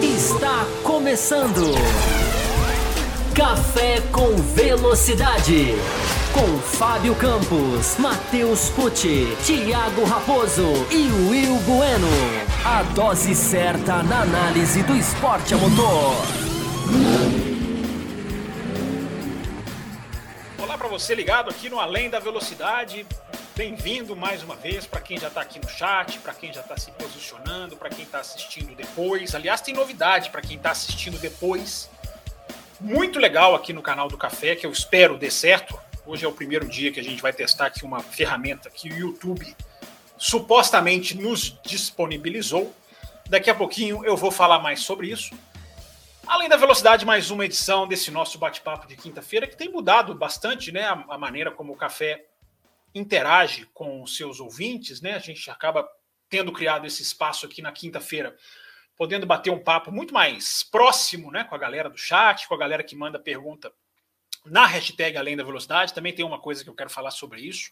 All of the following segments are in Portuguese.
Está começando. Café com Velocidade. Com Fábio Campos, Matheus Pucci, Thiago Raposo e Will Bueno. A dose certa na análise do esporte a motor. Olá para você ligado aqui no Além da Velocidade. Bem-vindo mais uma vez para quem já está aqui no chat, para quem já está se posicionando, para quem está assistindo depois. Aliás, tem novidade para quem está assistindo depois. Muito legal aqui no canal do Café, que eu espero dê certo. Hoje é o primeiro dia que a gente vai testar aqui uma ferramenta que o YouTube supostamente nos disponibilizou. Daqui a pouquinho eu vou falar mais sobre isso. Além da velocidade, mais uma edição desse nosso bate-papo de quinta-feira, que tem mudado bastante né, a, maneira como o café interage com os seus ouvintes, né? A gente acaba tendo criado esse espaço aqui na quinta-feira, podendo bater um papo muito mais próximo, né, com a galera do chat, com a galera que manda pergunta na hashtag Além da Velocidade. Também tem uma coisa que eu quero falar sobre isso.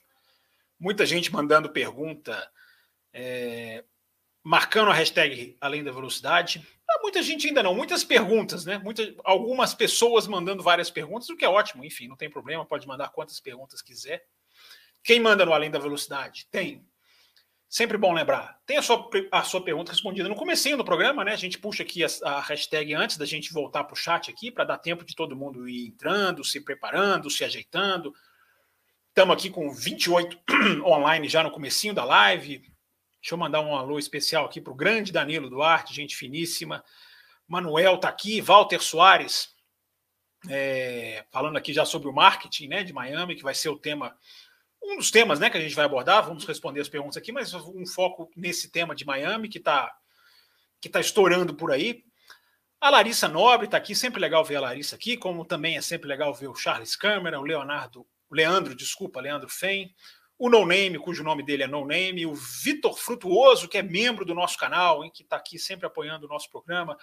Muita gente mandando pergunta, é, marcando a hashtag Além da Velocidade. Ah, muita gente ainda não, muitas perguntas, né? Muita, algumas pessoas mandando várias perguntas, o que é ótimo, enfim, não tem problema, pode mandar quantas perguntas quiser. Quem manda no Além da Velocidade? Tem. Sempre bom lembrar. Tem a sua, a sua pergunta respondida no comecinho do programa, né? A gente puxa aqui a, a hashtag antes da gente voltar para o chat aqui, para dar tempo de todo mundo ir entrando, se preparando, se ajeitando. Estamos aqui com 28 online já no comecinho da live. Deixa eu mandar um alô especial aqui para o grande Danilo Duarte, gente finíssima. Manuel está aqui, Walter Soares, é, falando aqui já sobre o marketing né, de Miami, que vai ser o tema um dos temas né, que a gente vai abordar, vamos responder as perguntas aqui, mas um foco nesse tema de Miami que está que tá estourando por aí. A Larissa Nobre está aqui, sempre legal ver a Larissa aqui, como também é sempre legal ver o Charles Câmara, o Leonardo, o Leandro, desculpa, Leandro Fen, o No Name, cujo nome dele é No Name, o Vitor Frutuoso, que é membro do nosso canal, hein, que está aqui sempre apoiando o nosso programa,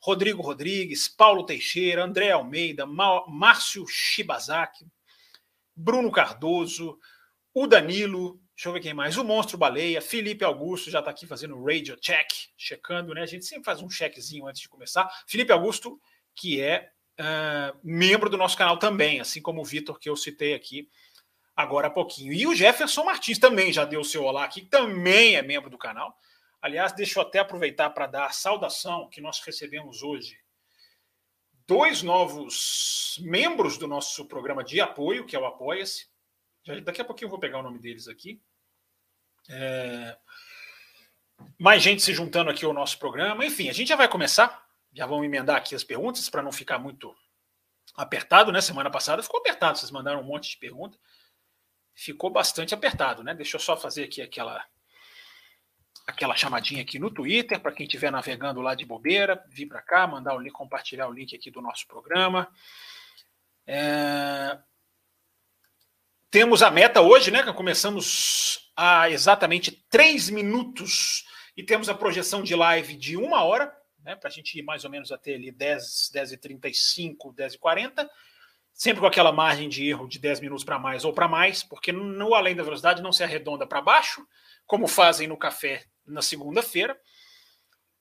Rodrigo Rodrigues, Paulo Teixeira, André Almeida, Márcio Shibazaki, Bruno Cardoso, o Danilo, deixa eu ver quem mais, o Monstro Baleia, Felipe Augusto já está aqui fazendo radio check, checando, né? A gente sempre faz um checkzinho antes de começar. Felipe Augusto, que é uh, membro do nosso canal também, assim como o Vitor, que eu citei aqui agora há pouquinho. E o Jefferson Martins também já deu seu olá aqui, também é membro do canal. Aliás, deixa eu até aproveitar para dar a saudação que nós recebemos hoje dois novos membros do nosso programa de apoio, que é o Apoia-se. Daqui a pouquinho eu vou pegar o nome deles aqui. É... Mais gente se juntando aqui ao nosso programa. Enfim, a gente já vai começar. Já vamos emendar aqui as perguntas para não ficar muito apertado, né? Semana passada ficou apertado, vocês mandaram um monte de perguntas. Ficou bastante apertado, né? Deixa eu só fazer aqui aquela aquela chamadinha aqui no Twitter, para quem estiver navegando lá de bobeira, vir para cá, mandar o link, compartilhar o link aqui do nosso programa. É... Temos a meta hoje, né? Começamos há exatamente três minutos e temos a projeção de live de uma hora, né? Para a gente ir mais ou menos até ali 10, 10 e 35, 10 e 40 sempre com aquela margem de erro de 10 minutos para mais ou para mais, porque no além da velocidade não se arredonda para baixo, como fazem no café na segunda-feira.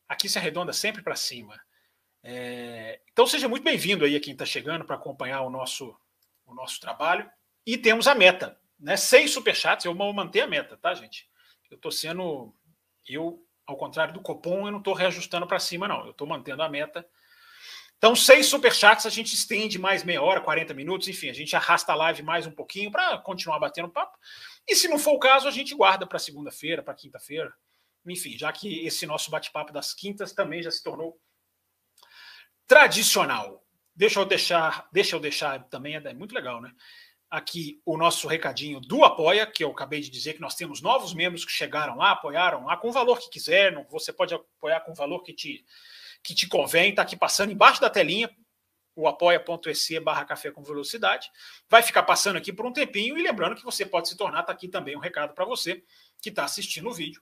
Aqui se arredonda sempre para cima. É, então seja muito bem-vindo aí a quem está chegando para acompanhar o nosso, o nosso trabalho. E temos a meta, né? Seis superchats, eu vou manter a meta, tá, gente? Eu estou sendo. Eu, ao contrário do Copom, eu não estou reajustando para cima, não. Eu estou mantendo a meta. Então, seis superchats, a gente estende mais meia hora, 40 minutos, enfim, a gente arrasta a live mais um pouquinho para continuar batendo papo. E se não for o caso, a gente guarda para segunda-feira, para quinta-feira. Enfim, já que esse nosso bate-papo das quintas também já se tornou tradicional. Deixa eu deixar, deixa eu deixar também, é muito legal, né? Aqui o nosso recadinho do Apoia, que eu acabei de dizer que nós temos novos membros que chegaram lá, apoiaram lá com o valor que quiser, você pode apoiar com o valor que te, que te convém, está aqui passando embaixo da telinha, o apoia.se barra café com velocidade. Vai ficar passando aqui por um tempinho e lembrando que você pode se tornar, está aqui também um recado para você que está assistindo o vídeo.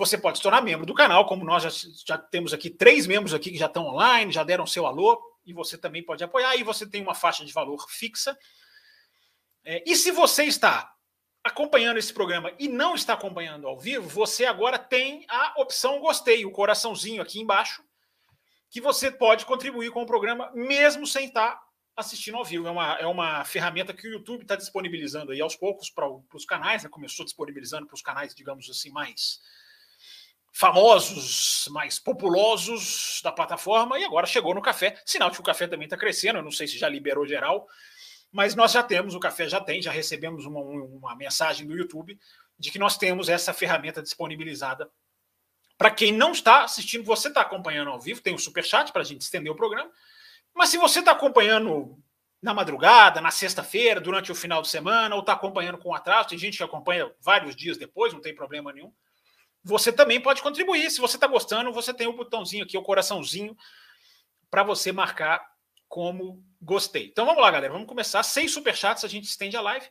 Você pode se tornar membro do canal, como nós já, já temos aqui três membros aqui que já estão online, já deram seu alô, e você também pode apoiar, e você tem uma faixa de valor fixa. É, e se você está acompanhando esse programa e não está acompanhando ao vivo, você agora tem a opção gostei, o coraçãozinho aqui embaixo, que você pode contribuir com o programa mesmo sem estar assistindo ao vivo. É uma, é uma ferramenta que o YouTube está disponibilizando aí aos poucos para os canais, né? começou disponibilizando para os canais, digamos assim, mais famosos, mais populosos da plataforma, e agora chegou no café. Sinal de que o café também está crescendo, eu não sei se já liberou geral, mas nós já temos, o café já tem, já recebemos uma, uma mensagem do YouTube de que nós temos essa ferramenta disponibilizada. Para quem não está assistindo, você está acompanhando ao vivo, tem o um super chat para a gente estender o programa. Mas se você está acompanhando na madrugada, na sexta-feira, durante o final de semana, ou está acompanhando com atraso, tem gente que acompanha vários dias depois, não tem problema nenhum. Você também pode contribuir. Se você está gostando, você tem o um botãozinho aqui, o coraçãozinho, para você marcar como gostei. Então vamos lá, galera. Vamos começar. Sem superchats, a gente estende a live.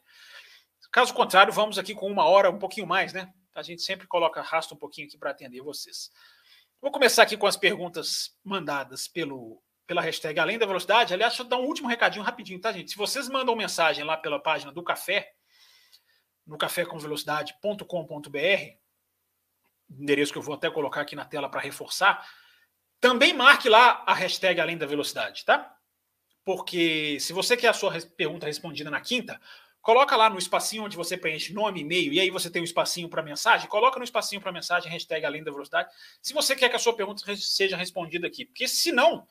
Caso contrário, vamos aqui com uma hora, um pouquinho mais, né? A gente sempre coloca, arrasta um pouquinho aqui para atender vocês. Vou começar aqui com as perguntas mandadas pelo, pela hashtag Além da Velocidade. Aliás, deixa eu dar um último recadinho rapidinho, tá, gente? Se vocês mandam mensagem lá pela página do Café, no cafécomvelocidade.com.br, endereço que eu vou até colocar aqui na tela para reforçar, também marque lá a hashtag Além da Velocidade, tá? porque se você quer a sua pergunta respondida na quinta, coloca lá no espacinho onde você preenche nome, e-mail, e aí você tem um espacinho para mensagem, coloca no espacinho para mensagem, hashtag além da velocidade, se você quer que a sua pergunta seja respondida aqui. Porque se não,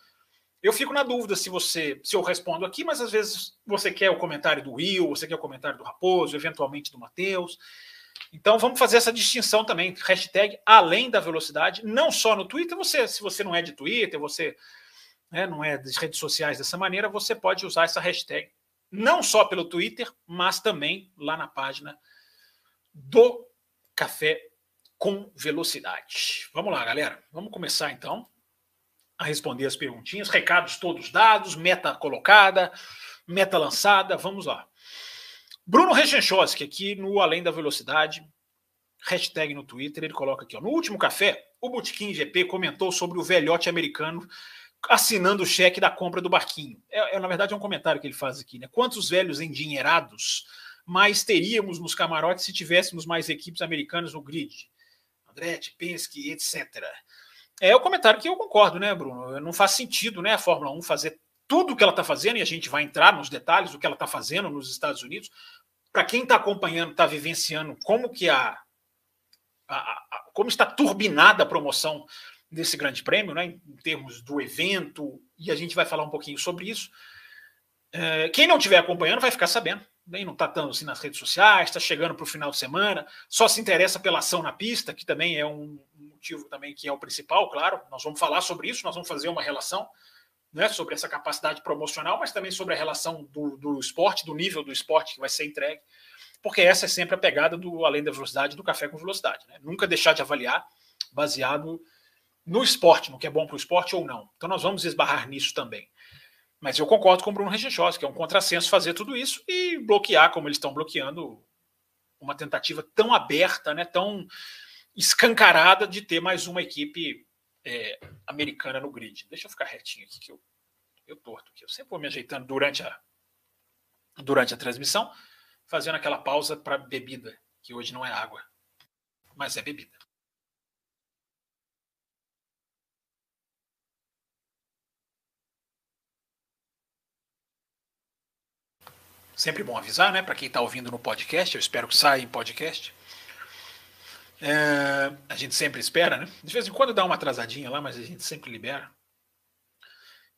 eu fico na dúvida se você se eu respondo aqui, mas às vezes você quer o comentário do Will, você quer o comentário do Raposo, eventualmente do Matheus. Então vamos fazer essa distinção também, hashtag além da velocidade, não só no Twitter, você, se você não é de Twitter, você né, não é das redes sociais dessa maneira, você pode usar essa hashtag não só pelo Twitter, mas também lá na página do Café com Velocidade. Vamos lá, galera. Vamos começar então a responder as perguntinhas. Recados todos dados, meta colocada, meta lançada. Vamos lá. Bruno Rechenchowski, aqui no Além da Velocidade, hashtag no Twitter, ele coloca aqui: ó, no último café, o Botequim GP comentou sobre o velhote americano assinando o cheque da compra do barquinho. É, é, na verdade, é um comentário que ele faz aqui, né? Quantos velhos endinheirados mais teríamos nos camarotes se tivéssemos mais equipes americanas no grid? Andretti, Penske, etc. É o comentário que eu concordo, né, Bruno? Não faz sentido, né, a Fórmula 1 fazer tudo o que ela está fazendo, e a gente vai entrar nos detalhes do que ela está fazendo nos Estados Unidos. Para quem está acompanhando, está vivenciando como que a, a, a, como está turbinada a promoção desse grande prêmio, né, em termos do evento, e a gente vai falar um pouquinho sobre isso. É, quem não estiver acompanhando vai ficar sabendo, nem não está tanto assim nas redes sociais, está chegando para o final de semana, só se interessa pela ação na pista, que também é um motivo também que é o principal, claro. Nós vamos falar sobre isso, nós vamos fazer uma relação né, sobre essa capacidade promocional, mas também sobre a relação do, do esporte, do nível do esporte que vai ser entregue, porque essa é sempre a pegada do além da velocidade do café com velocidade. Né? Nunca deixar de avaliar baseado no esporte, no que é bom para o esporte ou não. Então nós vamos esbarrar nisso também. Mas eu concordo com o Bruno Regenchos, que é um contrassenso fazer tudo isso e bloquear, como eles estão bloqueando, uma tentativa tão aberta, né, tão escancarada de ter mais uma equipe é, americana no grid. Deixa eu ficar retinho aqui, que eu, eu torto aqui. Eu sempre vou me ajeitando durante a, durante a transmissão, fazendo aquela pausa para bebida, que hoje não é água, mas é bebida. Sempre bom avisar, né? Para quem está ouvindo no podcast, eu espero que saia em podcast. É, a gente sempre espera, né? De vez em quando dá uma atrasadinha lá, mas a gente sempre libera.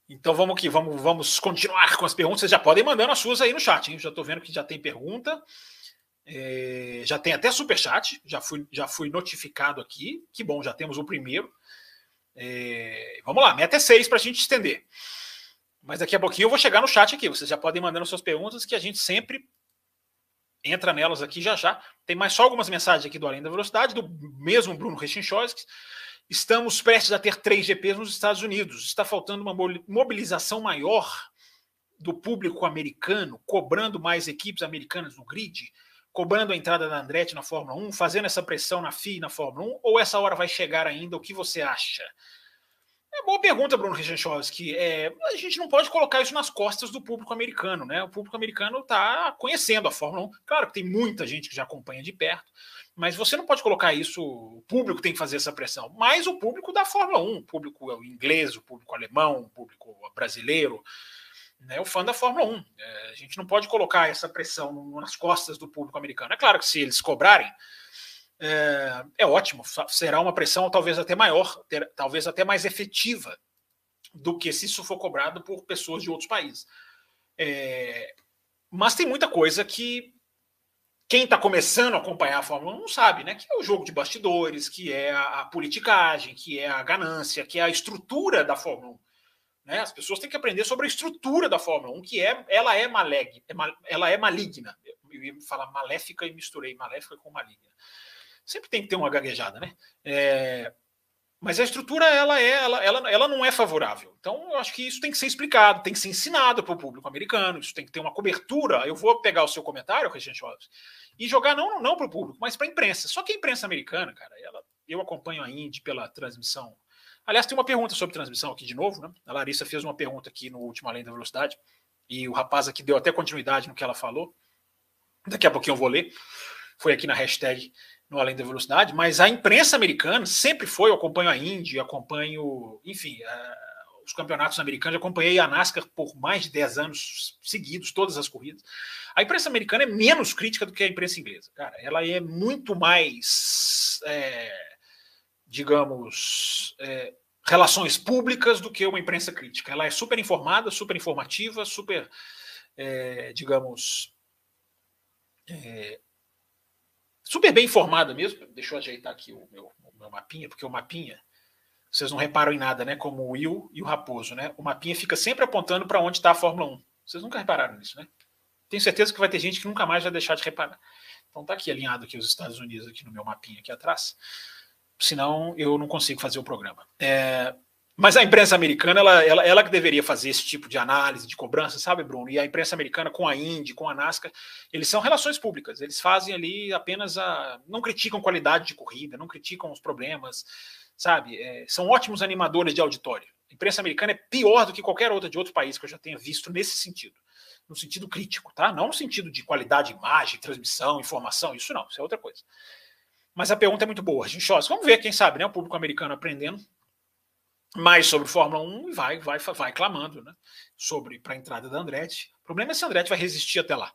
Então vamos aqui, vamos, vamos continuar com as perguntas. Vocês já podem mandando as suas aí no chat, hein? Já estou vendo que já tem pergunta. É, já tem até super chat, já fui, já fui notificado aqui. Que bom, já temos o primeiro. É, vamos lá, meta é seis para a gente estender. Mas daqui a pouquinho eu vou chegar no chat aqui. Vocês já podem mandando suas perguntas que a gente sempre entra nelas aqui já já. Tem mais só algumas mensagens aqui do Além da Velocidade, do mesmo Bruno Rechinchowski. Estamos prestes a ter três GPs nos Estados Unidos. Está faltando uma mobilização maior do público americano, cobrando mais equipes americanas no grid, cobrando a entrada da Andretti na Fórmula 1, fazendo essa pressão na FIA e na Fórmula 1, ou essa hora vai chegar ainda? O que você acha? É boa pergunta, Bruno Rechenchowski. É, a gente não pode colocar isso nas costas do público americano, né? O público americano está conhecendo a Fórmula 1. Claro que tem muita gente que já acompanha de perto, mas você não pode colocar isso. O público tem que fazer essa pressão. Mas o público da Fórmula 1, o público inglês, o público alemão, o público brasileiro, né, o fã da Fórmula 1. É, a gente não pode colocar essa pressão nas costas do público americano. É claro que se eles cobrarem, é, é ótimo, será uma pressão talvez até maior, ter, talvez até mais efetiva do que se isso for cobrado por pessoas de outros países. É, mas tem muita coisa que quem está começando a acompanhar a Fórmula 1 não sabe, né? Que é o jogo de bastidores, que é a, a politicagem, que é a ganância, que é a estrutura da Fórmula 1. Né? As pessoas têm que aprender sobre a estrutura da Fórmula 1, que é, ela é maleg, é ela é maligna. Eu ia falar maléfica e misturei maléfica com maligna sempre tem que ter uma gaguejada, né? É, mas a estrutura ela é, ela, ela, ela não é favorável. Então, eu acho que isso tem que ser explicado, tem que ser ensinado para o público americano, isso tem que ter uma cobertura. Eu vou pegar o seu comentário, Regente Alves, e jogar não, não para o público, mas para a imprensa. Só que a imprensa americana, cara, ela, eu acompanho a Indy pela transmissão. Aliás, tem uma pergunta sobre transmissão aqui de novo, né? A Larissa fez uma pergunta aqui no último Além da Velocidade, e o rapaz aqui deu até continuidade no que ela falou. Daqui a pouquinho eu vou ler. Foi aqui na hashtag no Além da Velocidade, mas a imprensa americana sempre foi, eu acompanho a Indy, acompanho, enfim, uh, os campeonatos americanos, acompanhei a NASCAR por mais de 10 anos seguidos, todas as corridas. A imprensa americana é menos crítica do que a imprensa inglesa, cara. Ela é muito mais, é, digamos, é, relações públicas do que uma imprensa crítica. Ela é super informada, super informativa, super, é, digamos, é, super bem informada mesmo. Deixa eu ajeitar aqui o meu, o meu mapinha, porque o mapinha, vocês não reparam em nada, né? Como o Will e o Raposo, né? O mapinha fica sempre apontando para onde está a Fórmula 1. Vocês nunca repararam nisso, né? Tenho certeza que vai ter gente que nunca mais vai deixar de reparar. Então tá aqui alinhado aqui os Estados Unidos aqui no meu mapinha aqui atrás. Senão eu não consigo fazer o programa. É, mas a imprensa americana, ela, ela, ela que deveria fazer esse tipo de análise, de cobrança, sabe, Bruno? E a imprensa americana com a Indy, com a NASCAR, eles são relações públicas. Eles fazem ali apenas a. Não criticam qualidade de corrida, não criticam os problemas, sabe? É, são ótimos animadores de auditório. A imprensa americana é pior do que qualquer outra de outro país que eu já tenha visto nesse sentido. No sentido crítico, tá? Não no sentido de qualidade de imagem, transmissão, informação, isso não, isso é outra coisa. Mas a pergunta é muito boa, gente. Vamos ver, quem sabe, né? O público americano aprendendo mais sobre Fórmula 1 e vai, vai, vai clamando né, sobre para a entrada da Andretti. O problema é se a Andretti vai resistir até lá.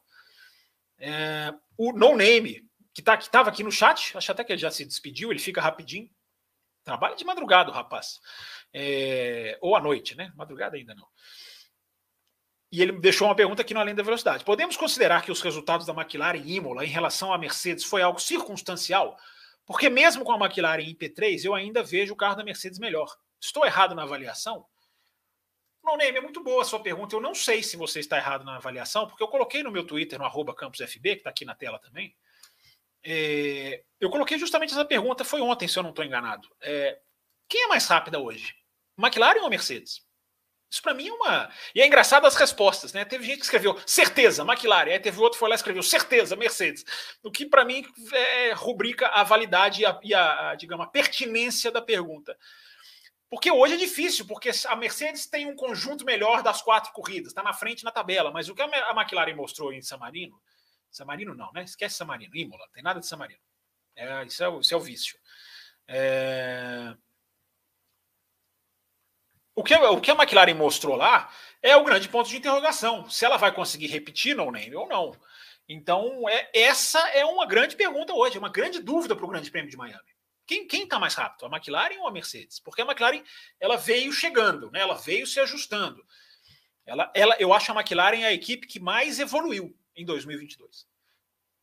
É, o No Name, que tá, estava aqui no chat, acho até que ele já se despediu, ele fica rapidinho. Trabalha de madrugada, rapaz. É, ou à noite, né? Madrugada ainda não. E ele deixou uma pergunta aqui no Além da Velocidade. Podemos considerar que os resultados da McLaren em Imola em relação à Mercedes foi algo circunstancial? Porque mesmo com a McLaren em P3, eu ainda vejo o carro da Mercedes melhor. Estou errado na avaliação? Não, Ney, é muito boa a sua pergunta. Eu não sei se você está errado na avaliação, porque eu coloquei no meu Twitter, no campusfb, que está aqui na tela também. É, eu coloquei justamente essa pergunta, foi ontem, se eu não estou enganado. É, quem é mais rápida hoje? McLaren ou Mercedes? Isso para mim é uma. E é engraçado as respostas, né? Teve gente que escreveu certeza, McLaren, aí teve outro que foi lá e escreveu certeza, Mercedes. O que para mim é, rubrica a validade e a, e a, a, digamos, a pertinência da pergunta. Porque hoje é difícil, porque a Mercedes tem um conjunto melhor das quatro corridas, está na frente na tabela. Mas o que a McLaren mostrou em San Marino, San Marino não, né? Esquece San Marino, Imola, tem nada de San Marino. É, isso, é, isso é o vício. É... O, que, o que a McLaren mostrou lá é o grande ponto de interrogação. Se ela vai conseguir repetir no name ou não. Então, é, essa é uma grande pergunta hoje, uma grande dúvida para o Grande Prêmio de Miami. Quem está mais rápido, a McLaren ou a Mercedes? Porque a McLaren ela veio chegando, né? ela veio se ajustando. Ela, ela, eu acho a McLaren a equipe que mais evoluiu em 2022.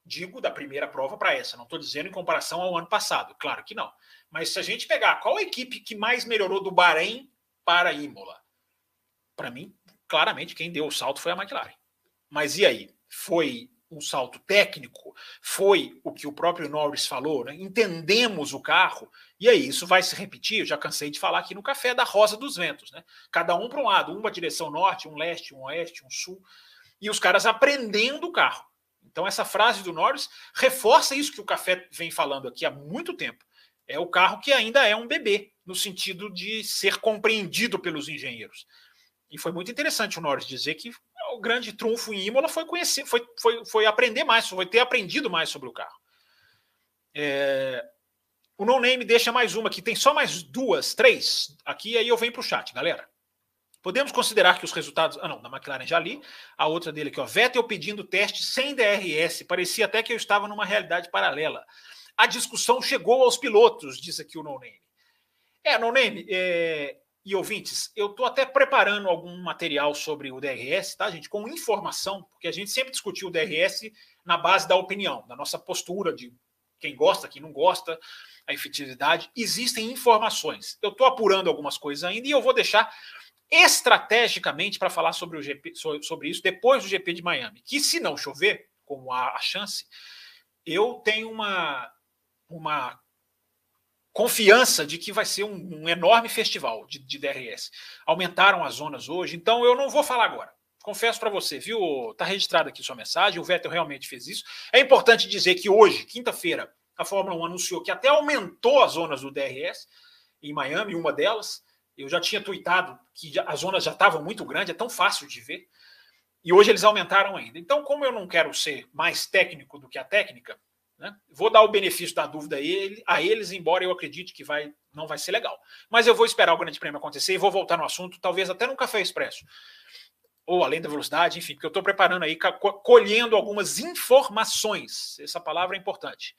Digo da primeira prova para essa, não estou dizendo em comparação ao ano passado, claro que não. Mas se a gente pegar qual a equipe que mais melhorou do Bahrein para Imola, para mim, claramente quem deu o salto foi a McLaren. Mas e aí? Foi um salto técnico, foi o que o próprio Norris falou, né? entendemos o carro, e aí isso vai se repetir, eu já cansei de falar aqui no café da Rosa dos Ventos, né? Cada um para um lado, uma direção norte, um leste, um oeste, um sul, e os caras aprendendo o carro. Então essa frase do Norris reforça isso que o café vem falando aqui há muito tempo. É o carro que ainda é um bebê, no sentido de ser compreendido pelos engenheiros. E foi muito interessante o Norris dizer que o grande trunfo em Imola foi conhecer, foi, foi, foi aprender mais, foi ter aprendido mais sobre o carro. É, o No Name deixa mais uma aqui, tem só mais duas, três aqui, aí eu venho para o chat, galera. Podemos considerar que os resultados. Ah, não, da McLaren já li. A outra dele aqui, ó. Vettel pedindo teste sem DRS. Parecia até que eu estava numa realidade paralela. A discussão chegou aos pilotos, diz aqui o No Name. É, No Name, é... e ouvintes, eu estou até preparando algum material sobre o DRS, tá, gente? Com informação, porque a gente sempre discutiu o DRS na base da opinião, da nossa postura de quem gosta, quem não gosta, a efetividade. Existem informações. Eu estou apurando algumas coisas ainda e eu vou deixar estrategicamente para falar sobre, o GP, sobre isso depois do GP de Miami. Que se não chover, como há a chance, eu tenho uma, uma confiança de que vai ser um, um enorme festival de, de, DRS. Aumentaram as zonas hoje, então eu não vou falar agora. Confesso para você, viu? Tá registrada aqui sua mensagem. O Vettel realmente fez isso. É importante dizer que hoje, quinta-feira, a Fórmula 1 anunciou que até aumentou as zonas do DRS em Miami, uma delas. Eu já tinha tweetado que as zonas já estavam muito grandes, é tão fácil de ver. E hoje eles aumentaram ainda. Então, como eu não quero ser mais técnico do que a técnica, né, vou dar o benefício da dúvida a, ele, a eles, embora eu acredite que vai, não vai ser legal. Mas eu vou esperar o Grande Prêmio acontecer e vou voltar no assunto, talvez até no Café Expresso. Ou além da velocidade, enfim, porque eu estou preparando aí, colhendo algumas informações. Essa palavra é importante.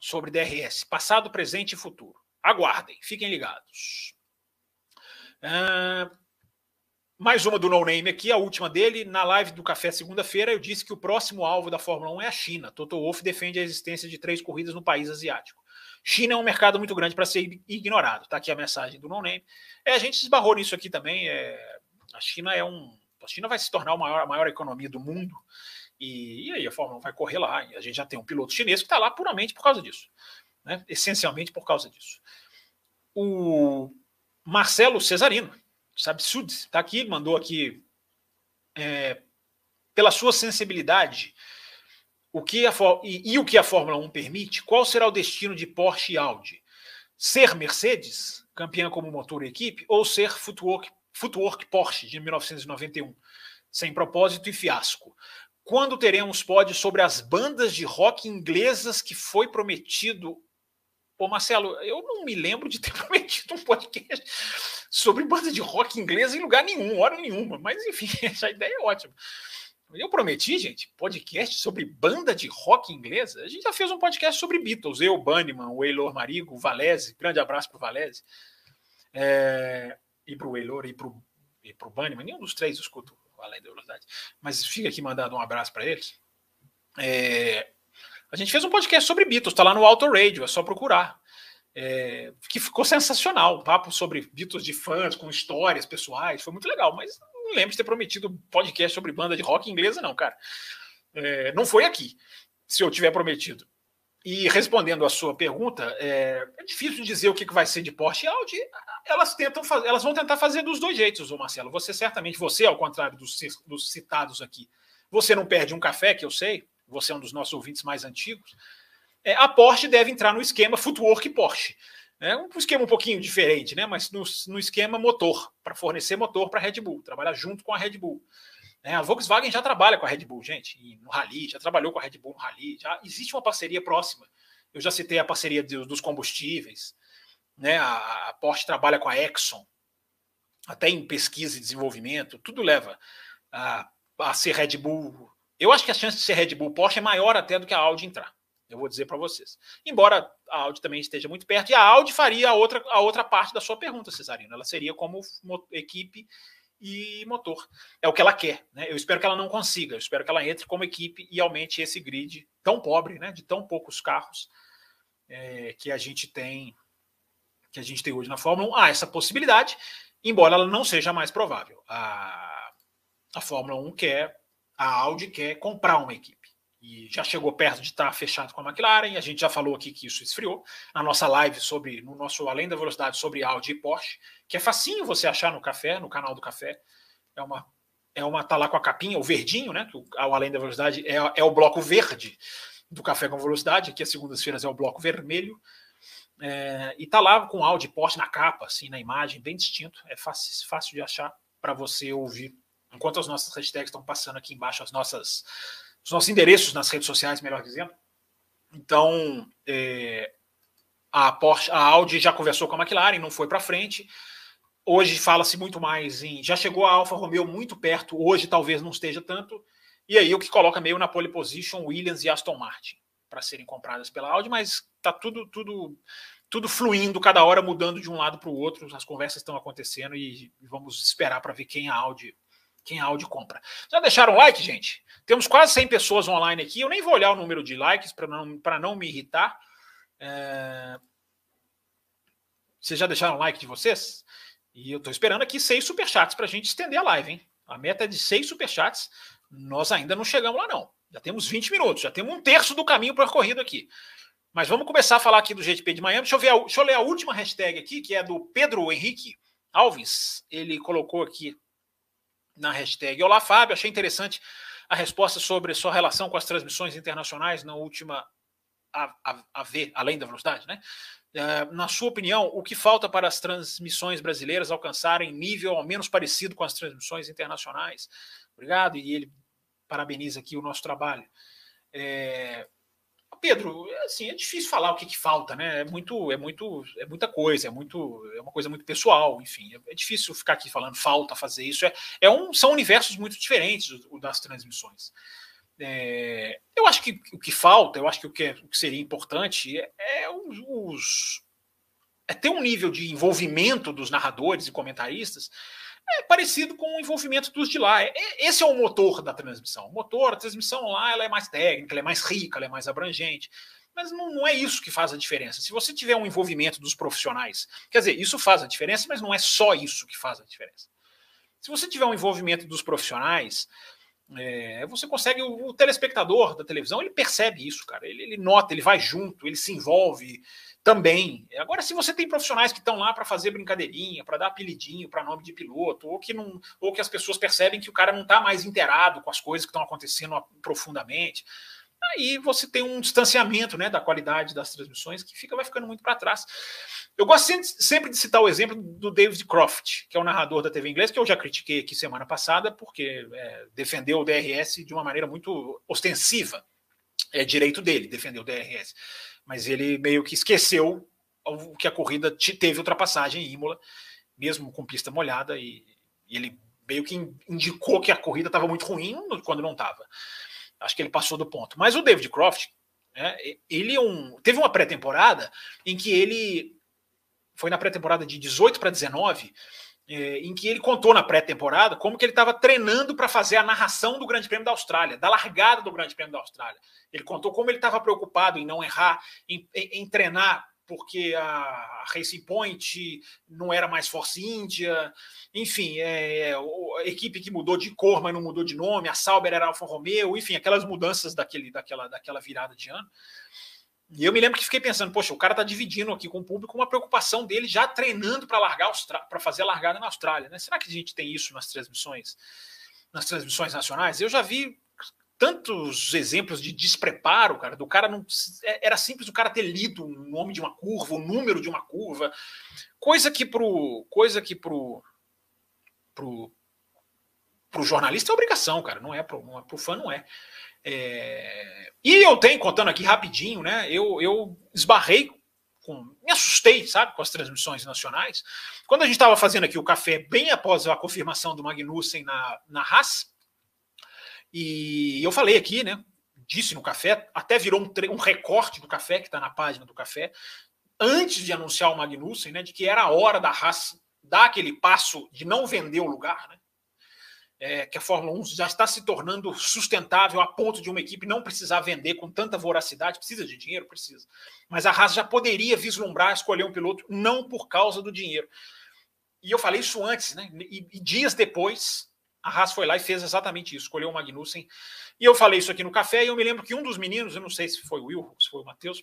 Sobre DRS, passado, presente e futuro. Aguardem, fiquem ligados. Uh, mais uma do No Name aqui, a última dele. Na live do Café segunda-feira, eu disse que o próximo alvo da Fórmula 1 é a China. Toto Wolff defende a existência de três corridas no país asiático. China é um mercado muito grande para ser ignorado. Tá aqui a mensagem do No Name. É, a gente esbarrou nisso aqui também. É, a China é um. A China vai se tornar a maior, a maior economia do mundo. E, e aí a Fórmula 1 vai correr lá. A gente já tem um piloto chinês que está lá puramente por causa disso. Né? Essencialmente por causa disso. O Marcelo Cesarino, sabe, Sud, está aqui, mandou aqui é, pela sua sensibilidade o que a, e, e, o que a Fórmula 1 permite, qual será o destino de Porsche e Audi? Ser Mercedes, campeã como motor e equipe, ou ser Footwork, Footwork Porsche de 1991, sem propósito e fiasco? Quando teremos pódios sobre as bandas de rock inglesas que foi prometido Pô, Marcelo, eu não me lembro de ter prometido um podcast sobre banda de rock inglesa em lugar nenhum, hora nenhuma. Mas, enfim, essa ideia é ótima. Eu prometi, gente, podcast sobre banda de rock inglesa. A gente já fez um podcast sobre Beatles. Eu, Bunnyman, o Eilor Marigo, o Valese. Grande abraço para o Valese. É, e para o Eilor e para o Bunnyman. Nenhum dos três escuto além da velocidade. Mas fica aqui mandando um abraço para eles. É, a gente fez um podcast sobre Beatles, está lá no Auto Radio, é só procurar. É, que ficou sensacional, um papo sobre Beatles de fãs, com histórias pessoais, foi muito legal, mas não lembro de ter prometido podcast sobre banda de rock inglesa, não, cara. É, não foi aqui, se eu tiver prometido. E respondendo a sua pergunta, é, é difícil dizer o que vai ser de Porsche e Audi. Elas tentam fazer, elas vão tentar fazer dos dois jeitos, ô Marcelo. Você certamente, você, ao contrário dos, dos citados aqui, você não perde um café, que eu sei, você é um dos nossos ouvintes mais antigos, é, a Porsche deve entrar no esquema Footwork Porsche. É um esquema um pouquinho diferente, né? mas no, no esquema motor, para fornecer motor para a Red Bull, trabalhar junto com a Red Bull. É, a Volkswagen já trabalha com a Red Bull, gente, no Rally, já trabalhou com a Red Bull no Rally, já existe uma parceria próxima. Eu já citei a parceria de, dos combustíveis, né? A, a Porsche trabalha com a Exxon, até em pesquisa e desenvolvimento, tudo leva a, a ser Red Bull eu acho que a chance de ser Red Bull Porsche é maior até do que a Audi entrar. Eu vou dizer para vocês. Embora a Audi também esteja muito perto, e a Audi faria a outra, a outra parte da sua pergunta, Cesarino. Ela seria como equipe e motor. É o que ela quer. Né? Eu espero que ela não consiga. Eu espero que ela entre como equipe e aumente esse grid tão pobre, né? de tão poucos carros é, que a gente tem que a gente tem hoje na Fórmula 1. Há ah, essa possibilidade, embora ela não seja mais provável. A, a Fórmula 1 quer a Audi quer comprar uma equipe. E já chegou perto de estar fechado com a McLaren, a gente já falou aqui que isso esfriou. Na nossa live sobre, no nosso Além da Velocidade sobre Audi e Porsche, que é facinho você achar no café, no canal do café. É uma, é uma tá lá com a capinha, o verdinho, né? Que o, Além da Velocidade é, é o bloco verde do Café com Velocidade, aqui as segundas-feiras é o bloco vermelho. É, e tá lá com áudio porte na capa, assim, na imagem, bem distinto. É fácil, fácil de achar para você ouvir. Enquanto as nossas hashtags estão passando aqui embaixo, as nossas, os nossos endereços nas redes sociais, melhor dizendo. Então, é, a, Porsche, a Audi já conversou com a McLaren, não foi para frente. Hoje fala-se muito mais em. Já chegou a Alfa Romeo muito perto, hoje talvez não esteja tanto. E aí o que coloca meio na pole position Williams e Aston Martin para serem compradas pela Audi, mas tá tudo tudo tudo fluindo, cada hora mudando de um lado para o outro, as conversas estão acontecendo e vamos esperar para ver quem a Audi quem a Audi compra. Já deixaram like, gente? Temos quase 100 pessoas online aqui. Eu nem vou olhar o número de likes para não, não me irritar. É... Vocês já deixaram like de vocês? E eu estou esperando aqui seis superchats para a gente estender a live, hein? A meta é de seis superchats. Nós ainda não chegamos lá, não. Já temos 20 minutos, já temos um terço do caminho percorrido aqui. Mas vamos começar a falar aqui do GTP de Miami. Deixa eu, ver a, deixa eu ler a última hashtag aqui, que é do Pedro Henrique Alves. Ele colocou aqui na hashtag Olá, Fábio. Achei interessante a resposta sobre sua relação com as transmissões internacionais na última AV, além da velocidade, né? Uh, na sua opinião, o que falta para as transmissões brasileiras alcançarem nível ao menos parecido com as transmissões internacionais? Obrigado, e ele parabeniza aqui o nosso trabalho. É... Pedro, assim, é difícil falar o que, que, falta, né? É muito, é muito, é muita coisa, é muito, é uma coisa muito pessoal, enfim. É, é difícil ficar aqui falando falta fazer isso. É, é um, são universos muito diferentes o, das transmissões. É, eu acho que o que falta, eu acho que o que, é, o que seria importante é, é os, é ter um nível de envolvimento dos narradores e comentaristas é parecido com o envolvimento dos de lá. É, é, esse é o motor da transmissão. O motor, a transmissão lá, ela é mais técnica, ela é mais rica, ela é mais abrangente. Mas não, não é isso que faz a diferença. Se você tiver um envolvimento dos profissionais, quer dizer, isso faz a diferença, mas não é só isso que faz a diferença. Se você tiver um envolvimento dos profissionais, é, você consegue, o, o, telespectador da televisão, ele percebe isso, cara. Ele, ele, nota, ele vai junto, ele se envolve, também. Agora, se você tem profissionais que estão lá para fazer brincadeirinha, para dar apelidinho para nome de piloto, ou que não, ou que as pessoas percebem que o cara não está mais inteirado com as coisas que estão acontecendo profundamente, aí você tem um distanciamento né, da qualidade das transmissões que fica vai ficando muito para trás. Eu gosto sempre de citar o exemplo do David Croft, que é o narrador da TV inglesa, que eu já critiquei aqui semana passada, porque é, defendeu o DRS de uma maneira muito ostensiva. É direito dele defender o DRS mas ele meio que esqueceu que a corrida teve ultrapassagem em Imola, mesmo com pista molhada, e, e ele meio que indicou que a corrida estava muito ruim quando não estava. Acho que ele passou do ponto. Mas o David Croft, né, ele é um, teve uma pré-temporada em que ele foi na pré-temporada de 18 para 19, é, em que ele contou na pré-temporada como que ele estava treinando para fazer a narração do Grande Prêmio da Austrália, da largada do Grande Prêmio da Austrália. Ele contou como ele estava preocupado em não errar, em, em, em treinar porque a Racing Point não era mais Force India, enfim, é, a equipe que mudou de cor, mas não mudou de nome, a Sauber era Alfa Romeo, enfim, aquelas mudanças daquele, daquela, daquela virada de ano. E eu me lembro que fiquei pensando, poxa, o cara tá dividindo aqui com o público uma preocupação dele já treinando para largar para fazer a largada na Austrália, né? Será que a gente tem isso nas transmissões, nas transmissões nacionais? Eu já vi tantos exemplos de despreparo, cara, do cara não é, era simples o cara ter lido o nome de uma curva, o número de uma curva, coisa que pro coisa que pro pro jornalista é obrigação, cara, não é pro, não é, fã não é. É... E eu tenho, contando aqui rapidinho, né? Eu, eu esbarrei com. Me assustei, sabe, com as transmissões nacionais. Quando a gente estava fazendo aqui o café, bem após a confirmação do Magnussen na, na Haas, e eu falei aqui, né? Disse no café, até virou um, um recorte do café, que está na página do café, antes de anunciar o Magnussen, né? De que era a hora da Haas dar aquele passo de não vender o lugar, né? É, que a Fórmula 1 já está se tornando sustentável a ponto de uma equipe não precisar vender com tanta voracidade, precisa de dinheiro, precisa. Mas a Haas já poderia vislumbrar escolher um piloto não por causa do dinheiro. E eu falei isso antes, né? E, e dias depois, a Haas foi lá e fez exatamente isso, escolheu o Magnussen. E eu falei isso aqui no café, e eu me lembro que um dos meninos, eu não sei se foi o Will, se foi o Matheus,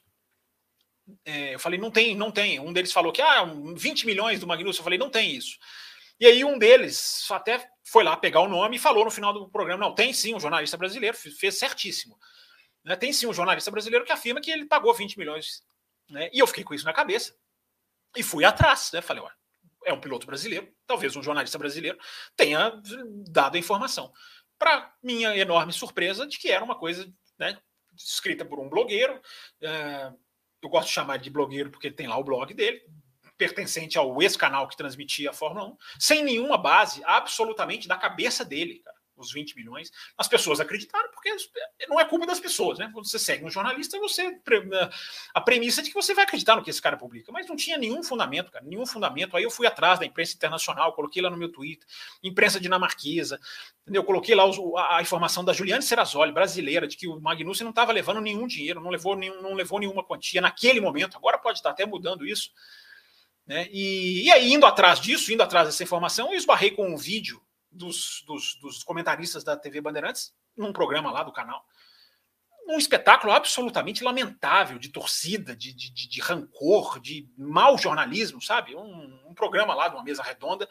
é, eu falei, não tem, não tem. Um deles falou que, ah, 20 milhões do Magnussen. Eu falei, não tem isso. E aí um deles até foi lá pegar o nome e falou no final do programa: não, tem sim um jornalista brasileiro, fez certíssimo. Né? Tem sim um jornalista brasileiro que afirma que ele pagou 20 milhões Né? E eu fiquei com isso na cabeça. E fui atrás, né? Falei, olha, é um piloto brasileiro, talvez um jornalista brasileiro tenha dado a informação. Para minha enorme surpresa de que era uma coisa né, escrita por um blogueiro. É, eu gosto de chamar de blogueiro porque tem lá o blog dele, pertencente ao ex-canal que transmitia a Fórmula 1, sem nenhuma base absolutamente da cabeça dele, cara os 20 milhões, as pessoas acreditaram, porque não é culpa das pessoas, né? Quando você segue um jornalista, você a premissa é de que você vai acreditar no que esse cara publica, mas não tinha nenhum fundamento, cara, nenhum fundamento. Aí eu fui atrás da imprensa internacional, coloquei lá no meu Twitter, imprensa dinamarquesa? Eu coloquei lá a, informação da Juliane Serrazoli, brasileira, de que o Magnussen não estava levando nenhum dinheiro, não levou, nenhum, não levou nenhuma quantia naquele momento. Agora pode estar até mudando isso. Né? E, e aí, indo atrás disso, indo atrás dessa informação, eu esbarrei com um vídeo dos, dos, dos comentaristas da TV Bandeirantes, num programa lá do canal. Um espetáculo absolutamente lamentável de torcida, de, de, de, rancor, de mau jornalismo, sabe? Um, um programa lá de uma mesa redonda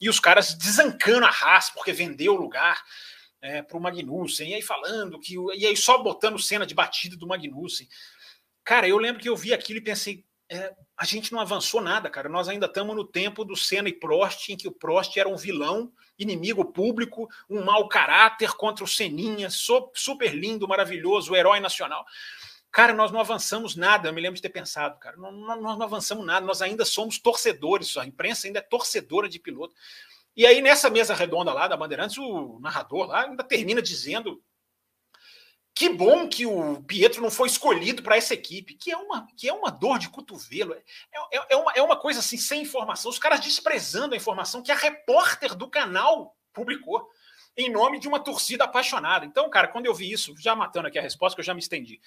e os caras desancando a raça porque vendeu o lugar é, para o Magnussen, e aí falando que. E aí só botando cena de batida do Magnussen. Cara, eu lembro que eu vi aquilo e pensei, é, a gente não avançou nada, cara. Nós ainda estamos no tempo do Senna e Prost, em que o Prost era um vilão, inimigo público, um mau caráter contra o Seninha, super lindo, maravilhoso, herói nacional. Cara, nós não avançamos nada, eu me lembro de ter pensado, cara. Nós não, não avançamos nada, nós ainda somos torcedores, a imprensa ainda é torcedora de piloto. E aí, nessa mesa redonda lá da Bandeirantes, o narrador lá ainda termina dizendo que bom que o Pietro não foi escolhido para essa equipe, que é uma, que é uma dor de cotovelo. É, é, é, uma, é uma coisa assim, sem informação. Os caras desprezando a informação que a repórter do canal publicou em nome de uma torcida apaixonada. Então, cara, quando eu vi isso, já matando aqui a resposta, que eu já me estendi.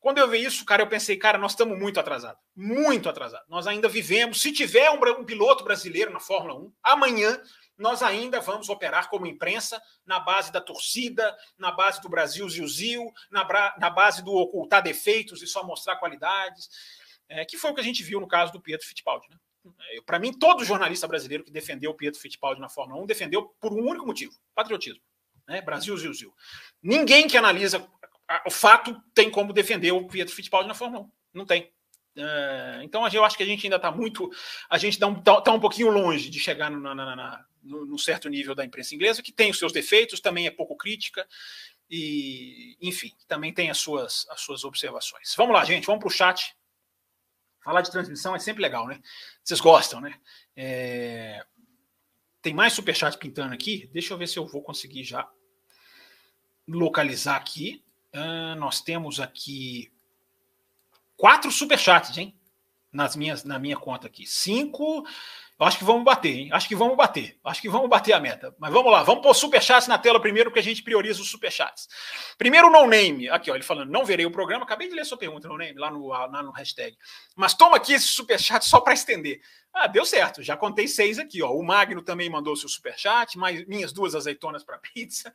Quando eu vi isso, cara, eu pensei, cara, nós estamos muito atrasados. Muito atrasados. Nós ainda vivemos. Se tiver um, um piloto brasileiro na Fórmula 1, amanhã nós ainda vamos operar como imprensa na base da torcida, na base do Brasil Zil, na, na base do ocultar defeitos e só mostrar qualidades, é, que foi o que a gente viu no caso do Pietro Fittipaldi. Né? Para mim, todo jornalista brasileiro que defendeu o Pietro Fittipaldi na Fórmula 1 defendeu por um único motivo: patriotismo. Né? Brasil Zil. Ninguém que analisa o fato tem como defender o Pietro Fittipaldi na Fórmula 1. Não tem. É, então eu acho que a gente ainda está muito. A gente está um, tá, tá um pouquinho longe de chegar no, na, na, no, no, certo nível da imprensa inglesa, que tem os seus defeitos, também é pouco crítica, e, enfim, também tem as suas, as suas observações. Vamos lá, gente, vamos para o chat. Falar de transmissão é sempre legal, né? Vocês gostam, né? É... Tem mais superchat pintando aqui. Deixa eu ver se eu vou conseguir já localizar aqui. Uh, nós temos aqui quatro superchats, hein? Nas minhas, na minha conta aqui. Cinco. Eu acho que vamos bater, hein? Acho que vamos bater. Acho que vamos bater a meta. Mas vamos lá, vamos pôr superchats na tela primeiro, porque a gente prioriza os superchats. Primeiro, no name. Aqui, ó, ele falando, não verei o programa. Acabei de ler sua pergunta, no name, lá no, lá no hashtag. Mas toma aqui esse superchat só para estender. Ah, deu certo. Já contei seis aqui, ó. O Magno também mandou seu superchat, mais minhas duas azeitonas para pizza.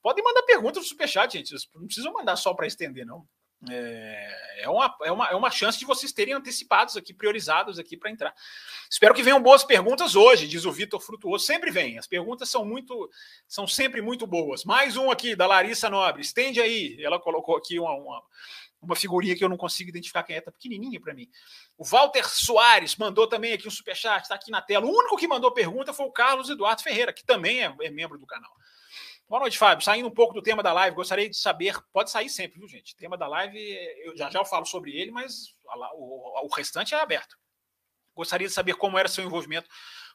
Podem mandar pergunta no superchat, gente. Não precisam mandar só para estender, não. É, é, uma, é, uma, é uma chance de vocês terem antecipados aqui, priorizados aqui para entrar. Espero que venham boas perguntas hoje, diz o Vitor Frutuoso. Sempre vem, as perguntas são muito, são sempre muito boas. Mais um aqui da Larissa Nobre, estende aí. Ela colocou aqui uma, uma, uma figurinha que eu não consigo identificar quem é, tá pequenininha para mim. O Walter Soares mandou também aqui um superchat, está aqui na tela. O único que mandou pergunta foi o Carlos Eduardo Ferreira, que também é, é membro do canal. Boa noite, Fábio. Saindo um pouco do tema da live, gostaria de saber, pode sair sempre, viu, gente? O tema da live, eu já já eu falo sobre ele, mas o, o restante é aberto. Gostaria de saber como era seu envolvimento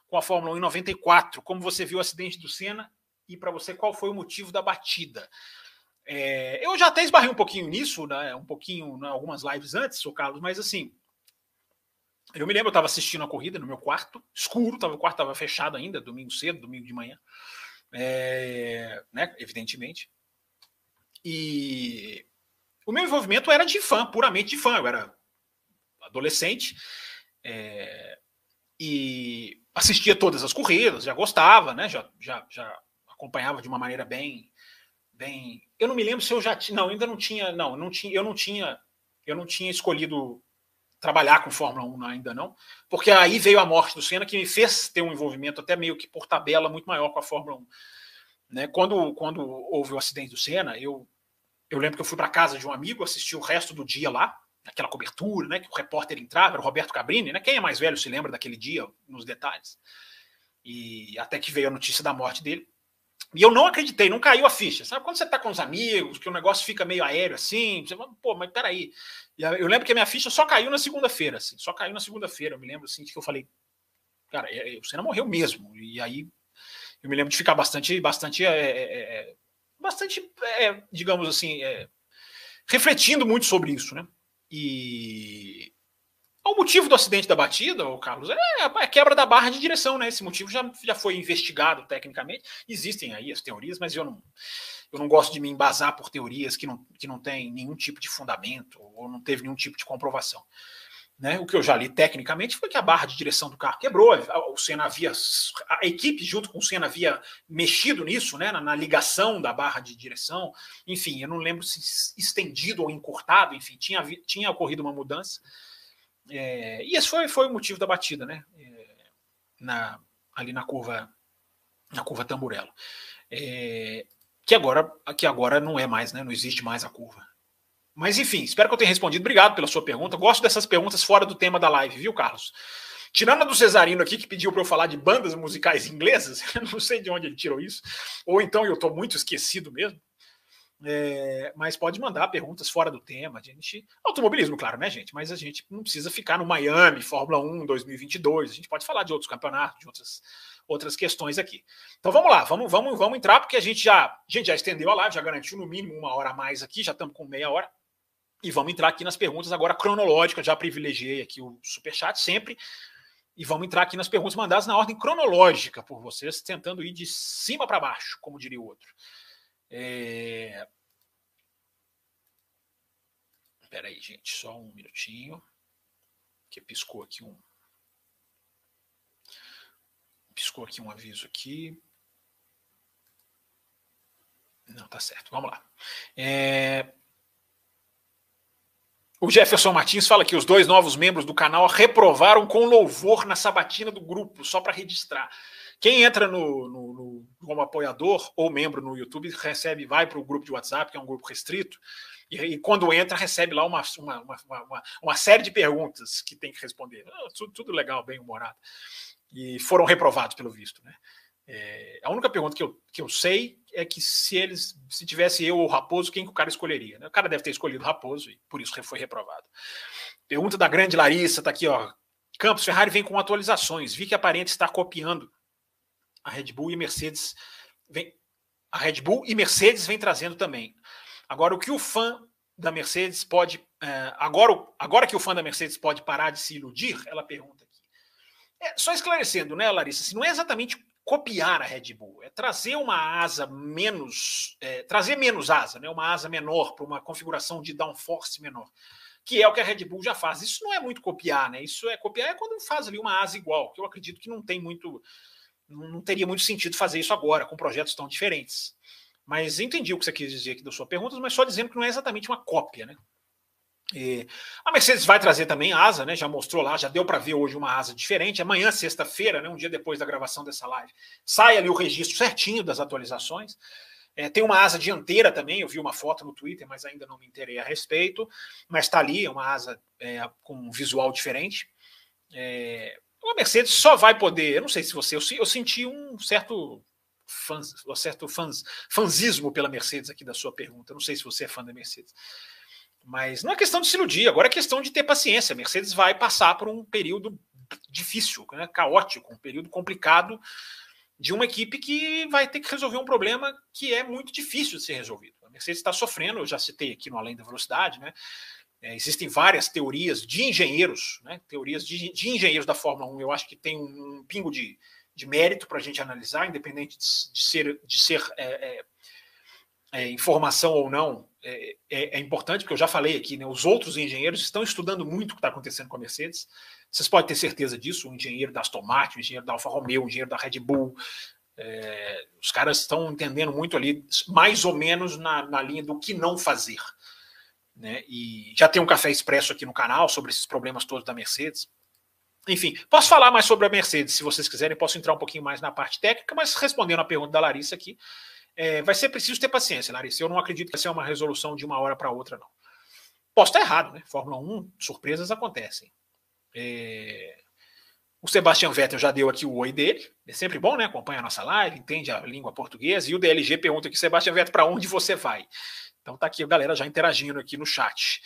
com a Fórmula 1 em 94, como você viu o acidente do Senna e para você qual foi o motivo da batida. É, eu já até esbarrei um pouquinho nisso, né, um pouquinho, né, algumas lives antes, o Carlos, mas assim, eu me lembro, eu estava assistindo a corrida no meu quarto, escuro, tava, o quarto estava fechado ainda, domingo cedo, domingo de manhã é, né, evidentemente. E o meu envolvimento era de fã, puramente de fã. Eu era adolescente é, e assistia todas as corridas, já gostava, né? Já, já, já acompanhava de uma maneira bem, bem. Eu não me lembro se eu já tinha, não, ainda não tinha, não, não tinha, eu não tinha, eu não tinha escolhido trabalhar com Fórmula 1 ainda não, porque aí veio a morte do Senna que me fez ter um envolvimento até meio que por tabela muito maior com a Fórmula 1. Né? Quando, quando houve o acidente do Senna, eu, eu lembro que eu fui para casa de um amigo, assisti o resto do dia lá, aquela cobertura, né? Que o repórter entrava, era o Roberto Cabrini, né? Quem é mais velho se lembra daquele dia, nos detalhes. E até que veio a notícia da morte dele. E eu não acreditei, não caiu a ficha. Sabe quando você está com os amigos, que o negócio fica meio aéreo assim, você fala, pô, mas peraí. Eu lembro que a minha ficha só caiu na segunda-feira, assim, só caiu na segunda-feira. Eu me lembro assim que eu falei, cara, é, é, o Senna morreu mesmo. E aí eu me lembro de ficar bastante, bastante, é, é, é bastante, é, digamos assim, refletindo muito sobre isso, né? E o motivo do acidente da batida, o Carlos, é a quebra da barra de direção, né? Esse motivo já, já foi investigado tecnicamente. Existem aí as teorias, mas eu não, eu não gosto de me embasar por teorias que não, que não têm nenhum tipo de fundamento ou não teve nenhum tipo de comprovação. Né? O que eu já li tecnicamente foi que a barra de direção do carro quebrou. O Senna havia, a equipe junto com o Senna havia mexido nisso, né? na, na ligação da barra de direção. Enfim, eu não lembro se estendido ou encurtado. Enfim, tinha, tinha ocorrido uma mudança. É, e esse foi, foi o motivo da batida, né? É, na, ali na curva na curva Tamburello. É, que agora que agora não é mais, né? Não existe mais a curva. Mas enfim, espero que eu tenha respondido. Obrigado pela sua pergunta. Gosto dessas perguntas fora do tema da live, viu, Carlos? Tirando a do Cesarino aqui, que pediu para eu falar de bandas musicais inglesas, eu não sei de onde ele tirou isso, ou então eu estou muito esquecido mesmo. É, mas pode mandar perguntas fora do tema. A gente, automobilismo, claro, né, gente? Mas a gente não precisa ficar no Miami, Fórmula 1 2022. A gente pode falar de outros campeonatos, de outras, outras questões aqui. Então vamos lá, vamos, vamos, vamos entrar, porque a gente já, a gente já estendeu a live, já garantiu no mínimo uma hora a mais aqui, já estamos com meia hora. E vamos entrar aqui nas perguntas agora cronológicas. Já privilegiei aqui o superchat sempre. E vamos entrar aqui nas perguntas mandadas na ordem cronológica por vocês, tentando ir de cima para baixo, como diria o outro. É... Aí, gente, só um minutinho. Que piscou aqui um. Piscou aqui um aviso aqui. Não, tá certo. Vamos lá. É... O Jefferson Martins fala que os dois novos membros do canal reprovaram com louvor na sabatina do grupo, só para registrar. Quem entra no, no, no, como apoiador ou membro no YouTube recebe, vai para o grupo de WhatsApp, que é um grupo restrito, e, e quando entra, recebe lá uma, uma, uma, uma, série de perguntas que tem que responder. Ah, tudo, tudo legal, bem humorado. E foram reprovados, pelo visto. Né? É, a única pergunta que eu, que eu sei é que se eles, se tivesse eu ou Raposo, quem que o cara escolheria? Né? O cara deve ter escolhido o Raposo e por isso foi reprovado. Pergunta da grande Larissa, tá aqui, ó. Campos Ferrari vem com atualizações. Vi que aparente estar copiando a Red Bull e Mercedes vem, a Red Bull e Mercedes vem trazendo também. Agora, o que o fã da Mercedes pode. É, agora, agora que o fã da Mercedes pode parar de se iludir, ela pergunta aqui. É, só esclarecendo, né, Larissa? Se não é exatamente copiar a Red Bull, é trazer uma asa menos. É, trazer menos asa, né, uma asa menor para uma configuração de downforce menor. Que é o que a Red Bull já faz. Isso não é muito copiar, né? Isso é copiar é quando faz ali uma asa igual, que eu acredito que não tem muito não teria muito sentido fazer isso agora, com projetos tão diferentes. Mas entendi o que você quis dizer aqui da sua pergunta, mas só dizendo que não é exatamente uma cópia, né? E a Mercedes vai trazer também asa, né? Já mostrou lá, já deu para ver hoje uma asa diferente. Amanhã, sexta-feira, né? um dia depois da gravação dessa live, sai ali o registro certinho das atualizações. É, tem uma asa dianteira também, eu vi uma foto no Twitter, mas ainda não me interei a respeito. Mas está ali, é uma asa é, com um visual diferente. É, a Mercedes só vai poder, eu não sei se você, eu, eu senti um certo fãs, um certo fãs, fanzismo pela Mercedes aqui da sua pergunta. Eu não sei se você é fã da Mercedes. Mas não é questão de se iludir, agora é questão de ter paciência. A Mercedes vai passar por um período difícil, né, caótico, um período complicado de uma equipe que vai ter que resolver um problema que é muito difícil de ser resolvido. A Mercedes está sofrendo, eu já citei aqui no Além da Velocidade, né? É, existem várias teorias de engenheiros, né? teorias de, de, engenheiros da Fórmula 1. Eu acho que tem um, um pingo de, de mérito para a gente analisar, independente de, de ser, de ser é, é, é informação ou não, é, é, é, importante, porque eu já falei aqui, né? os outros engenheiros estão estudando muito o que está acontecendo com a Mercedes. Vocês podem ter certeza disso, o engenheiro da Aston Martin, o engenheiro da Alfa Romeo, o engenheiro da Red Bull. os caras estão entendendo muito ali, mais ou menos na, na linha do que não fazer. Né? E já tem um café expresso aqui no canal sobre esses problemas todos da Mercedes. Enfim, posso falar mais sobre a Mercedes, se vocês quiserem, posso entrar um pouquinho mais na parte técnica, mas respondendo a pergunta da Larissa aqui, é, vai ser preciso ter paciência, Larissa. Eu não acredito que vai ser uma resolução de uma hora para outra, não. Posso estar errado, né? Fórmula 1, surpresas acontecem. É... O Sebastian Vettel já deu aqui o oi dele. É sempre bom, né? Acompanha a nossa live, entende a língua portuguesa. E o DLG pergunta aqui, Sebastian Vettel, para onde você vai? Então tá aqui a galera já interagindo aqui no chat.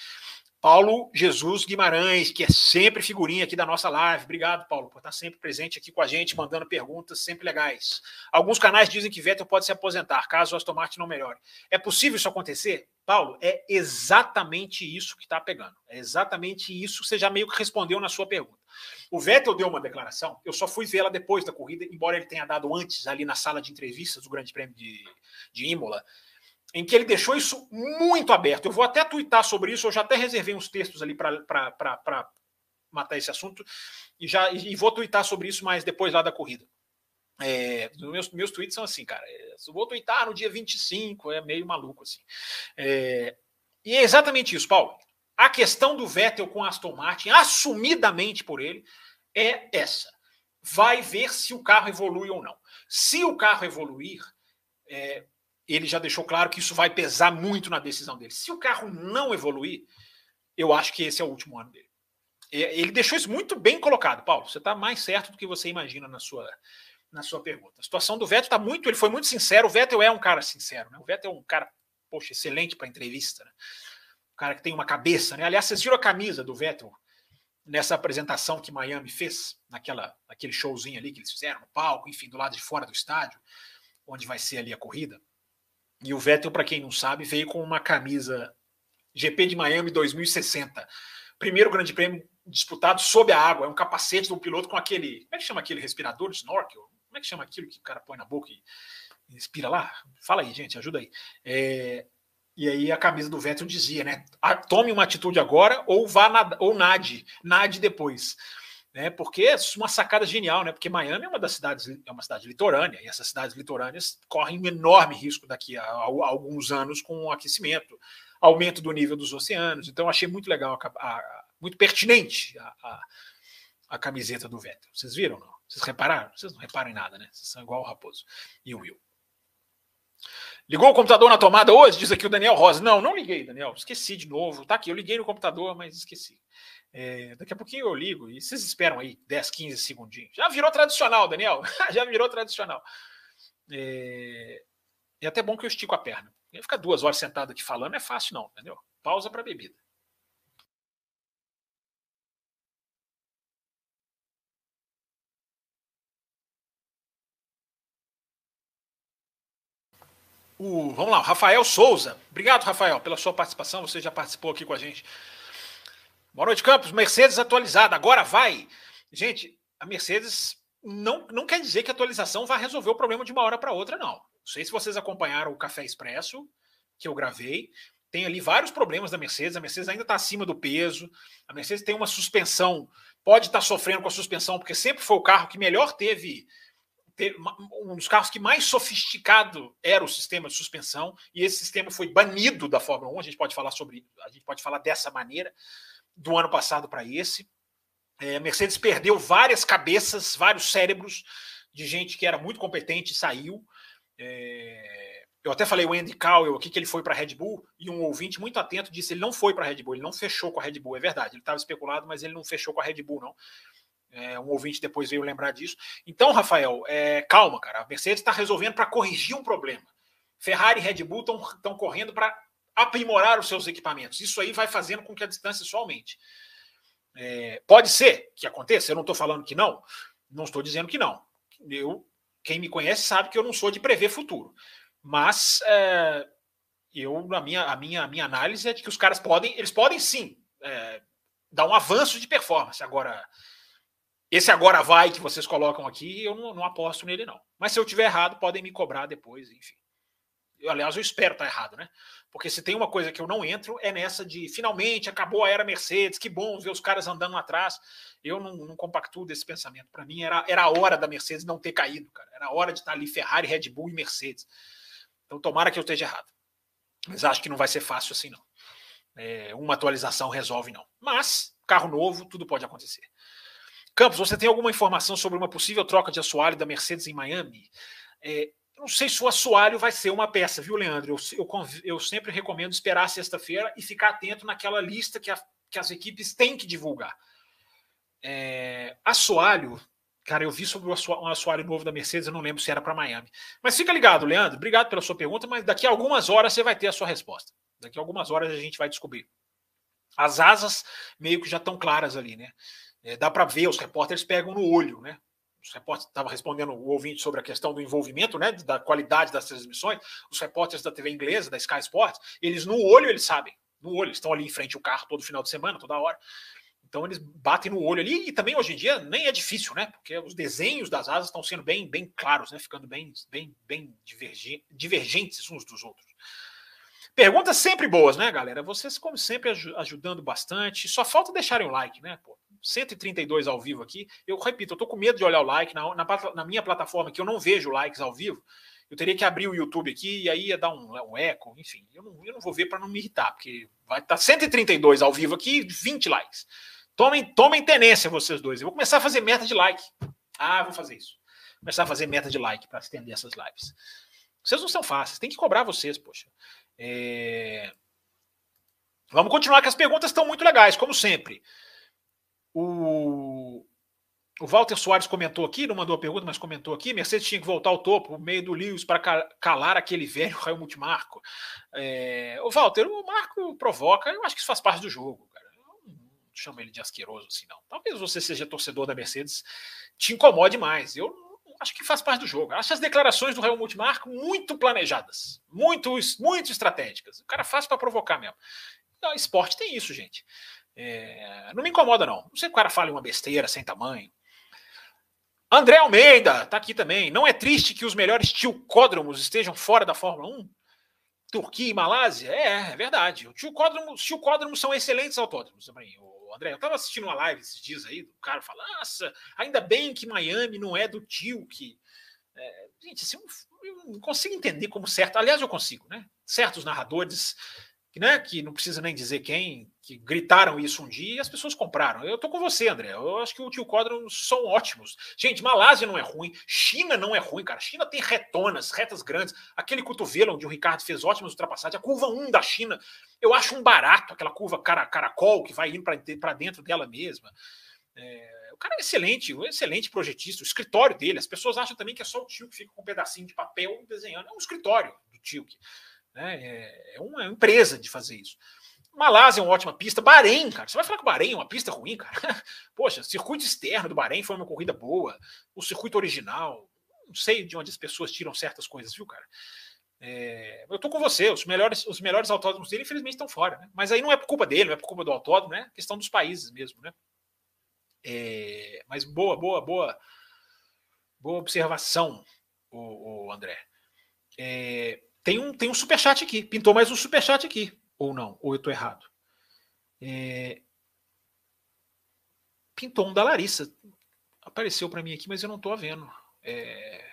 Paulo Jesus Guimarães, que é sempre figurinha aqui da nossa live. Obrigado, Paulo, por estar sempre presente aqui com a gente, mandando perguntas sempre legais. Alguns canais dizem que Vettel pode se aposentar caso o Aston Martin não melhore. É possível isso acontecer? Paulo, é exatamente isso que está pegando. É exatamente isso. Você já meio que respondeu na sua pergunta. O Vettel deu uma declaração, eu só fui vê-la depois da corrida, embora ele tenha dado antes ali na sala de entrevistas do Grande Prêmio de, de Imola em que ele deixou isso muito aberto. Eu vou até twittar sobre isso, eu já até reservei uns textos ali para matar esse assunto, e já e vou twittar sobre isso mais depois lá da corrida. É, meus, meus tweets são assim, cara. É, eu vou twittar no dia 25, é meio maluco assim. É, e é exatamente isso, Paulo. A questão do Vettel com Aston Martin, assumidamente por ele, é essa. Vai ver se o carro evolui ou não. Se o carro evoluir, é, ele já deixou claro que isso vai pesar muito na decisão dele. Se o carro não evoluir, eu acho que esse é o último ano dele. Ele deixou isso muito bem colocado, Paulo. Você está mais certo do que você imagina na sua, na sua pergunta. A situação do Vettel está muito. Ele foi muito sincero. O Vettel é um cara sincero, né? O Vettel é um cara, poxa, excelente para entrevista. Né? Um cara que tem uma cabeça, né? Aliás, vocês viram a camisa do Vettel nessa apresentação que Miami fez, naquela, naquele showzinho ali que eles fizeram no palco, enfim, do lado de fora do estádio, onde vai ser ali a corrida. E o Vettel, para quem não sabe, veio com uma camisa GP de Miami 2060. Primeiro grande prêmio disputado sob a água. É um capacete do piloto com aquele. Como é que chama aquele respirador de snorkel? Como é que chama aquilo que o cara põe na boca e respira lá? Fala aí, gente, ajuda aí. É, e aí a camisa do Vettel dizia, né? Tome uma atitude agora ou vá nada, ou nade, nade depois né? Porque é uma sacada genial, né? Porque Miami é uma das cidades, é uma cidade litorânea, e essas cidades litorâneas correm um enorme risco daqui a, a, a alguns anos com o aquecimento, aumento do nível dos oceanos. Então, achei muito legal, a, muito pertinente a, camiseta do Vettel. Vocês viram? Não? Vocês repararam? Vocês não reparam em nada, né? Vocês são igual o Raposo e o Will. Ligou o computador na tomada hoje? Diz aqui o Daniel Rosa. Não, não liguei, Daniel. Esqueci de novo. Tá aqui, eu liguei no computador, mas esqueci. É, daqui a pouquinho eu ligo e vocês esperam aí 10, 15 segundinhos. Já virou tradicional, Daniel. Já virou tradicional. É, é até bom que eu estico a perna. Ficar duas horas sentado aqui falando é fácil, não, entendeu? Pausa para bebida. O, vamos lá, Rafael Souza. Obrigado, Rafael, pela sua participação. Você já participou aqui com a gente Boa noite, Campos. Mercedes atualizada. Agora vai. Gente, a Mercedes não, não quer dizer que a atualização vai resolver o problema de uma hora para outra, não. Não sei se vocês acompanharam o Café Expresso, que eu gravei. Tem ali vários problemas da Mercedes. A Mercedes ainda está acima do peso. A Mercedes tem uma suspensão, pode estar tá sofrendo com a suspensão, porque sempre foi o carro que melhor teve um dos carros que mais sofisticado era o sistema de suspensão, e esse sistema foi banido da Fórmula 1. A gente pode falar sobre, a gente pode falar dessa maneira do ano passado para esse. É, a Mercedes perdeu várias cabeças, vários cérebros de gente que era muito competente e saiu. É, eu até falei o Andy Cowell aqui que ele foi para a Red Bull e um ouvinte muito atento disse ele não foi para a Red Bull, ele não fechou com a Red Bull. É verdade, ele estava especulado, mas ele não fechou com a Red Bull, não. É, um ouvinte depois veio lembrar disso. Então, Rafael, é, calma, cara. A Mercedes está resolvendo para corrigir um problema. Ferrari e Red Bull estão correndo para aprimorar os seus equipamentos. Isso aí vai fazendo com que a distância só aumente. É, pode ser que aconteça, eu não estou falando que não, não estou dizendo que não. Eu, quem me conhece sabe que eu não sou de prever futuro. Mas é, eu, a minha, a, minha, a minha análise é de que os caras podem, eles podem sim é, dar um avanço de performance. Agora, esse agora vai que vocês colocam aqui, eu não, não aposto nele, não. Mas se eu tiver errado, podem me cobrar depois, enfim. Eu, aliás, eu espero estar errado, né? Porque se tem uma coisa que eu não entro, é nessa de finalmente acabou a era Mercedes, que bom ver os caras andando atrás. Eu não, não compactuo desse pensamento. Para mim, era, era a hora da Mercedes não ter caído, cara. Era a hora de estar ali Ferrari, Red Bull e Mercedes. Então, tomara que eu esteja errado. Mas acho que não vai ser fácil assim, não. É, uma atualização resolve, não. Mas, carro novo, tudo pode acontecer. Campos, você tem alguma informação sobre uma possível troca de assoalho da Mercedes em Miami? É, não sei se o assoalho vai ser uma peça, viu, Leandro? Eu, eu, eu sempre recomendo esperar sexta-feira e ficar atento naquela lista que, a, que as equipes têm que divulgar. É, assoalho, cara, eu vi sobre um assoalho novo da Mercedes, eu não lembro se era para Miami. Mas fica ligado, Leandro, obrigado pela sua pergunta, mas daqui a algumas horas você vai ter a sua resposta. Daqui a algumas horas a gente vai descobrir. As asas meio que já estão claras ali, né? É, dá para ver, os repórteres pegam no olho, né? Os repórteres estavam respondendo o ouvinte sobre a questão do envolvimento, né? Da qualidade das transmissões. Os repórteres da TV inglesa, da Sky Sports, eles no olho eles sabem. No olho, eles estão ali em frente ao carro todo final de semana, toda hora. Então eles batem no olho ali e também hoje em dia nem é difícil, né? Porque os desenhos das asas estão sendo bem, bem claros, né? Ficando bem, bem, bem divergentes uns dos outros. Perguntas sempre boas, né, galera? Vocês, como sempre, ajudando bastante. Só falta deixarem o like, né? Pô, 132 ao vivo aqui. Eu repito, eu tô com medo de olhar o like na, na, na, minha plataforma, que eu não vejo likes ao vivo. Eu teria que abrir o YouTube aqui e aí ia dar um, um eco, enfim. Eu não, eu não vou ver para não me irritar, porque vai estar tá 132 ao vivo aqui, 20 likes. Tomem, tomem tenência, vocês dois. Eu vou começar a fazer meta de like. Ah, vou fazer isso. Começar a fazer meta de like para estender essas lives. Vocês não são fáceis, tem que cobrar vocês, poxa. É... Vamos continuar, que as perguntas estão muito legais, como sempre. O, o Walter Soares comentou aqui, não mandou a pergunta, mas comentou aqui: Mercedes tinha que voltar ao topo, meio do Lewis, para calar aquele velho Helmut Marco. É, o Walter, o Marco provoca, eu acho que isso faz parte do jogo, cara. Eu não chamo ele de asqueroso assim, não. Talvez você seja torcedor da Mercedes, te incomode mais. Eu acho que faz parte do jogo. Acho as declarações do Helmut Marko muito planejadas, muito, muito estratégicas. O cara faz para provocar mesmo. Então, esporte tem isso, gente. É, não me incomoda, não. Não sei que o cara fale uma besteira sem tamanho. André Almeida tá aqui também. Não é triste que os melhores tilcódromos estejam fora da Fórmula 1? Turquia e Malásia? É, é verdade. Os tilcódromos, são excelentes autódromos também. André, eu estava assistindo uma live esses dias aí, o cara fala, nossa, ainda bem que Miami não é do tio que. É, gente, assim, eu não consigo entender como certo. Aliás, eu consigo, né? Certos narradores né, que não precisa nem dizer quem, que gritaram isso um dia e as pessoas compraram. Eu tô com você, André. Eu acho que o tio Códromo são ótimos. Gente, Malásia não é ruim, China não é ruim, cara. China tem retonas, retas grandes. Aquele cotovelo onde o Ricardo fez ótimas ultrapassagens, a curva 1 da China, eu acho um barato, aquela curva cara, caracol que vai indo para dentro dela mesma. É, o cara é excelente, um excelente projetista, o escritório dele. As pessoas acham também que é só o tio que fica com um pedacinho de papel desenhando. É um escritório do tio. Que, né? É, é uma empresa de fazer isso. Malásia é uma ótima pista. Bahrein, cara. Você vai falar que o Bahrein é uma pista ruim, cara? Poxa, circuito externo do Bahrein foi uma corrida boa. O circuito original. Não sei de onde as pessoas tiram certas coisas, viu, cara? É, eu tô com você. Os melhores, os melhores autódromos dele, infelizmente, estão fora. Né? Mas aí não é por culpa dele, não é por culpa do autódromo, né? É questão dos países mesmo, né? É, mas boa, boa, boa. Boa observação, o, o André. É, tem um, tem um superchat aqui. Pintou mais um superchat aqui. Ou não? Ou eu estou errado? É... Pintou um da Larissa. Apareceu para mim aqui, mas eu não estou vendo. É...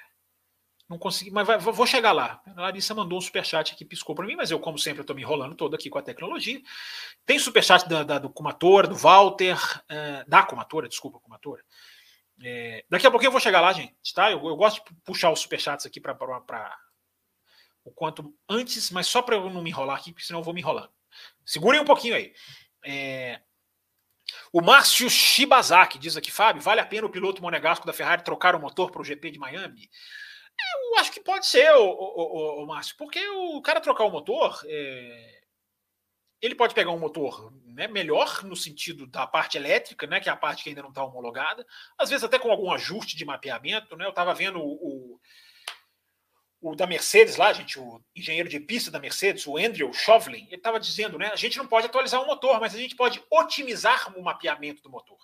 Não consegui, mas vai, vou chegar lá. A Larissa mandou um superchat aqui, piscou para mim, mas eu, como sempre, estou me enrolando todo aqui com a tecnologia. Tem superchat da, da, do Comatora, do Walter, uh, da Comatora, desculpa, Comatora. É, daqui a pouquinho eu vou chegar lá, gente, tá? Eu, eu gosto de puxar os superchats aqui para o quanto antes, mas só para eu não me enrolar aqui, porque senão eu vou me enrolando. Segurem um pouquinho aí. É... O Márcio Shibazaki diz aqui, Fábio, vale a pena o piloto monegasco da Ferrari trocar o motor para o GP de Miami? Eu acho que pode ser, o, o, o, o Márcio, porque o cara trocar o motor, é... ele pode pegar um motor né, melhor no sentido da parte elétrica, né, que é a parte que ainda não está homologada, às vezes até com algum ajuste de mapeamento. Né, eu estava vendo o, o da Mercedes lá, gente, o engenheiro de pista da Mercedes, o Andrew Shovlin, ele estava dizendo, né? A gente não pode atualizar o motor, mas a gente pode otimizar o mapeamento do motor.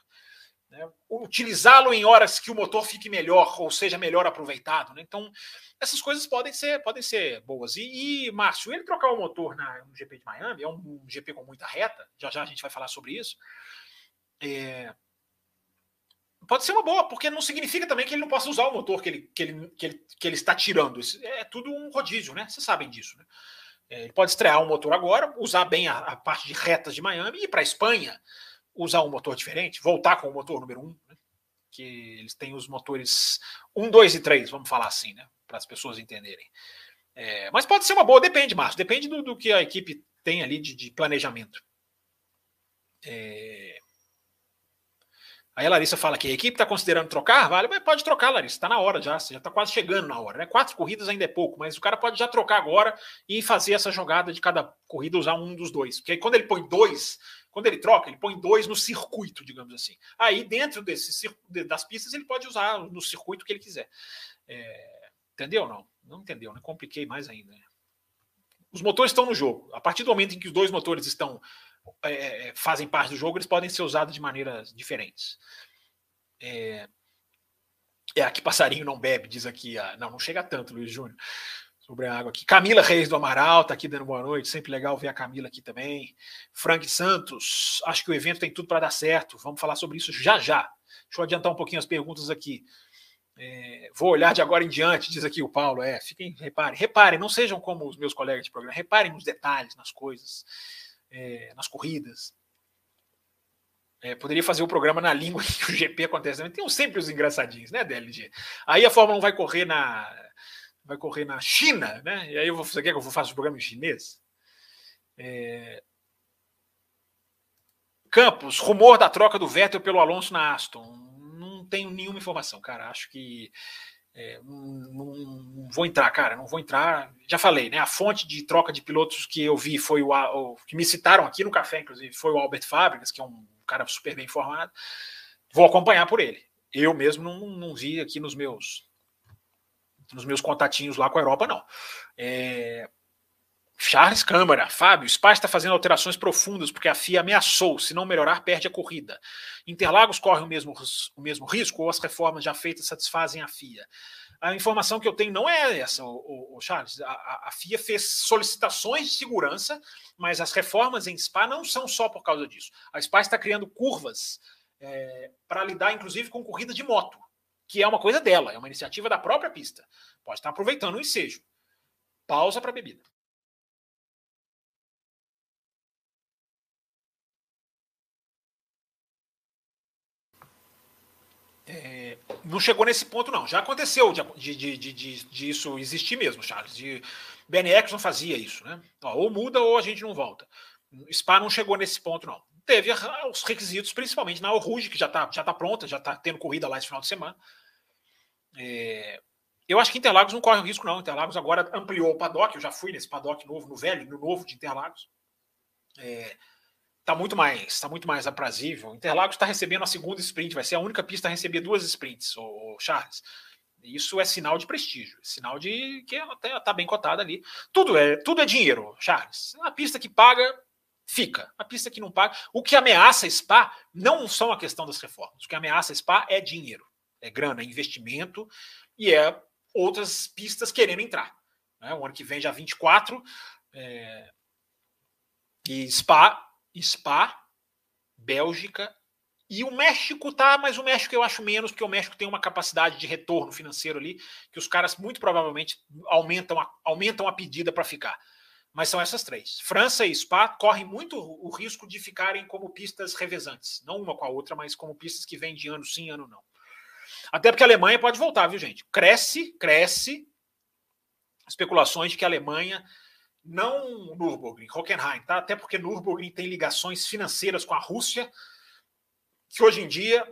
Né, Utilizá-lo em horas que o motor fique melhor ou seja melhor aproveitado. Né? Então, essas coisas podem ser, podem ser boas. E, e Márcio, ele trocar o motor na, no GP de Miami, é um, um GP com muita reta, já já a gente vai falar sobre isso. É, pode ser uma boa, porque não significa também que ele não possa usar o motor que ele, que ele, que ele, que ele está tirando. É tudo um rodízio, né? Vocês sabem disso, né? É, ele pode estrear um motor agora, usar bem a, a parte de retas de Miami e ir para a Espanha usar um motor diferente, voltar com o motor número um, né? que eles têm os motores 1, 2 e 3, vamos falar assim, né? para as pessoas entenderem. É, mas pode ser uma boa, depende, Márcio, depende do, do que a equipe tem ali de, de planejamento. É... Aí a Larissa fala que a equipe está considerando trocar, vale, mas pode trocar, Larissa, está na hora já, já está quase chegando na hora. Né? Quatro corridas ainda é pouco, mas o cara pode já trocar agora e fazer essa jogada de cada corrida usar um dos dois. Porque aí quando ele põe dois, quando ele troca, ele põe dois no circuito, digamos assim. Aí dentro desse das pistas ele pode usar no circuito que ele quiser. É... Entendeu? Não, não entendeu, né? Compliquei mais ainda. Né? Os motores estão no jogo. A partir do momento em que os dois motores estão é, é, fazem parte do jogo, eles podem ser usados de maneiras diferentes. É, é aqui passarinho não bebe, diz aqui. A, não, não chega tanto, Luiz Júnior, sobre a água aqui. Camila Reis do Amaral tá aqui dando boa noite, sempre legal ver a Camila aqui também. Frank Santos, acho que o evento tem tudo para dar certo. Vamos falar sobre isso já já. Deixa eu adiantar um pouquinho as perguntas aqui. É, vou olhar de agora em diante, diz aqui o Paulo. É, fiquem, reparem, reparem, não sejam como os meus colegas de programa, reparem nos detalhes, nas coisas é, nas corridas. É, poderia fazer o programa na língua que o GP acontece. Tem sempre os engraçadinhos, né, DLG? Aí a Fórmula 1 vai correr na vai correr na China, né? E aí eu vou fazer que eu fazer o programa em chinês. É... Campos, rumor da troca do Vettel pelo Alonso na Aston. Não tenho nenhuma informação, cara. Acho que é, não, não, vou entrar, cara, não vou entrar. Já falei, né? A fonte de troca de pilotos que eu vi foi o, o, que me citaram aqui no café, inclusive, foi o Albert Fábricas, que é um cara super bem informado. Vou acompanhar por ele. Eu mesmo não, não vi aqui nos meus nos meus contatinhos lá com a Europa, não. É, Charles Câmara, Fábio, Spa está fazendo alterações profundas porque a FIA ameaçou, se não melhorar, perde a corrida. Interlagos corre o mesmo, o mesmo risco ou as reformas já feitas satisfazem a FIA? A informação que eu tenho não é essa, o, Charles. A, a, FIA fez solicitações de segurança, mas as reformas em Spa não são só por causa disso. A Spa está criando curvas é, para lidar, inclusive, com corrida de moto, que é uma coisa dela, é uma iniciativa da própria pista. Pode estar aproveitando o ensejo. Pausa para bebida. É, não chegou nesse ponto, não. Já aconteceu de, de, de, de, isso existir mesmo, Charles. De, Ben não fazia isso, né? Ó, ou muda ou a gente não volta. Spa não chegou nesse ponto, não. Teve os requisitos, principalmente na Ruge, que já está já tá pronta, já está tendo corrida lá esse final de semana. É, eu acho que Interlagos não corre o risco, não. Interlagos agora ampliou o paddock. Eu já fui nesse paddock novo, no velho, no novo de Interlagos. É, está muito mais tá muito mais aprazível. Interlagos está recebendo a segunda sprint, vai ser a única pista a receber duas sprints, o, Charles. Isso é sinal de prestígio, é sinal de que ela está bem cotada ali. Tudo é tudo é dinheiro, Charles. A pista que paga fica, a pista que não paga. O que ameaça Spa não são a questão das reformas. O que ameaça Spa é dinheiro, é grana, é investimento e é outras pistas querendo entrar. Né? O ano que vem já 24 é... e Spa Spa, Bélgica e o México tá, mas o México eu acho menos, porque o México tem uma capacidade de retorno financeiro ali, que os caras muito provavelmente aumentam a, aumentam a pedida para ficar. Mas são essas três. França e Spa correm muito o risco de ficarem como pistas revezantes. Não uma com a outra, mas como pistas que vêm de ano sim, ano não. Até porque a Alemanha pode voltar, viu, gente? Cresce, cresce. Especulações de que a Alemanha não Nürburgring, Hockenheim, tá? Até porque Nürburgring tem ligações financeiras com a Rússia, que hoje em dia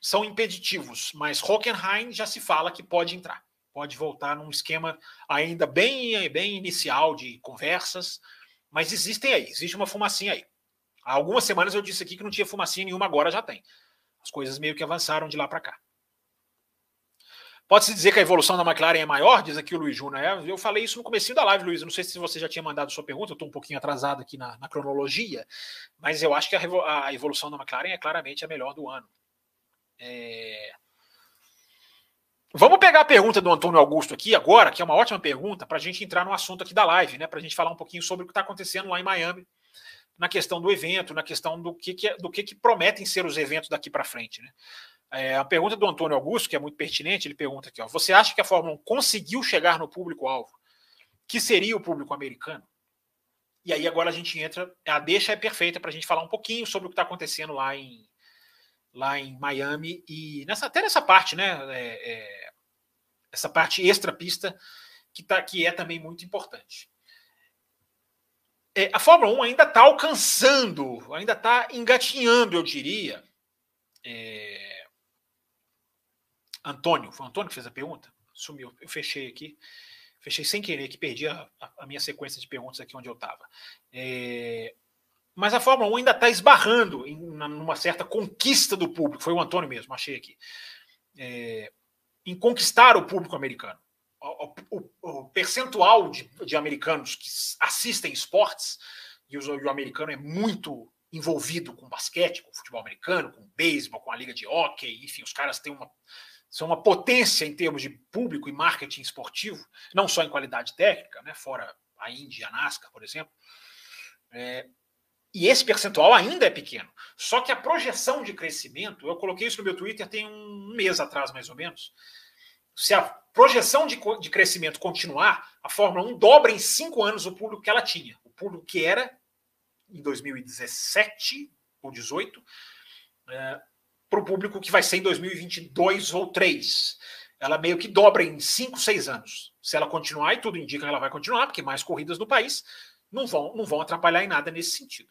são impeditivos, mas Hockenheim já se fala que pode entrar, pode voltar num esquema ainda bem, bem inicial de conversas, mas existem aí, existe uma fumacinha aí. Há algumas semanas eu disse aqui que não tinha fumacinha nenhuma, agora já tem. As coisas meio que avançaram de lá para cá. Pode-se dizer que a evolução da McLaren é maior, diz aqui o Luiz Júnior. É, eu falei isso no começo da live, Luiz. não sei se você já tinha mandado sua pergunta, eu estou um pouquinho atrasado aqui na, na, cronologia, mas eu acho que a, a, evolução da McLaren é claramente a melhor do ano. É... Vamos pegar a pergunta do Antônio Augusto aqui agora, que é uma ótima pergunta, para a gente entrar no assunto aqui da live, né? Para a gente falar um pouquinho sobre o que está acontecendo lá em Miami, na questão do evento, na questão do que, que, do que, que prometem ser os eventos daqui para frente. Né? É, a pergunta do Antônio Augusto, que é muito pertinente, ele pergunta aqui: ó, você acha que a Fórmula 1 conseguiu chegar no público-alvo, que seria o público americano? E aí agora a gente entra, a deixa é perfeita para a gente falar um pouquinho sobre o que está acontecendo lá em, lá em Miami e nessa, até nessa parte, né? É, é, essa parte extra-pista que, tá, que é também muito importante. É, a Fórmula 1 ainda está alcançando, ainda está engatinhando, eu diria. É... Antônio, foi o Antônio que fez a pergunta? Sumiu, eu fechei aqui. Fechei sem querer, que perdi a, a minha sequência de perguntas aqui onde eu estava. É... Mas a Fórmula 1 ainda está esbarrando em uma certa conquista do público. Foi o Antônio mesmo, achei aqui. É... Em conquistar o público americano. O, o, o percentual de, de, americanos que assistem esportes, e o, o americano é muito envolvido com basquete, com futebol americano, com beisebol, com a liga de hockey, enfim, os caras têm uma são uma potência em termos de público e marketing esportivo, não só em qualidade técnica, né, fora a Índia, a NASCAR, por exemplo. É, e esse percentual ainda é pequeno. Só que a projeção de crescimento, eu coloquei isso no meu Twitter tem um mês atrás, mais ou menos. Se a projeção de, de crescimento continuar, a Fórmula 1 dobra em cinco anos o público que ela tinha. O público que era em 2017 ou 2018, é, para o público que vai ser em 2022 ou 3. Ela meio que dobra em 5, 6 anos. Se ela continuar, e tudo indica que ela vai continuar, porque mais corridas no país não vão, não vão atrapalhar em nada nesse sentido.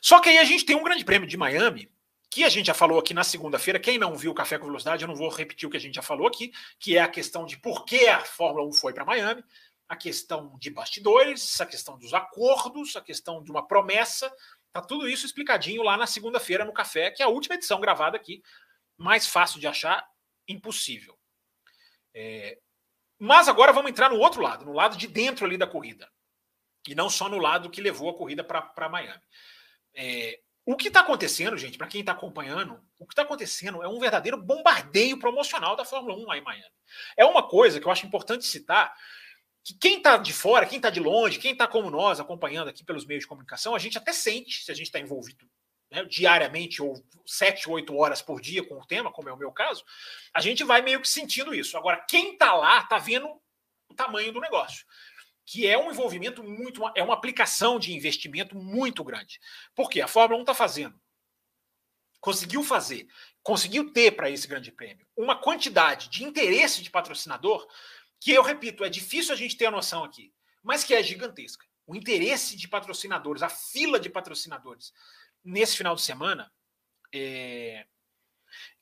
Só que aí a gente tem um grande prêmio de Miami, que a gente já falou aqui na segunda-feira. Quem não viu o Café com Velocidade, eu não vou repetir o que a gente já falou aqui, que é a questão de por que a Fórmula 1 foi para Miami, a questão de bastidores, a questão dos acordos, a questão de uma promessa Tá tudo isso explicadinho lá na segunda-feira no Café, que é a última edição gravada aqui. Mais fácil de achar, impossível. É... Mas agora vamos entrar no outro lado, no lado de dentro ali da corrida. E não só no lado que levou a corrida para Miami. É... O que está acontecendo, gente, para quem está acompanhando, o que está acontecendo é um verdadeiro bombardeio promocional da Fórmula 1 lá em Miami. É uma coisa que eu acho importante citar, que quem está de fora, quem está de longe, quem está como nós, acompanhando aqui pelos meios de comunicação, a gente até sente, se a gente está envolvido né, diariamente ou sete, oito horas por dia com o tema, como é o meu caso, a gente vai meio que sentindo isso. Agora, quem está lá está vendo o tamanho do negócio, que é um envolvimento muito, é uma aplicação de investimento muito grande. Porque a Fórmula 1 está fazendo, conseguiu fazer, conseguiu ter para esse grande prêmio uma quantidade de interesse de patrocinador que eu repito, é difícil a gente ter a noção aqui, mas que é gigantesca. O interesse de patrocinadores, a fila de patrocinadores nesse final de semana, é...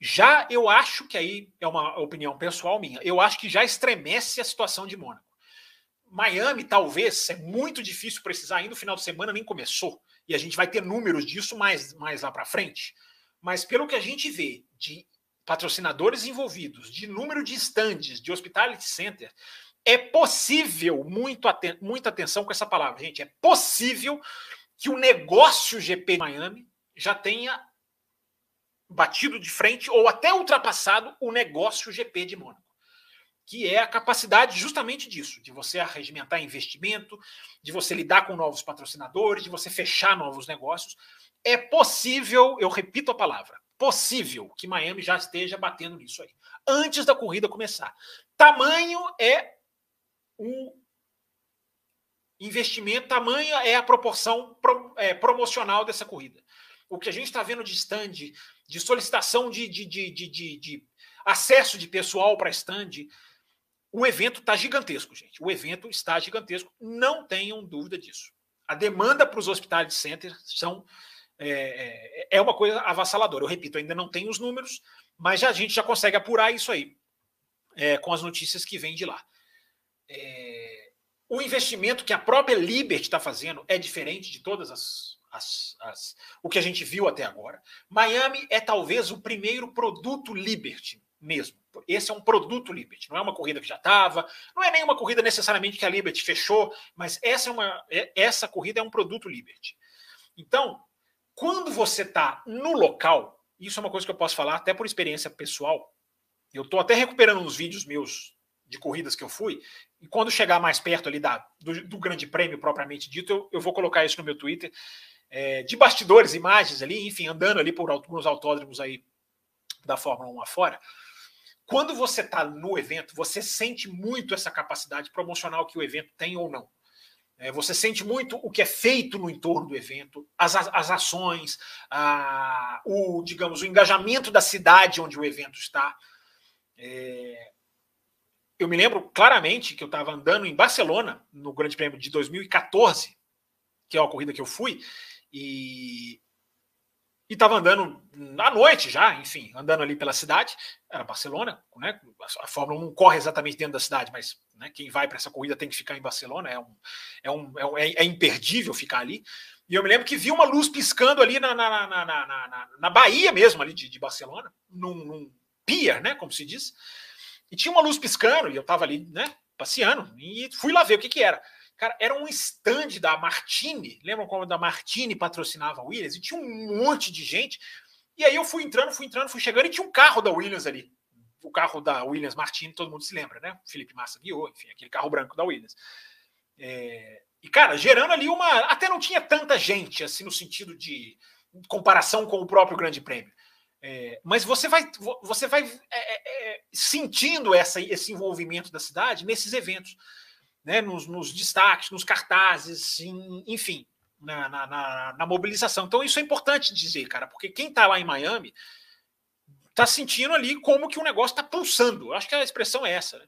já eu acho que aí é uma opinião pessoal minha, eu acho que já estremece a situação de Mônaco. Miami, talvez, é muito difícil precisar, ainda o final de semana nem começou, e a gente vai ter números disso mais, mais lá para frente. Mas pelo que a gente vê de patrocinadores envolvidos, de número de estandes, de hospitality center, é possível, muito aten muita atenção com essa palavra, gente, é possível que o negócio GP de Miami já tenha batido de frente ou até ultrapassado o negócio GP de Mônaco, que é a capacidade justamente disso, de você arregimentar investimento, de você lidar com novos patrocinadores, de você fechar novos negócios. É possível, eu repito a palavra, possível que Miami já esteja batendo nisso aí, antes da corrida começar. Tamanho é o investimento, tamanho é a proporção pro, é, promocional dessa corrida. O que a gente está vendo de stand, de solicitação de, de, de, de, de acesso de pessoal para stand, o evento está gigantesco, gente. O evento está gigantesco, não tenham dúvida disso. A demanda para os hospitais de center são é, é, é uma coisa avassaladora. Eu repito, ainda não tem os números, mas já, a gente já consegue apurar isso aí é, com as notícias que vêm de lá. É, o investimento que a própria Liberty está fazendo é diferente de todas as, as, as, o que a gente viu até agora. Miami é talvez o primeiro produto Liberty mesmo. Esse é um produto Liberty, não é uma corrida que já estava, não é nenhuma corrida necessariamente que a Liberty fechou, mas essa é uma é, essa corrida é um produto Liberty. Então, quando você está no local, isso é uma coisa que eu posso falar até por experiência pessoal. Eu estou até recuperando uns vídeos meus de corridas que eu fui, e quando chegar mais perto ali da, do, do grande prêmio propriamente dito, eu, eu, vou colocar isso no meu Twitter, é, de bastidores, imagens ali, enfim, andando ali por alguns autódromos aí da Fórmula 1 afora. Quando você está no evento, você sente muito essa capacidade promocional que o evento tem ou não. É, você sente muito o que é feito no entorno do evento, as, as ações, a, o, digamos, o engajamento da cidade onde o evento está. É, eu me lembro claramente que eu estava andando em Barcelona, no Grande Prêmio de 2014, que é a corrida que eu fui, e e estava andando à noite já, enfim, andando ali pela cidade, era Barcelona, né? A Fórmula 1 não corre exatamente dentro da cidade, mas né, quem vai para essa corrida tem que ficar em Barcelona, é, um, é, um, é, é, imperdível ficar ali. E eu me lembro que vi uma luz piscando ali na, na, na, na, na, na Bahia mesmo, ali de, de Barcelona, num, num pier, né? Como se diz. E tinha uma luz piscando, e eu estava ali, né, passeando, e fui lá ver o que, que era. Cara, era um stand da Martini. Lembram como da Martini patrocinava a Williams? E tinha um monte de gente. E aí eu fui entrando, fui entrando, fui chegando e tinha um carro da Williams ali. O carro da Williams Martini, todo mundo se lembra, né? Felipe Massa guiou, enfim, aquele carro branco da Williams. É... E, cara, gerando ali uma. Até não tinha tanta gente, assim, no sentido de comparação com o próprio Grande Prêmio. É, mas você vai, você vai é, é, é sentindo essa, esse envolvimento da cidade nesses eventos né, nos, nos destaques, nos cartazes, em, enfim, na, na, na, na, mobilização. Então, isso é importante dizer, cara, porque quem está lá em Miami está sentindo ali como que o negócio está pulsando. Eu acho que a expressão é essa. Né?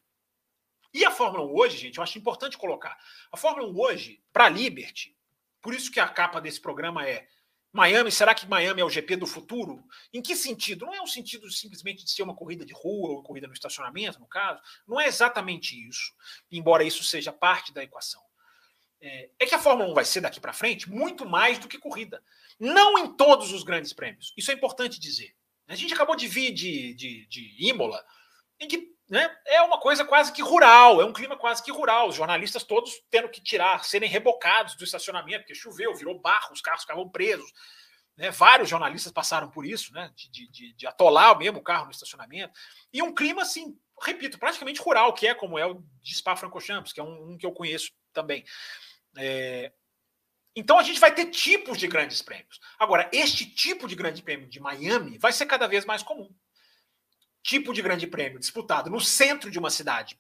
E a Fórmula 1 hoje, gente, eu acho importante colocar. A Fórmula 1 hoje, para a Liberty, por isso que a capa desse programa é Miami, será que Miami é o GP do futuro? Em que sentido? Não é um sentido simplesmente de ser uma corrida de rua ou corrida no estacionamento, no caso. Não é exatamente isso, embora isso seja parte da equação. É, é que a Fórmula 1 vai ser daqui para frente muito mais do que corrida. Não em todos os grandes prêmios. Isso é importante dizer. A gente acabou de vir de, de, de Imola, em que né, é uma coisa quase que rural, é um clima quase que rural. Os jornalistas todos tendo que tirar, serem rebocados do estacionamento, porque choveu, virou barro, os carros ficavam presos. Né, vários jornalistas passaram por isso, né, de, de, de atolar mesmo o carro no estacionamento. E um clima, assim, repito, praticamente rural, que é como é o de Spa-Francorchamps, que é um, um, que eu conheço também. É, então a gente vai ter tipos de grandes prêmios. Agora, este tipo de grande prêmio de Miami vai ser cada vez mais comum tipo de grande prêmio disputado no centro de uma cidade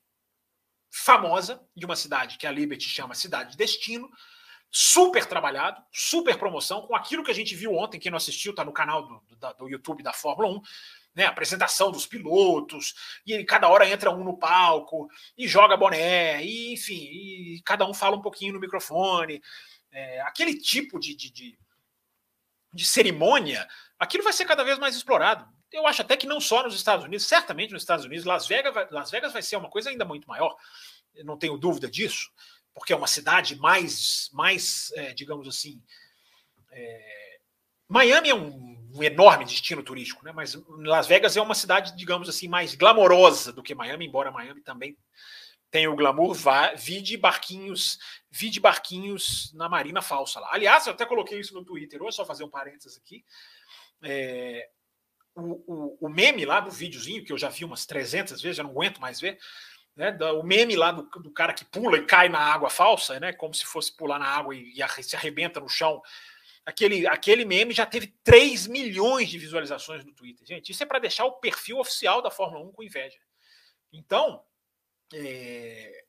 famosa, de uma cidade que a Liberty chama cidade de destino, super trabalhado, super promoção, com aquilo que a gente viu ontem, quem não assistiu, está no canal do, do, do, YouTube da Fórmula 1, né, apresentação dos pilotos, e cada hora entra um no palco, e joga boné, e enfim, e cada um fala um pouquinho no microfone, é, aquele tipo de, de, de, de cerimônia, aquilo vai ser cada vez mais explorado eu acho até que não só nos Estados Unidos, certamente nos Estados Unidos, Las Vegas, vai, Las Vegas vai ser uma coisa ainda muito maior, eu não tenho dúvida disso, porque é uma cidade mais, mais é, digamos assim. É, Miami é um, um, enorme destino turístico, né? mas Las Vegas é uma cidade, digamos assim, mais glamourosa do que Miami, embora Miami também tenha o glamour. Vá, vide barquinhos, vide barquinhos na Marina Falsa lá. Aliás, eu até coloquei isso no Twitter, hoje só fazer um parênteses aqui. É, o, o, o, meme lá do videozinho, que eu já vi umas 300 vezes, já não aguento mais ver, né, o meme lá do, do, cara que pula e cai na água falsa, né, como se fosse pular na água e, e se arrebenta no chão. Aquele, aquele meme já teve 3 milhões de visualizações no Twitter. Gente, isso é para deixar o perfil oficial da Fórmula 1 com inveja. Então, é,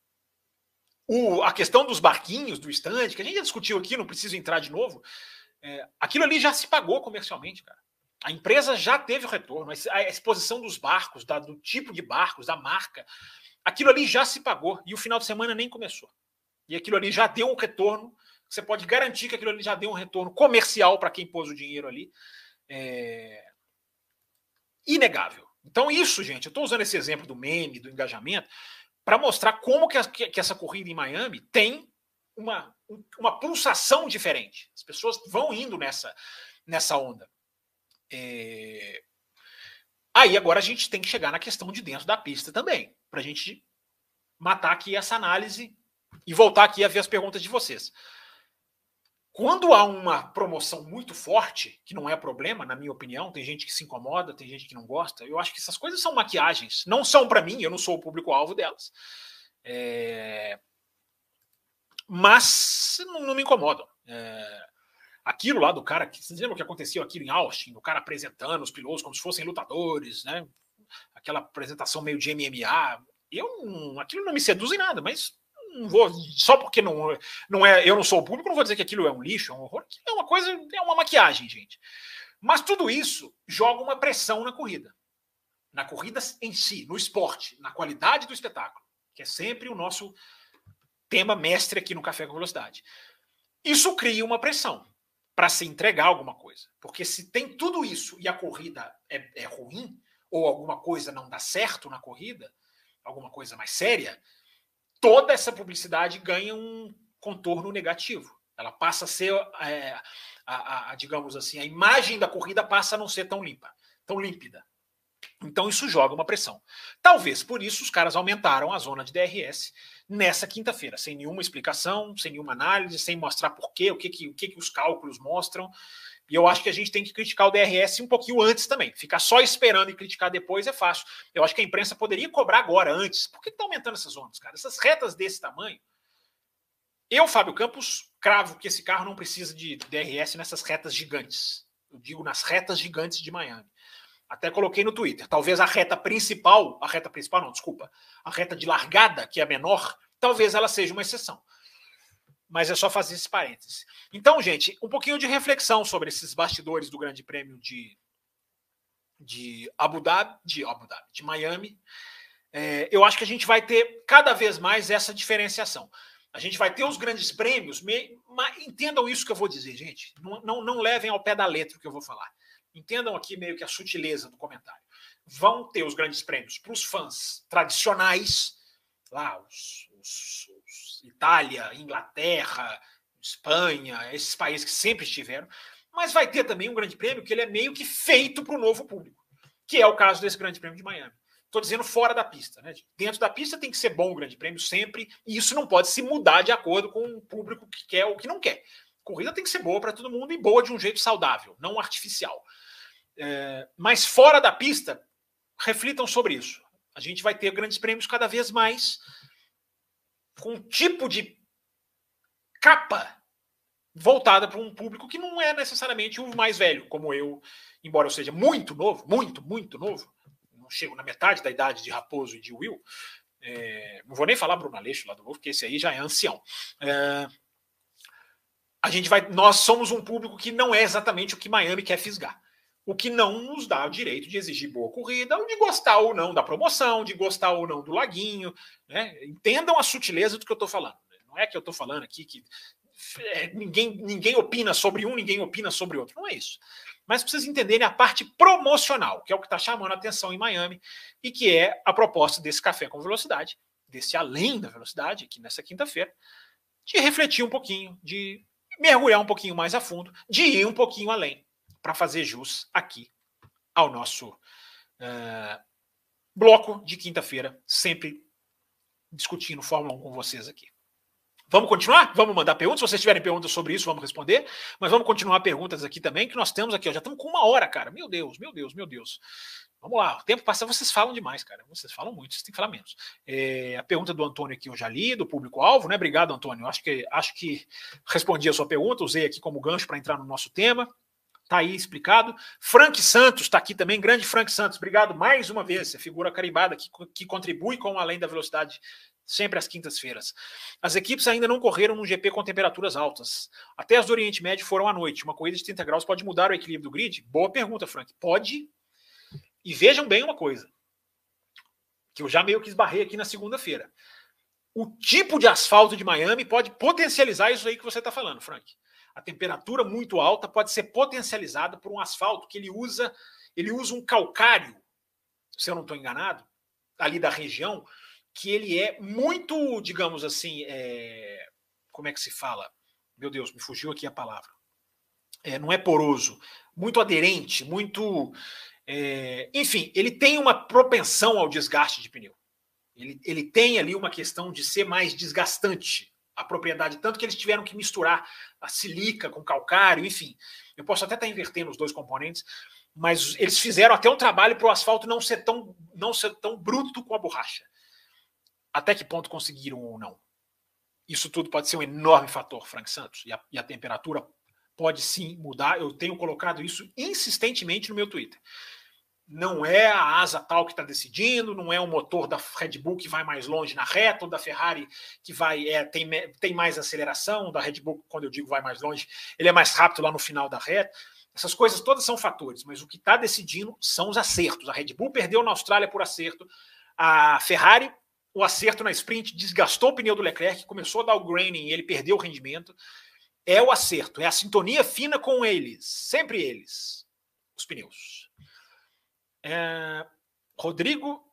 o, a questão dos barquinhos, do stand, que a gente já discutiu aqui, não preciso entrar de novo, é, aquilo ali já se pagou comercialmente, cara. A empresa já teve o retorno, a exposição dos barcos, da, do tipo de barcos, da marca, aquilo ali já se pagou e o final de semana nem começou. E aquilo ali já deu um retorno. Você pode garantir que aquilo ali já deu um retorno comercial para quem pôs o dinheiro ali. É... Inegável. Então, isso, gente, eu estou usando esse exemplo do meme, do engajamento, para mostrar como que, a, que, essa corrida em Miami tem uma, uma pulsação diferente. As pessoas vão indo nessa, nessa onda. É... Aí agora a gente tem que chegar na questão de dentro da pista também, para a gente matar aqui essa análise e voltar aqui a ver as perguntas de vocês. Quando há uma promoção muito forte, que não é problema, na minha opinião, tem gente que se incomoda, tem gente que não gosta, eu acho que essas coisas são maquiagens, não são para mim, eu não sou o público-alvo delas. É... Mas não, me incomodam. É aquilo lá do cara, vocês lembram que aconteceu aqui em Austin, o cara apresentando os pilotos como se fossem lutadores, né? Aquela apresentação meio de MMA. Eu aquilo não me seduz em nada, mas não vou só porque não, não é, eu não sou o público, não vou dizer que aquilo é um lixo, é um horror, é uma coisa, é uma maquiagem, gente. Mas tudo isso joga uma pressão na corrida. Na corrida em si, no esporte, na qualidade do espetáculo. que é sempre o nosso tema mestre aqui no Café com Velocidade. Isso cria uma pressão para se entregar alguma coisa. Porque se tem tudo isso e a corrida é, é ruim, ou alguma coisa não dá certo na corrida, alguma coisa mais séria, toda essa publicidade ganha um contorno negativo. Ela passa a ser, é, a, a, a, digamos assim, a imagem da corrida passa a não ser tão limpa, tão límpida. Então isso joga uma pressão. Talvez por isso os caras aumentaram a zona de DRS nessa quinta-feira, sem nenhuma explicação, sem nenhuma análise, sem mostrar por quê, o que, que, o que, que os cálculos mostram. E eu acho que a gente tem que criticar o DRS um pouquinho antes também. Ficar só esperando e criticar depois é fácil. Eu acho que a imprensa poderia cobrar agora, antes. Por que está aumentando essas zonas, cara? Essas retas desse tamanho. Eu, Fábio Campos, cravo que esse carro não precisa de DRS nessas retas gigantes. Eu digo nas retas gigantes de Miami. Até coloquei no Twitter. Talvez a reta principal, a reta principal não, desculpa, a reta de largada, que é a menor, talvez ela seja uma exceção. Mas é só fazer esse parêntese. Então, gente, um pouquinho de reflexão sobre esses bastidores do Grande Prêmio de, de Abu Dhabi, de Abu Dhabi, de Miami. É, eu acho que a gente vai ter cada vez mais essa diferenciação. A gente vai ter os grandes prêmios, me, mas entendam isso que eu vou dizer, gente. Não, não, não levem ao pé da letra o que eu vou falar. Entendam aqui meio que a sutileza do comentário. Vão ter os grandes prêmios para os fãs tradicionais, lá, os, os, os Itália, Inglaterra, Espanha, esses países que sempre estiveram, mas vai ter também um grande prêmio que ele é meio que feito para o novo público, que é o caso desse grande prêmio de Miami. Estou dizendo fora da pista. Né? Dentro da pista tem que ser bom o grande prêmio sempre, e isso não pode se mudar de acordo com o público que quer ou que não quer. Corrida tem que ser boa para todo mundo e boa de um jeito saudável, não artificial. É, mas fora da pista, reflitam sobre isso. A gente vai ter grandes prêmios cada vez mais com um tipo de capa voltada para um público que não é necessariamente o mais velho, como eu, embora eu seja muito novo, muito, muito novo, não chego na metade da idade de Raposo e de Will. É, não vou nem falar Bruno Aleixo lá do novo, porque esse aí já é ancião. É, a gente vai, nós somos um público que não é exatamente o que Miami quer fisgar. O que não nos dá o direito de exigir boa corrida, ou de gostar ou não da promoção, de gostar ou não do laguinho. Né? Entendam a sutileza do que eu estou falando. Não é que eu estou falando aqui que é, ninguém, ninguém opina sobre um, ninguém opina sobre outro. Não é isso. Mas para vocês entenderem a parte promocional, que é o que está chamando a atenção em Miami, e que é a proposta desse café com velocidade, desse além da velocidade, aqui nessa quinta-feira, de refletir um pouquinho, de mergulhar um pouquinho mais a fundo, de ir um pouquinho além, para fazer jus aqui ao nosso uh, bloco de quinta-feira, sempre discutindo Fórmula 1 com vocês aqui. Vamos continuar? Vamos mandar perguntas. Se vocês tiverem perguntas sobre isso, vamos responder. Mas vamos continuar perguntas aqui também, que nós temos aqui. Ó, já estamos com uma hora, cara. Meu Deus, meu Deus, meu Deus. Vamos lá. O tempo passa, vocês falam demais, cara. Vocês falam muito, vocês têm que falar menos. É, a pergunta do Antônio aqui eu já li, do público-alvo, né? Obrigado, Antônio. Acho que, acho que respondi a sua pergunta, usei aqui como gancho para entrar no nosso tema. Tá aí explicado. Frank Santos está aqui também, grande Frank Santos. Obrigado mais uma vez, figura carimbada que, que contribui com Além da Velocidade sempre às quintas-feiras. As equipes ainda não correram num GP com temperaturas altas. Até as do Oriente Médio foram à noite. Uma corrida de 30 graus pode mudar o equilíbrio do grid? Boa pergunta, Frank. Pode. E vejam bem uma coisa, que eu já meio que esbarrei aqui na segunda-feira. O tipo de asfalto de Miami pode potencializar isso aí que você está falando, Frank a temperatura muito alta pode ser potencializada por um asfalto que ele usa, ele usa um calcário, se eu não estou enganado, ali da região, que ele é muito, digamos assim, é, como é que se fala? Meu Deus, me fugiu aqui a palavra. É, não é poroso, muito aderente, muito. É, enfim, ele tem uma propensão ao desgaste de pneu. Ele, ele tem ali uma questão de ser mais desgastante a propriedade, tanto que eles tiveram que misturar a silica com calcário, enfim. Eu posso até estar invertendo os dois componentes, mas eles fizeram até um trabalho para o asfalto não ser tão não ser tão bruto com a borracha. Até que ponto conseguiram ou não? Isso tudo pode ser um enorme fator, Frank Santos, e a, e a temperatura pode sim mudar. Eu tenho colocado isso insistentemente no meu Twitter não é a asa tal que está decidindo, não é o motor da Red Bull que vai mais longe na reta, ou da Ferrari que vai é, tem, tem mais aceleração, da Red Bull, quando eu digo vai mais longe, ele é mais rápido lá no final da reta. Essas coisas todas são fatores, mas o que está decidindo são os acertos. A Red Bull perdeu na Austrália por acerto, a Ferrari o acerto na sprint desgastou o pneu do Leclerc, começou a dar o graining e ele perdeu o rendimento. É o acerto, é a sintonia fina com eles, sempre eles, os pneus. É... Rodrigo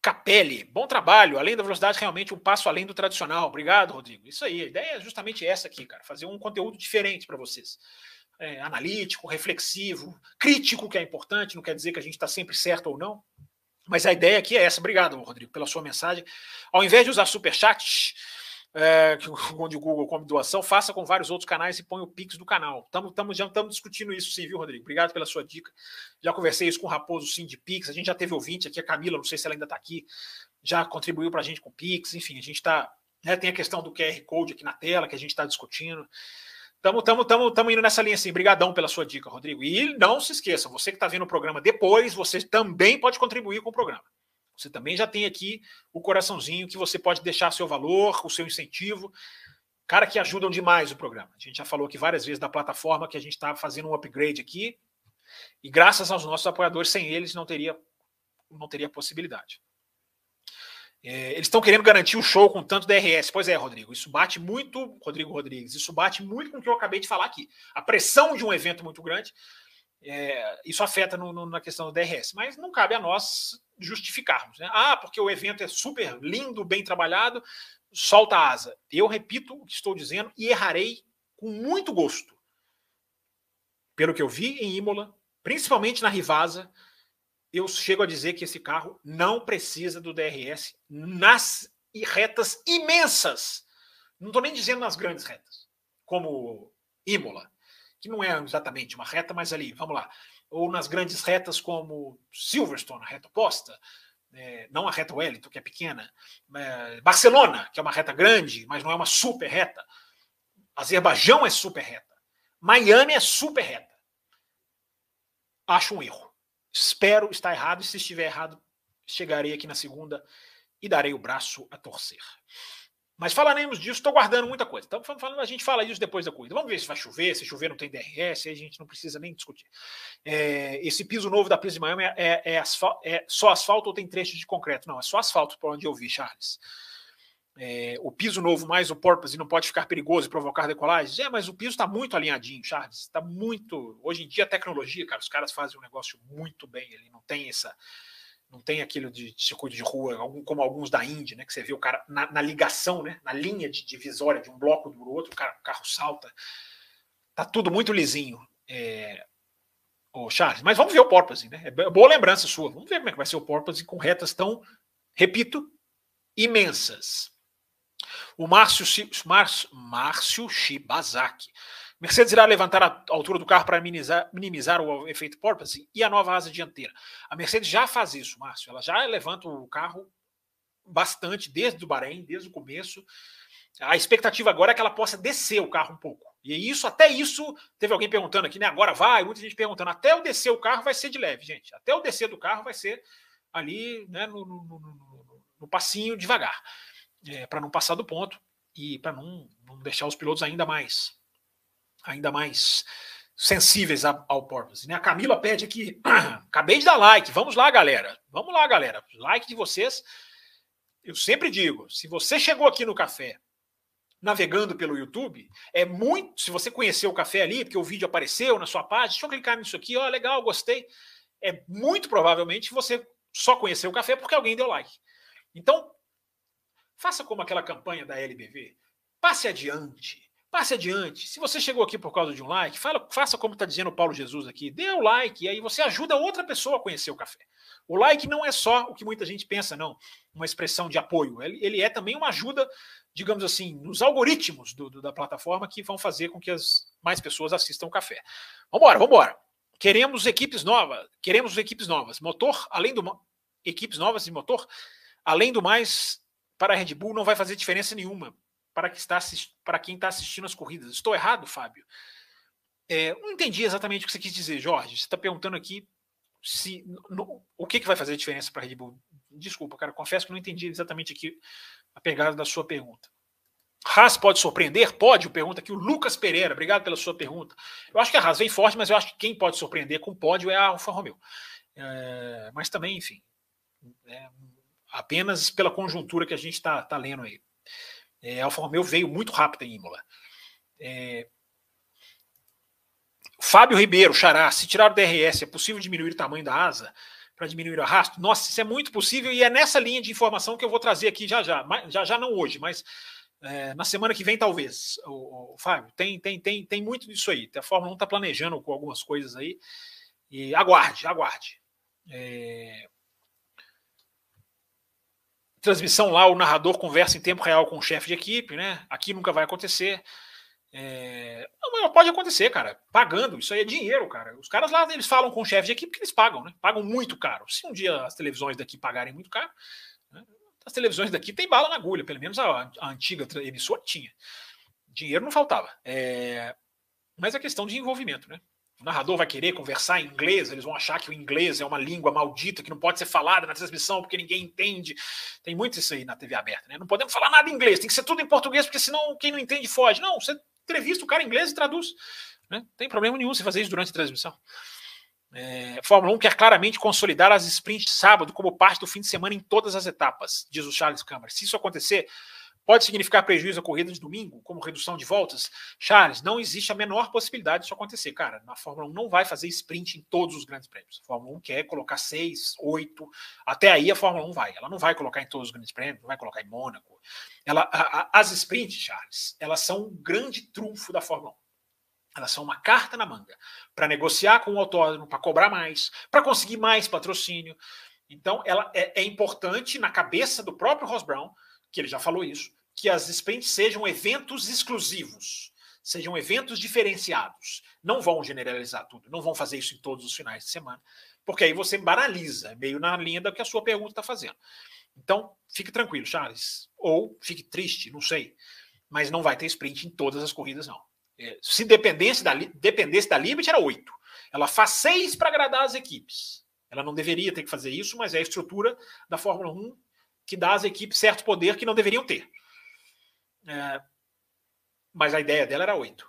Capelli, bom trabalho. Além da velocidade, realmente um passo além do tradicional. Obrigado, Rodrigo. Isso aí, a ideia é justamente essa aqui, cara. Fazer um conteúdo diferente para vocês. É, analítico, reflexivo, crítico, que é importante, não quer dizer que a gente está sempre certo ou não. Mas a ideia aqui é essa. Obrigado, Rodrigo, pela sua mensagem. Ao invés de usar superchat, é, onde o Google come doação, faça com vários outros canais e põe o Pix do canal. Estamos discutindo isso sim, viu, Rodrigo? Obrigado pela sua dica. Já conversei isso com o Raposo, sim, de Pix. A gente já teve ouvinte aqui, a Camila, não sei se ela ainda está aqui, já contribuiu para a gente com Pix. Enfim, a gente está. Né, tem a questão do QR Code aqui na tela que a gente está discutindo. Estamos tamo, tamo, tamo indo nessa linha assim. Obrigadão pela sua dica, Rodrigo. E não se esqueça, você que está vendo o programa depois, você também pode contribuir com o programa. Você também já tem aqui o coraçãozinho que você pode deixar seu valor, o seu incentivo. Cara, que ajudam demais o programa. A gente já falou aqui várias vezes da plataforma que a gente está fazendo um upgrade aqui. E graças aos nossos apoiadores, sem eles não teria, não teria possibilidade. É, eles estão querendo garantir o show com tanto DRS. Pois é, Rodrigo, isso bate muito, Rodrigo Rodrigues, isso bate muito com o que eu acabei de falar aqui. A pressão de um evento muito grande, é, isso afeta no, no, na questão do DRS, mas não cabe a nós justificarmos. Né? Ah, porque o evento é super lindo, bem trabalhado, solta a asa. Eu repito o que estou dizendo e errarei com muito gosto. Pelo que eu vi em Imola, principalmente na Rivasa, eu chego a dizer que esse carro não precisa do DRS nas retas imensas. Não estou nem dizendo nas grandes retas, como Imola, que não é exatamente uma reta, mas ali, vamos lá ou nas grandes retas como Silverstone, a reta oposta, é, não a reta Wellington, que é pequena, é, Barcelona, que é uma reta grande, mas não é uma super reta, Azerbaijão é super reta, Miami é super reta. Acho um erro. Espero estar errado, e se estiver errado, chegarei aqui na segunda e darei o braço a torcer. Mas falaremos disso, estou guardando muita coisa. Estamos falando, a gente fala isso depois da corrida. Vamos ver se vai chover, se chover não tem DRS, aí a gente não precisa nem discutir. É, esse piso novo da Pisa de Miami é, é, é, é, só asfalto ou tem trechos de concreto? Não, é só asfalto, por onde eu vi, Charles. É, o piso novo mais o porpoise não pode ficar perigoso e provocar decolagens? É, mas o piso está muito alinhadinho, Charles. Está muito. Hoje em dia, a tecnologia, cara, os caras fazem um negócio muito bem. Ele não tem essa não tem aquilo de circuito de rua, como alguns da Indy, né? Que você vê o cara na, na ligação, né? Na linha de divisória de um bloco do outro, o, cara, o carro salta. Tá tudo muito lisinho. É... Ô, Charles, mas vamos ver o Porpoise, né? É boa lembrança sua. Vamos ver como é que vai ser o Porpoise com retas tão, repito, imensas. O Márcio, Márcio, Márcio Shibazaki. Mercedes irá levantar a altura do carro para minimizar, minimizar o efeito porpoise e a nova asa dianteira. A Mercedes já faz isso, Márcio. Ela já levanta o carro bastante desde o Bahrein, desde o começo. A expectativa agora é que ela possa descer o carro um pouco. E isso, até isso, teve alguém perguntando aqui, né? Agora vai, muita gente perguntando. Até o descer o carro vai ser de leve, gente. Até o descer do carro vai ser ali, né, no, no, no, no passinho devagar, é, para não passar do ponto e para não, não deixar os pilotos ainda mais ainda mais sensíveis ao porpoise. Né? A Camila pede aqui, acabei de dar like, vamos lá, galera. Vamos lá, galera. Like de vocês. Eu sempre digo, se você chegou aqui no café navegando pelo YouTube, é muito, se você conheceu o café ali, porque o vídeo apareceu na sua página, deixa eu clicar nisso aqui, ó, legal, gostei. É muito provavelmente você só conheceu o café porque alguém deu like. Então, faça como aquela campanha da LBV. Passe adiante Passe adiante. Se você chegou aqui por causa de um like, fala, faça como está dizendo o Paulo Jesus aqui. Dê o like e aí você ajuda outra pessoa a conhecer o café. O like não é só o que muita gente pensa, não. Uma expressão de apoio. Ele, ele é também uma ajuda, digamos assim, nos algoritmos do, do, da plataforma que vão fazer com que as mais pessoas assistam o café. Vambora, vambora. Queremos equipes novas. Queremos equipes novas. Motor, além do. Equipes novas de motor, além do mais, para a Red Bull não vai fazer diferença nenhuma para, que está, para quem está assistindo as corridas. Estou errado, Fábio? É, não entendi exatamente o que você quis dizer, Jorge. Você está perguntando aqui se no, o que, que vai fazer diferença para a Red Bull. Desculpa, cara, confesso que não entendi exatamente aqui a pegada da sua pergunta. Haas pode surpreender? Pode, pergunta aqui o Lucas Pereira. Obrigado pela sua pergunta. Eu acho que a Haas vem forte, mas eu acho que quem pode surpreender com pódio é a Alfa Romeo. É, mas também, enfim, é, apenas pela conjuntura que a gente está tá lendo aí. É, a Alfa Romeo veio muito rápido em Imola. É, Fábio Ribeiro, Xará, se tirar o DRS, é possível diminuir o tamanho da asa para diminuir o arrasto? Nossa, isso é muito possível e é nessa linha de informação que eu vou trazer aqui já já. Já já não hoje, mas é, na semana que vem talvez. O, o, Fábio, tem, tem, tem, tem muito disso aí. A Fórmula 1 está planejando com algumas coisas aí. E aguarde, aguarde. É... Transmissão lá, o narrador conversa em tempo real com o chefe de equipe, né? Aqui nunca vai acontecer. É... Não, pode acontecer, cara. Pagando, isso aí é dinheiro, cara. Os caras lá, eles falam com o chefe de equipe que eles pagam, né? Pagam muito caro. Se um dia as televisões daqui pagarem muito caro, né? as televisões daqui tem bala na agulha, pelo menos a, a antiga emissora tinha. Dinheiro não faltava. É... Mas é questão de envolvimento, né? O narrador vai querer conversar em inglês, eles vão achar que o inglês é uma língua maldita que não pode ser falada na transmissão porque ninguém entende. Tem muito isso aí na TV aberta, né? Não podemos falar nada em inglês, tem que ser tudo em português, porque senão quem não entende foge. Não, você entrevista o cara em inglês e traduz. Né? Não tem problema nenhum você fazer isso durante a transmissão. É, Fórmula 1 quer claramente consolidar as sprints sábado como parte do fim de semana em todas as etapas, diz o Charles Câmara. Se isso acontecer, pode significar prejuízo à corrida de domingo, como redução de voltas? Charles, não existe a menor possibilidade disso acontecer. Cara, na Fórmula 1 não vai fazer sprint em todos os grandes prêmios. A Fórmula 1 quer colocar seis, oito, até aí a Fórmula 1 vai. Ela não vai colocar em todos os grandes prêmios, não vai colocar em Mônaco. Ela, a, a, as sprints, Charles, elas são um grande trunfo da Fórmula 1. Elas são uma carta na manga para negociar com o autódromo, para cobrar mais, para conseguir mais patrocínio. Então, ela é, é, importante na cabeça do próprio Ross Brown, que ele já falou isso, que as sprints sejam eventos exclusivos, sejam eventos diferenciados. Não vão generalizar tudo, não vão fazer isso em todos os finais de semana, porque aí você banaliza, meio na linha da que a sua pergunta está fazendo. Então, fique tranquilo, Charles. Ou fique triste, não sei. Mas não vai ter sprint em todas as corridas, não. É, se dependesse da, dependesse da Liberty, era oito. Ela faz seis para agradar as equipes. Ela não deveria ter que fazer isso, mas é a estrutura da Fórmula 1 que dá às equipes certo poder que não deveriam ter. É, mas a ideia dela era oito.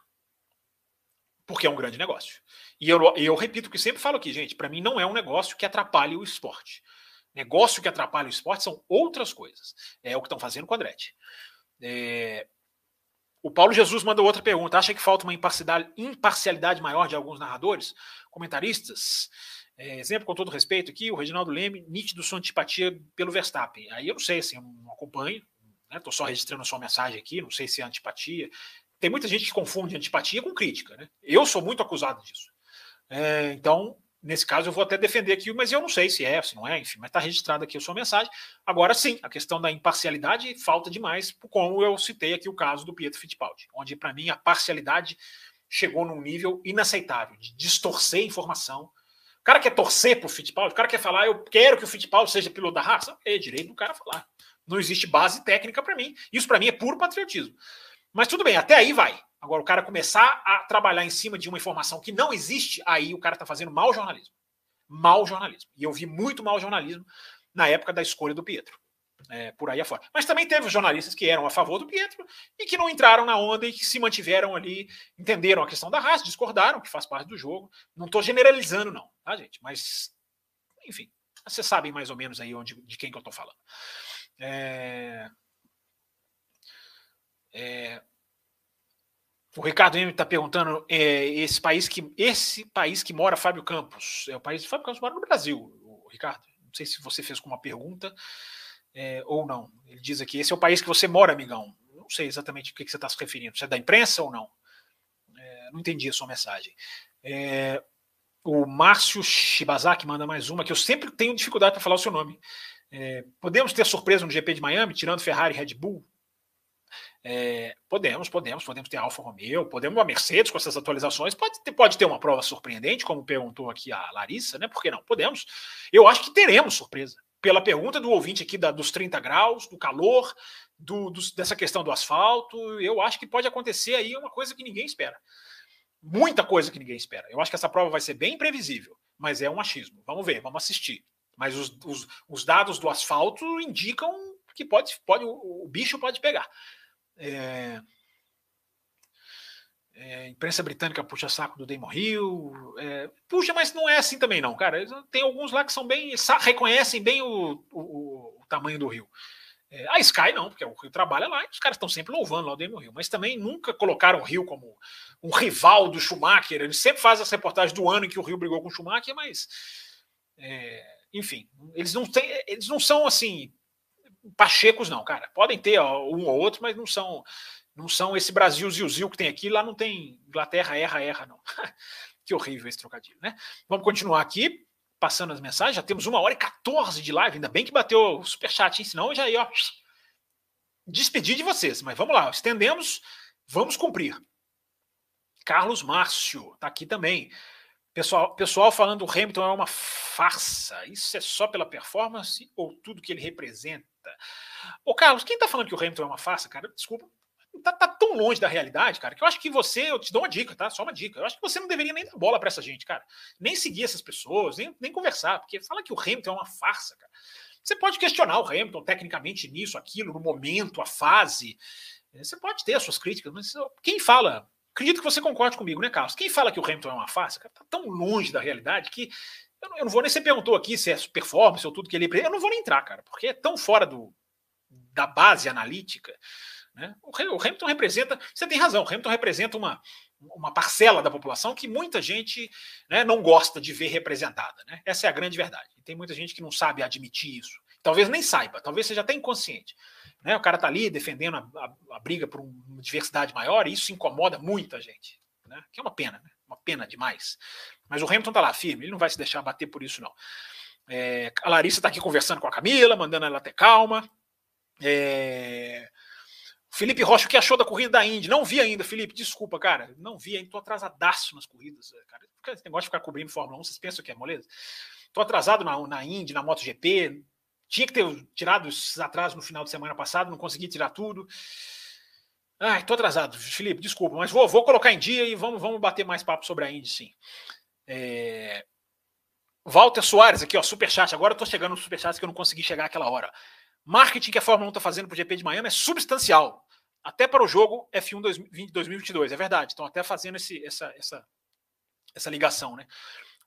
Porque é um grande negócio. E eu, eu repito o que sempre falo aqui, gente: para mim não é um negócio que atrapalhe o esporte. Negócio que atrapalha o esporte são outras coisas. É o que estão fazendo com a Andretti. É, o Paulo Jesus mandou outra pergunta. Acha que falta uma imparcialidade maior de alguns narradores, comentaristas? É, exemplo, com todo respeito aqui, o Reginaldo Leme, nítido sua antipatia pelo Verstappen. Aí eu não sei, assim, eu não acompanho, estou né? só registrando a sua mensagem aqui, não sei se é antipatia. Tem muita gente que confunde antipatia com crítica, né? Eu sou muito acusado disso. É, então, Nesse caso, eu vou até defender aqui, mas eu não sei se é, se não é, enfim, mas está registrado aqui a sua mensagem. Agora sim, a questão da imparcialidade falta demais, como eu citei aqui o caso do Pietro Fittipaldi, onde, para mim, a parcialidade chegou num nível inaceitável, de distorcer informação. O cara quer torcer para o Fittipaldi, o cara quer falar, eu quero que o Fittipaldi seja piloto da raça, é direito do cara falar. Não existe base técnica para mim. Isso, para mim, é puro patriotismo. Mas tudo bem, até aí vai. Agora, o cara começar a trabalhar em cima de uma informação que não existe, aí o cara está fazendo mau jornalismo. Mau jornalismo. E eu vi muito mau jornalismo na época da escolha do Pietro. É, por aí afora. Mas também teve jornalistas que eram a favor do Pietro e que não entraram na onda e que se mantiveram ali, entenderam a questão da raça, discordaram, que faz parte do jogo. Não estou generalizando, não, tá, gente? Mas, enfim, vocês sabem mais ou menos aí onde, de quem que eu estou falando. É... É, o Ricardo M está perguntando: é, esse país que esse país que mora Fábio Campos é o país Fábio Campos mora no Brasil, Ricardo. Não sei se você fez com uma pergunta é, ou não. Ele diz aqui: esse é o país que você mora, amigão. Não sei exatamente o que, você está se referindo. Você é da imprensa ou não? É, não entendi a sua mensagem. É, o Márcio Shibazaki manda mais uma que eu sempre tenho dificuldade para falar o seu nome. É, podemos ter surpresa no GP de Miami, tirando Ferrari e Red Bull? É, podemos, podemos, podemos ter Alfa Romeo, podemos a Mercedes com essas atualizações, pode ter, pode ter uma prova surpreendente, como perguntou aqui a Larissa, né? Por que não? Podemos. Eu acho que teremos surpresa. Pela pergunta do ouvinte aqui da, dos 30 graus, do calor, do, do, dessa questão do asfalto, eu acho que pode acontecer aí uma coisa que ninguém espera. Muita coisa que ninguém espera. Eu acho que essa prova vai ser bem imprevisível, mas é um achismo. Vamos ver, vamos assistir. Mas os, os, os dados do asfalto indicam que pode, pode o, o bicho pode pegar. É, é, imprensa britânica puxa saco do Damon Hill. É, puxa, mas não é assim também, não, cara. Tem alguns lá que são bem. reconhecem bem o, o, o tamanho do Rio. É, a Sky não, porque o Rio trabalha lá e os caras estão sempre louvando lá o Damon Rio, mas também nunca colocaram o Rio como um rival do Schumacher. Eles sempre fazem as reportagens do ano em que o Rio brigou com o Schumacher, mas é, enfim, eles não têm, eles não são assim pachecos não, cara. Podem ter ó, um ou outro, mas não são não são esse Brasil ziu que tem aqui, lá não tem Inglaterra erra erra não. que horrível esse trocadilho, né? Vamos continuar aqui passando as mensagens. Já temos uma hora e 14 de live. Ainda bem que bateu o superchat, hein? Senão eu já ia ó, despedir de vocês. Mas vamos lá, estendemos, vamos cumprir. Carlos Márcio está aqui também. Pessoal, pessoal falando o Hamilton é uma farsa. Isso é só pela performance ou tudo que ele representa? Ô, Carlos, quem está falando que o Hamilton é uma farsa, cara? Desculpa. Tá, tá, tão longe da realidade, cara, que eu acho que você, eu te dou uma dica, tá? Só uma dica. Eu acho que você não deveria nem dar bola para essa gente, cara. Nem seguir essas pessoas, nem, nem conversar, porque fala que o Hamilton é uma farsa, cara. Você pode questionar o Hamilton tecnicamente nisso, aquilo, no momento, a fase. Você pode ter as suas críticas, mas quem fala Acredito que você concorde comigo, né, Carlos? Quem fala que o Hamilton é uma farsa, cara, tá tão longe da realidade que eu não, eu não vou nem. Você perguntou aqui se é performance ou tudo que ele. Eu não vou nem entrar, cara, porque é tão fora do, da base analítica. Né? O, Hamilton representa. Você tem razão, o Hamilton representa uma, uma parcela da população que muita gente né, não gosta de ver representada. Né? Essa é a grande verdade. E tem muita gente que não sabe admitir isso. Talvez nem saiba, talvez seja até inconsciente. Né? O cara está ali defendendo a, a, a, briga por uma diversidade maior e isso incomoda muita gente. Né? Que é uma pena, né? uma pena demais. Mas o Hamilton está lá firme, ele não vai se deixar bater por isso, não. É, a Larissa está aqui conversando com a Camila, mandando ela ter calma. É, Felipe Rocha, o que achou da corrida da Indy? Não vi ainda, Felipe, desculpa, cara. Não vi ainda, tô atrasadaço nas corridas. Cara. Esse negócio de ficar cobrindo Fórmula 1, vocês pensam que é moleza? Tô atrasado na, na Indy, na MotoGP, tinha que ter tirado esses atrasos no final de semana passado, não consegui tirar tudo. Ai, tô atrasado, Felipe, desculpa, mas vou, vou colocar em dia e vamos, vamos bater mais papo sobre a Indy, sim. É... Walter Soares aqui, ó, superchat. Agora eu tô chegando no superchat que eu não consegui chegar aquela hora. Marketing que a Fórmula 1 está fazendo para o GP de Miami é substancial. Até para o jogo F1 2022, é verdade. Estão até fazendo esse, essa, essa, essa ligação, né?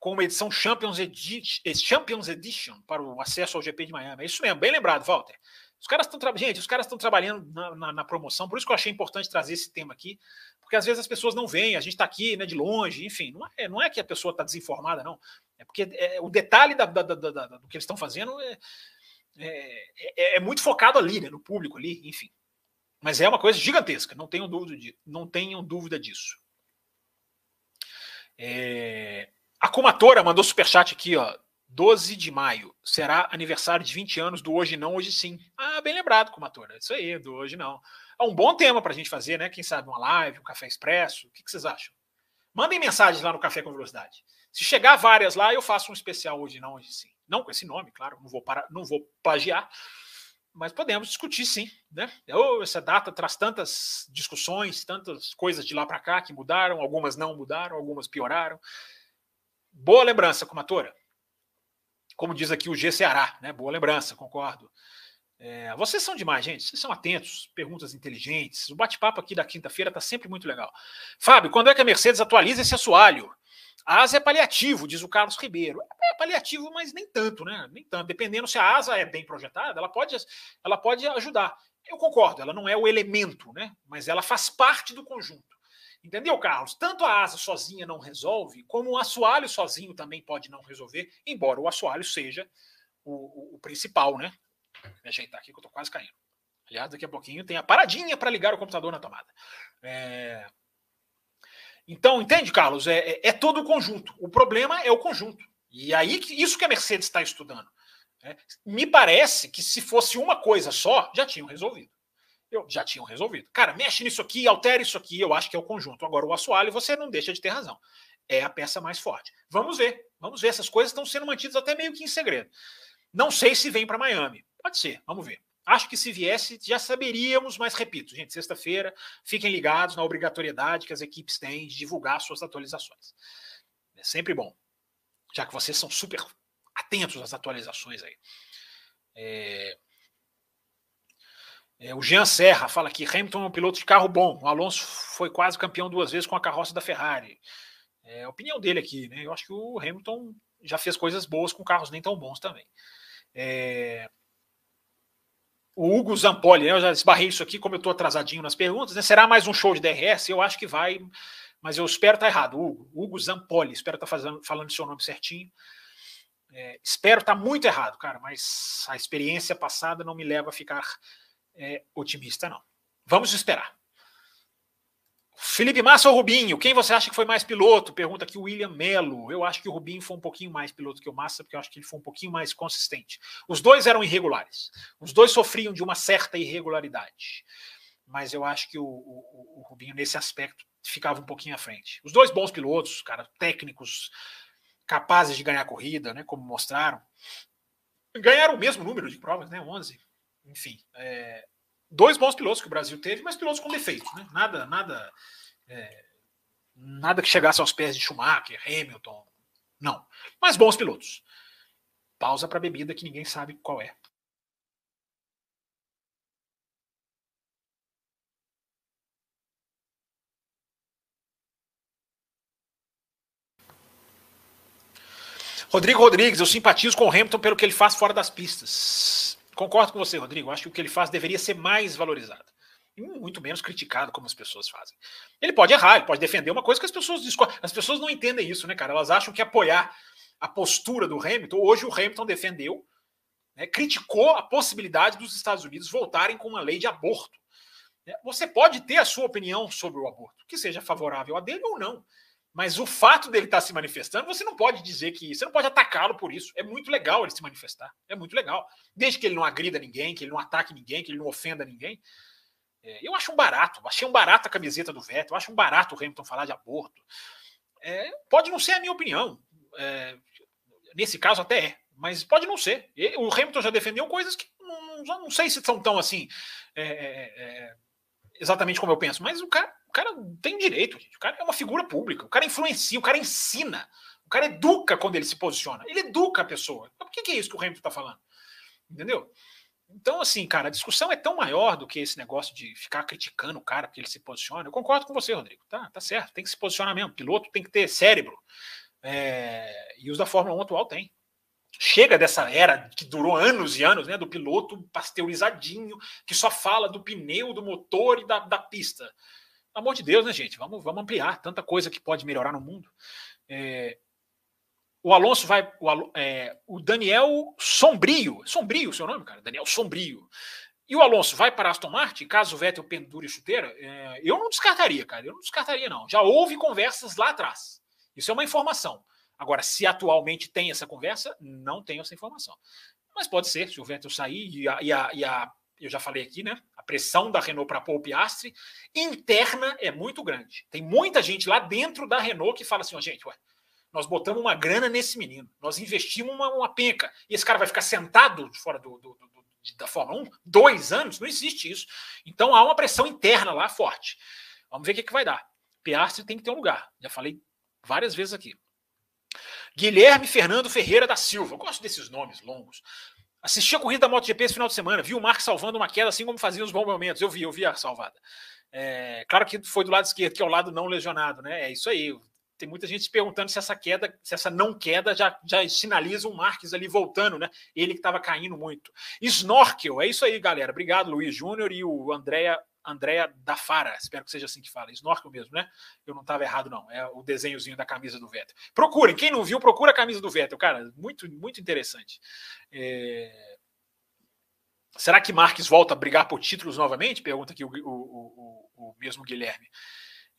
com uma edição Champions, Edi Champions Edition para o acesso ao GP de Miami. É isso mesmo, bem lembrado, Walter. Os caras estão gente, os caras estão trabalhando na, na, na, promoção, por isso que eu achei importante trazer esse tema aqui, porque às vezes as pessoas não veem, a gente está aqui né, de longe, enfim, não é, não é que a pessoa está desinformada, não. É porque é, o detalhe da, da, da, do que eles estão fazendo é, é, é, é, muito focado ali, né, no público ali, enfim. Mas é uma coisa gigantesca, não tenham dúvida, de, não dúvida disso. É, a Comatora mandou superchat aqui, ó. 12 de maio. Será aniversário de 20 anos do Hoje Não, Hoje Sim. Ah, bem lembrado, Comatora. Isso aí, do Hoje Não. É um bom tema para a gente fazer, né? Quem sabe uma live, um café expresso. O que, que vocês acham? Mandem mensagens lá no Café com Velocidade. Se chegar várias lá, eu faço um especial Hoje Não, Hoje Sim. Não com esse nome, claro, não vou, para, não vou plagiar, mas podemos discutir sim, né? Essa data traz tantas discussões, tantas coisas de lá para cá que mudaram, algumas não mudaram, algumas pioraram. Boa lembrança, comatora. Como diz aqui o G Ceará, né? Boa lembrança, concordo. É, vocês são demais, gente. Vocês são atentos, perguntas inteligentes. O bate-papo aqui da quinta-feira está sempre muito legal. Fábio, quando é que a Mercedes atualiza esse assoalho? A asa é paliativo, diz o Carlos Ribeiro. É paliativo, mas nem tanto, né? Nem tanto. Dependendo se a asa é bem projetada, ela pode, ela pode ajudar. Eu concordo, ela não é o elemento, né? Mas ela faz parte do conjunto. Entendeu, Carlos? Tanto a asa sozinha não resolve, como o assoalho sozinho também pode não resolver, embora o assoalho seja o, o, o principal, né? Vou me ajeitar aqui que eu tô quase caindo. Aliás, daqui a pouquinho tem a paradinha para ligar o computador na tomada. É... Então, entende, Carlos? É, é, é, todo o conjunto. O problema é o conjunto. E aí, isso que a Mercedes está estudando. Né? Me parece que se fosse uma coisa só, já tinham resolvido eu, já tinham resolvido. Cara, mexe nisso aqui, altera isso aqui, eu acho que é o conjunto. Agora, o assoalho, você não deixa de ter razão. É a peça mais forte. Vamos ver, vamos ver. Essas coisas estão sendo mantidas até meio que em segredo. Não sei se vem para Miami. Pode ser, vamos ver. Acho que se viesse, já saberíamos, mas repito, gente, sexta-feira, fiquem ligados na obrigatoriedade que as equipes têm de divulgar suas atualizações. É sempre bom, já que vocês são super atentos às atualizações aí. É, é, o Jean Serra fala que Hamilton é um piloto de carro bom. O Alonso foi quase campeão duas vezes com a carroça da Ferrari. É a opinião dele aqui, né? Eu acho que o Hamilton já fez coisas boas com carros nem tão bons também. É... o Hugo Zampoli, né? eu já esbarrei isso aqui, como eu estou atrasadinho nas perguntas, né? será mais um show de DRS? Eu acho que vai, mas eu espero estar tá errado. Hugo, Hugo Zampoli, espero estar tá fazendo, falando seu nome certinho. É, espero estar tá muito errado, cara, mas a experiência passada não me leva a ficar é, otimista, não. Vamos esperar. Felipe Massa ou Rubinho? Quem você acha que foi mais piloto? Pergunta aqui o William Melo. Eu acho que o Rubinho foi um pouquinho mais piloto que o Massa, porque eu acho que ele foi um pouquinho mais consistente. Os dois eram irregulares. Os dois sofriam de uma certa irregularidade. Mas eu acho que o, o, o Rubinho, nesse aspecto, ficava um pouquinho à frente. Os dois bons pilotos, cara, técnicos, capazes de ganhar corrida, né? Como mostraram. Ganharam o mesmo número de provas, né? 11. Enfim, é, dois bons pilotos que o Brasil teve, mas pilotos com defeitos, né? Nada, nada, é, nada que chegasse aos pés de Schumacher, Hamilton, não. Mas bons pilotos. Pausa para bebida que ninguém sabe qual é. Rodrigo Rodrigues, eu simpatizo com o Hamilton pelo que ele faz fora das pistas. Concordo com você, Rodrigo. Acho que o que ele faz deveria ser mais valorizado. E muito menos criticado, como as pessoas fazem. Ele pode errar, ele pode defender uma coisa que as pessoas discordam. As pessoas não entendem isso, né, cara? Elas acham que apoiar a postura do Hamilton. Hoje o Hamilton defendeu, né, criticou a possibilidade dos Estados Unidos voltarem com uma lei de aborto. Né? Você pode ter a sua opinião sobre o aborto, que seja favorável a dele ou não. Mas o fato dele estar se manifestando, você não pode dizer que. Você não pode atacá-lo por isso. É muito legal ele se manifestar. É muito legal. Desde que ele não agrida ninguém, que ele não ataque ninguém, que ele não ofenda ninguém. É, eu acho um barato. Achei um barato a camiseta do Vettel. Eu acho um barato o Hamilton falar de aborto. É, pode não ser a minha opinião. É, nesse caso, até é. Mas pode não ser. O Hamilton já defendeu coisas que não, não sei se são tão assim. É, é, é, exatamente como eu penso. Mas o cara cara tem direito, gente. O cara é uma figura pública. O cara influencia, o cara ensina. O cara educa quando ele se posiciona. Ele educa a pessoa. Por que, que é isso que o Hamilton está falando? Entendeu? Então, assim, cara, a discussão é tão maior do que esse negócio de ficar criticando o cara porque ele se posiciona. Eu concordo com você, Rodrigo. Tá, tá certo. Tem que se posicionar mesmo. O piloto tem que ter cérebro. É... E os da Fórmula 1 atual tem. Chega dessa era que durou anos e anos, né? Do piloto pasteurizadinho, que só fala do pneu, do motor e da, da pista amor de Deus, né, gente? Vamos, vamos ampliar. Tanta coisa que pode melhorar no mundo. É, o Alonso vai. O, é, o, Daniel Sombrio. Sombrio o seu nome, cara? Daniel Sombrio. E o Alonso vai para Aston Martin, caso o Vettel pendure chuteira? É, eu não descartaria, cara. Eu não descartaria, não. Já houve conversas lá atrás. Isso é uma informação. Agora, se atualmente tem essa conversa, não tenho essa informação. Mas pode ser, se o Vettel sair e a, e a, e a eu já falei aqui, né? A pressão da Renault para o Piastri interna é muito grande. Tem muita gente lá dentro da Renault que fala assim: ó, gente, ué, nós botamos uma grana nesse menino, nós investimos uma, uma penca, e esse cara vai ficar sentado fora do, do, do, da Fórmula 1? Dois anos? Não existe isso. Então há uma pressão interna lá forte. Vamos ver o que, que vai dar. Piastri tem que ter um lugar. Já falei várias vezes aqui. Guilherme Fernando Ferreira da Silva. Eu gosto desses nomes longos. Assisti a corrida da MotoGP esse final de semana, vi o Mark salvando uma queda assim como fazia os bons momentos. Eu vi, eu vi a salvada. É, claro que foi do lado esquerdo, que é o lado não lesionado, né? É isso aí. Tem muita gente se perguntando se essa queda, se essa não queda já, já sinaliza o Marques ali voltando, né? Ele que estava caindo muito. Snorkel, é isso aí, galera. Obrigado, Luiz Júnior e o Andréa Andréa da Fara, espero que seja assim que fala, snorkel mesmo, né? Eu não estava errado, não. É o desenhozinho da camisa do Vettel. Procurem, quem não viu, procura a camisa do Vettel, cara, muito, muito interessante. É... Será que Marques volta a brigar por títulos novamente? Pergunta aqui o, o, o, o mesmo Guilherme.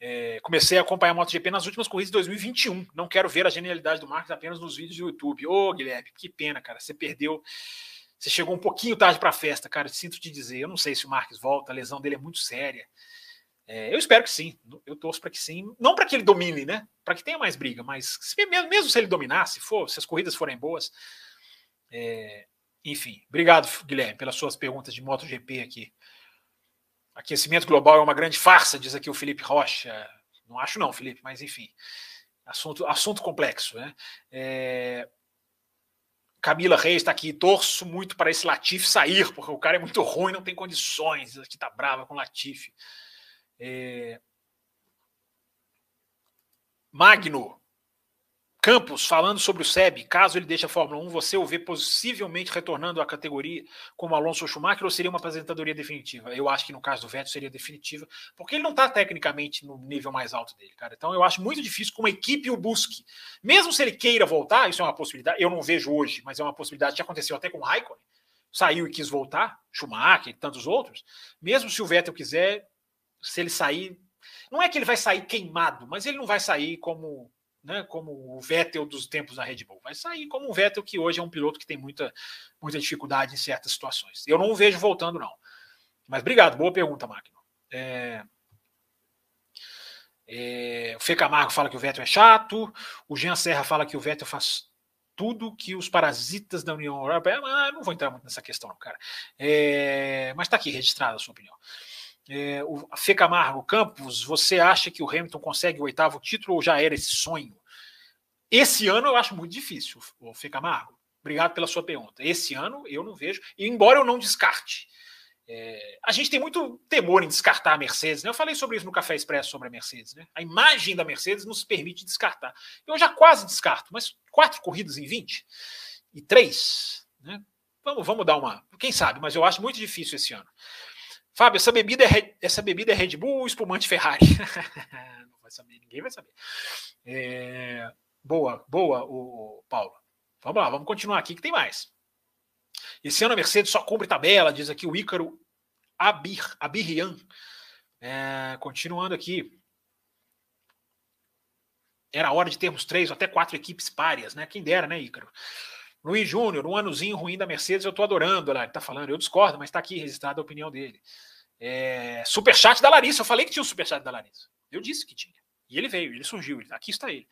É, comecei a acompanhar a MotoGP nas últimas corridas de 2021. Não quero ver a genialidade do Marques apenas nos vídeos do YouTube. Ô, Guilherme, que pena, cara. Você perdeu você chegou um pouquinho tarde para a festa, cara. Sinto te dizer. Eu não sei se o Marques volta, a lesão dele é muito séria. É, eu espero que sim. Eu torço para que sim. Não para que ele domine, né? Para que tenha mais briga, mas se, mesmo, se ele dominar, se for, se as corridas forem boas. É, enfim, obrigado, Guilherme, pelas suas perguntas de MotoGP aqui. Aquecimento global é uma grande farsa, diz aqui o Felipe Rocha. Não acho, não, Felipe, mas enfim. Assunto, assunto complexo, né? É, Camila Reis está aqui. Torço muito para esse Latifi sair, porque o cara é muito ruim, não tem condições. Aqui tá brava com o Latifi. É... Magno. Campos, falando sobre o SEB, caso ele deixe a Fórmula 1, você o vê possivelmente retornando à categoria como Alonso Schumacher ou seria uma aposentadoria definitiva? Eu acho que no caso do Vettel seria definitiva, porque ele não está tecnicamente no nível mais alto dele, cara. Então eu acho muito difícil que uma equipe o busque. Mesmo se ele queira voltar, isso é uma possibilidade, eu não vejo hoje, mas é uma possibilidade que aconteceu até com o Raikkonen, saiu e quis voltar, Schumacher e tantos outros. Mesmo se o Vettel quiser, se ele sair, não é que ele vai sair queimado, mas ele não vai sair como né, como o Vettel dos tempos da Red Bull. Vai sair como um Vettel que hoje é um piloto que tem muita, muita dificuldade em certas situações. Eu não o vejo voltando, não. Mas obrigado, boa pergunta, Magno. É... É... o Fê Camargo fala que o Vettel é chato, o Jean Serra fala que o Vettel faz tudo que os parasitas da União Europeia. Ah, não vou entrar muito nessa questão, não, cara. É... mas está aqui registrada a sua opinião. É, o Fê Camargo Campos, você acha que o Hamilton consegue o oitavo título ou já era esse sonho? Esse ano eu acho muito difícil, o Fê Camargo. Obrigado pela sua pergunta. Esse ano eu não vejo, embora eu não descarte. É, a gente tem muito temor em descartar a Mercedes. Né? Eu falei sobre isso no Café Expresso sobre a Mercedes. Né? A imagem da Mercedes nos permite descartar. Eu já quase descarto, mas quatro corridas em 20 e três. Né? Vamos, vamos dar uma. Quem sabe, mas eu acho muito difícil esse ano. Fábio, essa bebida é essa bebida é Red Bull ou espumante Ferrari? Não vai saber, ninguém vai saber. É, boa, boa, o, Paulo. Vamos lá, vamos continuar aqui que tem mais. Esse ano a Mercedes só cumpre tabela, diz aqui o Ícaro Abir, Abirrian. É, continuando aqui. Era hora de termos três ou até quatro equipes párias, né? Quem dera, né, Ícaro? Luiz Júnior, um anozinho ruim da Mercedes, eu tô adorando. Lá, ele tá falando, eu discordo, mas tá aqui registrada a opinião dele. É, superchat da Larissa, eu falei que tinha um superchat da Larissa. Eu disse que tinha. E ele veio, ele surgiu, aqui está ele.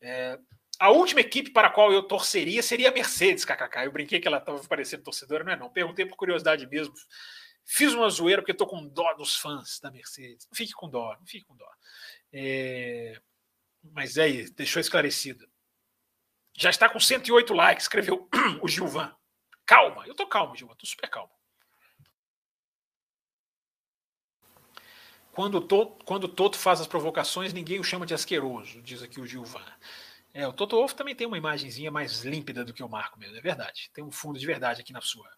É, a última equipe para a qual eu torceria seria a Mercedes, kkk. Eu brinquei que ela estava parecendo torcedora, não é não. Perguntei por curiosidade mesmo. Fiz uma zoeira porque estou com dó dos fãs da Mercedes. Não fique com dó, não fique com dó. É, mas aí, deixou esclarecido. Já está com 108 likes, escreveu o Gilvan. Calma, eu tô calmo, Gilvan, tô super calmo. Quando o, Toto, quando o Toto faz as provocações, ninguém o chama de asqueroso, diz aqui o Gilvan. É, o Toto Wolff também tem uma imagenzinha mais límpida do que o Marco mesmo, é verdade. Tem um fundo de verdade aqui na sua,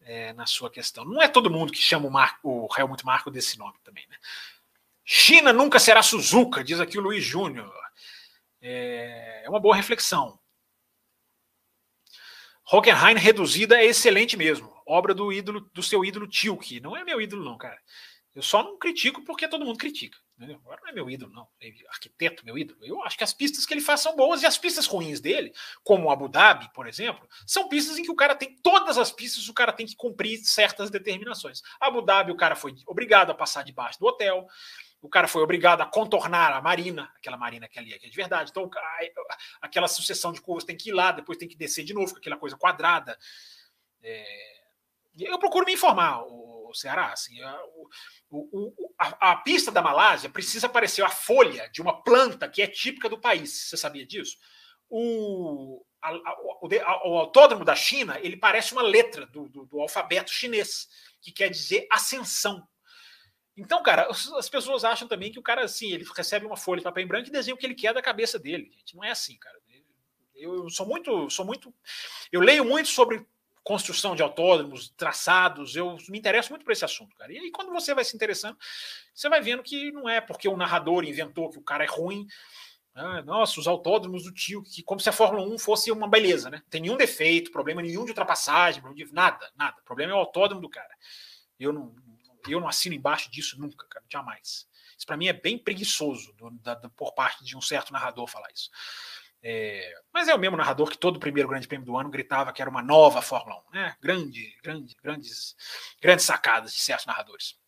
é, na sua questão. Não é todo mundo que chama o, Marco, o Helmut Marco desse nome também, né? China nunca será Suzuka, diz aqui o Luiz Júnior. É, é uma boa reflexão. Hockenheim reduzida é excelente mesmo. Obra do ídolo do seu ídolo Tilke. Não é meu ídolo, não, cara. Eu só não critico porque todo mundo critica. Entendeu? Agora não é meu ídolo, não. É arquiteto, meu ídolo. Eu acho que as pistas que ele faz são boas e as pistas ruins dele, como Abu Dhabi, por exemplo, são pistas em que o cara tem todas as pistas, o cara tem que cumprir certas determinações. Abu Dhabi, o cara foi obrigado a passar debaixo do hotel o cara foi obrigado a contornar a marina, aquela marina que ali é, que é de verdade. Então, aquela sucessão de curvas tem que ir lá, depois tem que descer de novo com aquela coisa quadrada. É... Eu procuro me informar, o Ceará. Assim, a, o, a, a, pista da Malásia precisa aparecer a folha de uma planta que é típica do país. Você sabia disso? O, a, o, o, autódromo da China ele parece uma letra do, do, do alfabeto chinês, que quer dizer ascensão. Então, cara, as pessoas acham também que o cara, assim, ele recebe uma folha de papel em branco e desenha o que ele quer da cabeça dele. Gente. Não é assim, cara. Eu sou muito, sou muito. Eu leio muito sobre construção de autódromos, traçados, eu me interesso muito por esse assunto, cara. E aí, quando você vai se interessando, você vai vendo que não é porque o narrador inventou que o cara é ruim. Ah, nossa, os autódromos do tio, que como se a Fórmula 1 fosse uma beleza, né? Tem nenhum defeito, problema nenhum de ultrapassagem, nada, nada. O problema é o autódromo do cara. Eu não, eu não assino embaixo disso nunca, cara, jamais. Isso para mim é bem preguiçoso do, da, por parte de um certo narrador falar isso. É, mas é o mesmo narrador que todo o primeiro Grande Prêmio do ano gritava que era uma nova Fórmula 1, né? Grande, grande, grandes, grandes sacadas de certos narradores.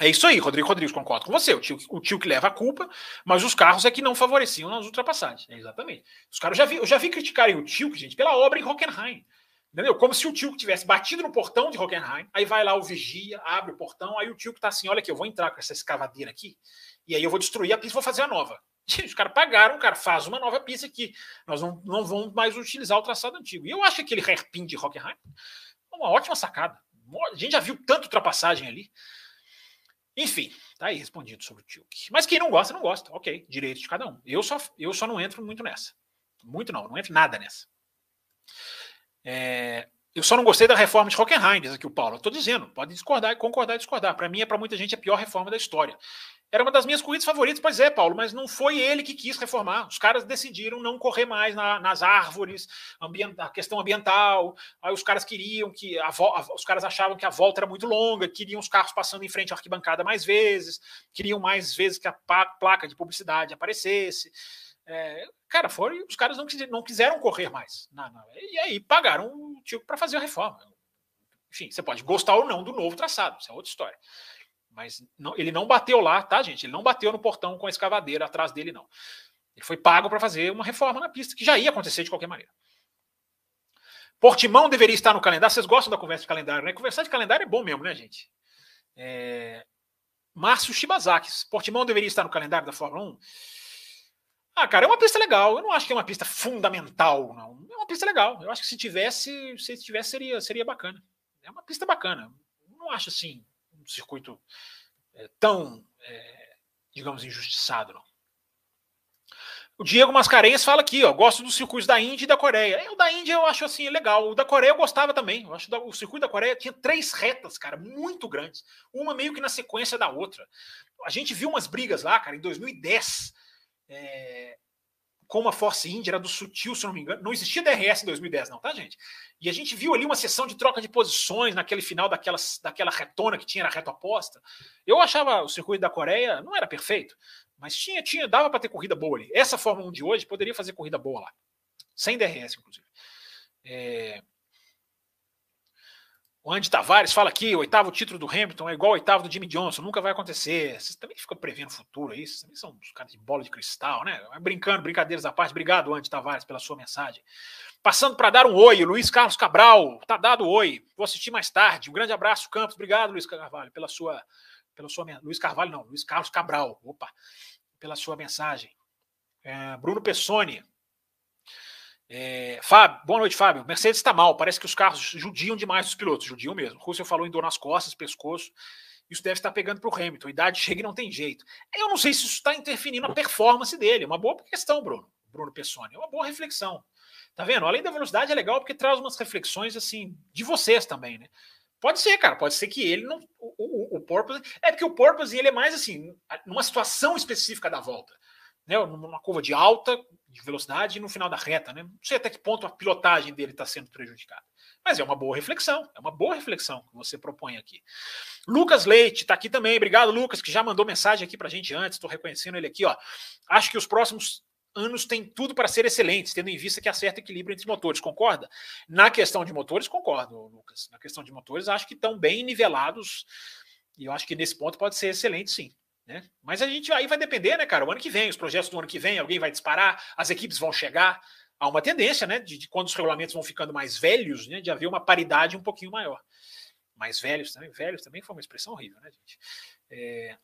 É isso aí, Rodrigo Rodrigues, concordo com você. O tio, o tio que leva a culpa, mas os carros é que não favoreciam nas ultrapassagens. É exatamente. Os caras já vi, eu já vi criticarem o tio, gente, pela obra em Hockenheim. Entendeu? Como se o tio tivesse batido no portão de Hockenheim, aí vai lá o vigia, abre o portão, aí o tio que tá assim, olha aqui, eu vou entrar com essa escavadeira aqui, e aí eu vou destruir a pista e vou fazer a nova. Os caras pagaram, o cara faz uma nova pista aqui. Nós não, não vamos mais utilizar o traçado antigo. E eu acho que aquele hairpin de Hockenheim uma ótima sacada. A gente já viu tanta ultrapassagem ali. Enfim, tá aí respondido sobre o Tilk. Mas quem não gosta, não gosta. Ok, direito de cada um. Eu só, eu só não entro muito nessa. Muito não, não entro nada nessa. É, eu só não gostei da reforma de Hockenheim, diz aqui o Paulo. Tô dizendo, pode discordar, concordar e discordar. Para mim, é para muita gente a pior reforma da história. Era uma das minhas corridas favoritas, pois é, Paulo, mas não foi ele que quis reformar. Os caras decidiram não correr mais na, nas árvores, a questão ambiental. Aí os caras queriam que a, a, os caras achavam que a volta era muito longa, queriam os carros passando em frente à arquibancada mais vezes, queriam mais vezes que a placa de publicidade aparecesse. É, cara, foram, os caras não, não quiseram correr mais. Não, não. E aí pagaram o tio para fazer a reforma. Enfim, você pode gostar ou não do novo traçado, isso é outra história. Mas não, ele não bateu lá, tá, gente? Ele não bateu no portão com a escavadeira atrás dele, não. Ele foi pago para fazer uma reforma na pista, que já ia acontecer de qualquer maneira. Portimão deveria estar no calendário. Vocês gostam da conversa de calendário, né? Conversar de calendário é bom mesmo, né, gente? É... Márcio Shibazakis. Portimão deveria estar no calendário da Fórmula 1? Ah, cara, é uma pista legal. Eu não acho que é uma pista fundamental, não. É uma pista legal. Eu acho que se tivesse, se tivesse, seria, seria bacana. É uma pista bacana. Não acho assim um circuito é, tão, é, digamos, injustiçado, não. O Diego Mascarenhas fala aqui, ó, gosto dos circuitos da Índia e da Coreia. É, o da Índia eu acho assim legal. O da Coreia eu gostava também. Eu acho que o circuito da Coreia tinha três retas, cara, muito grandes. Uma meio que na sequência da outra. A gente viu umas brigas lá, cara, em 2010. É, como a Force India era do sutil, se não me engano. Não existia DRS em 2010, não, tá, gente? E a gente viu ali uma sessão de troca de posições naquele final daquela, daquela retona que tinha na reta oposta. Eu achava o circuito da Coreia não era perfeito, mas tinha, tinha dava para ter corrida boa ali. Essa Fórmula 1 de hoje poderia fazer corrida boa lá. Sem DRS, inclusive. É, o Andy Tavares fala aqui: oitavo título do Hamilton é igual ao oitavo do Jimmy Johnson, nunca vai acontecer. Vocês também ficam prevendo o futuro aí, vocês também são uns caras de bola de cristal, né? Brincando, brincadeiras à parte. Obrigado, Andy Tavares, pela sua mensagem. Passando para dar um oi, Luiz Carlos Cabral, tá dado oi. Vou assistir mais tarde. Um grande abraço, Campos. Obrigado, Luiz Carvalho, pela sua. Pela sua Luiz Carvalho, não, Luiz Carlos Cabral, opa, pela sua mensagem. É, Bruno Pessoni, é, Fábio, boa noite, Fábio. Mercedes está mal, parece que os carros judiam demais os pilotos, judiam mesmo. Russell falou em dor nas costas, pescoço. Isso deve estar pegando para o Hamilton. Idade chega e não tem jeito. Eu não sei se isso está interferindo na performance dele. É uma boa questão, Bruno. Bruno Pessoni. É uma boa reflexão. Tá vendo? Além da velocidade, é legal porque traz umas reflexões assim de vocês também, né? Pode ser, cara. Pode ser que ele não. O, o, o Porpoise. É porque o Porpoise ele é mais assim, numa situação específica da volta né, numa curva de alta de velocidade e no final da reta. Né? Não sei até que ponto a pilotagem dele está sendo prejudicada. Mas é uma boa reflexão, é uma boa reflexão que você propõe aqui. Lucas Leite está aqui também. Obrigado, Lucas, que já mandou mensagem aqui para a gente antes. Estou reconhecendo ele aqui. Ó. Acho que os próximos anos têm tudo para ser excelentes, tendo em vista que há certo equilíbrio entre os motores. Concorda? Na questão de motores, concordo, Lucas. Na questão de motores, acho que estão bem nivelados. E eu acho que nesse ponto pode ser excelente, sim. Né? Mas a gente aí vai depender, né, cara? O ano que vem, os projetos do ano que vem, alguém vai disparar, as equipes vão chegar. Há uma tendência, né, de, de quando os regulamentos vão ficando mais velhos, né, de haver uma paridade um pouquinho maior. Mais velhos também, velhos também foi uma expressão horrível, né, gente? É,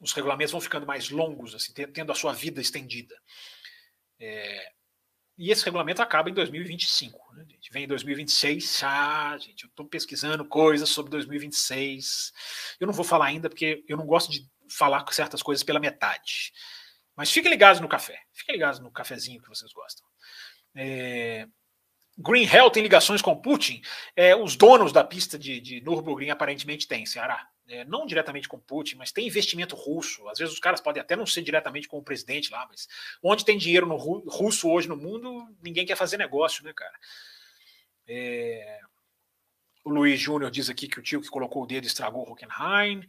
os regulamentos vão ficando mais longos, assim, tendo a sua vida estendida. É, e esse regulamento acaba em 2025. Né, gente? Vem em 2026. Ah, gente, eu estou pesquisando coisas sobre 2026. Eu não vou falar ainda porque eu não gosto de falar certas coisas pela metade. Mas fiquem ligados no café. Fiquem ligados no cafezinho que vocês gostam. É... Green Hell tem ligações com Putin. É, os donos da pista de, de Nürburgring aparentemente têm, Ceará. É, não diretamente com Putin, mas tem investimento russo. Às vezes os caras podem até não ser diretamente com o presidente lá, mas onde tem dinheiro no russo hoje no mundo, ninguém quer fazer negócio, né, cara? É... O Luiz Júnior diz aqui que o tio que colocou o dedo estragou o Hockenheim.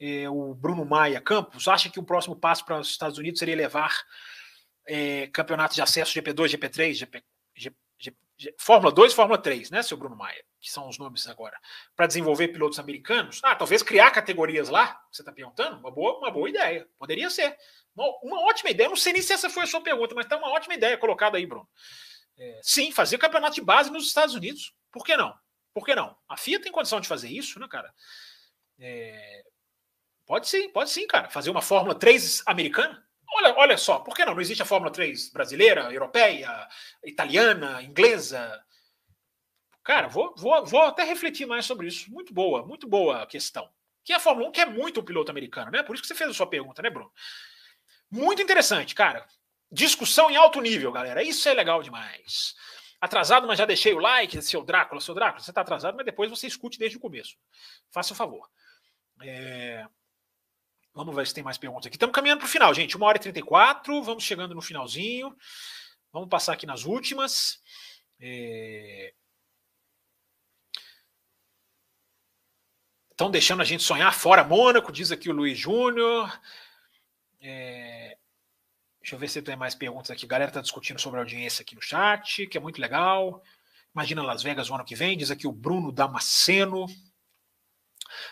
É, o Bruno Maia Campos acha que o próximo passo para os Estados Unidos seria levar é, campeonatos de acesso GP2, GP3, GP, G, G, G, Fórmula 2 e Fórmula 3, né, seu Bruno Maia? Que são os nomes agora. Para desenvolver pilotos americanos. Ah, talvez criar categorias lá, você está perguntando? Uma boa, uma boa ideia. Poderia ser. Uma, uma ótima ideia. Não sei nem se essa foi a sua pergunta, mas está uma ótima ideia colocada aí, Bruno. É, sim, fazer campeonato de base nos Estados Unidos. Por que não? Por que não? A FIA tem condição de fazer isso, né, cara? É... Pode sim, pode sim, cara. Fazer uma Fórmula 3 americana. Olha, olha só, por que não? Não existe a Fórmula 3 brasileira, europeia, italiana, inglesa. Cara, vou, vou, vou até refletir mais sobre isso. Muito boa, muito boa a questão. que a Fórmula 1 quer muito o piloto americano, né? Por isso que você fez a sua pergunta, né, Bruno? Muito interessante, cara. Discussão em alto nível, galera. Isso é legal demais. Atrasado, mas já deixei o like, seu Drácula, seu Drácula. Você está atrasado, mas depois você escute desde o começo. Faça o favor. É... Vamos ver se tem mais perguntas aqui. Estamos caminhando para o final, gente. Uma hora e 34, vamos chegando no finalzinho. Vamos passar aqui nas últimas. É... Estão deixando a gente sonhar fora Mônaco, diz aqui o Luiz Júnior. É... Deixa eu ver se tem mais perguntas aqui. A galera está discutindo sobre a audiência aqui no chat, que é muito legal. Imagina Las Vegas o ano que vem, diz aqui o Bruno Damasceno.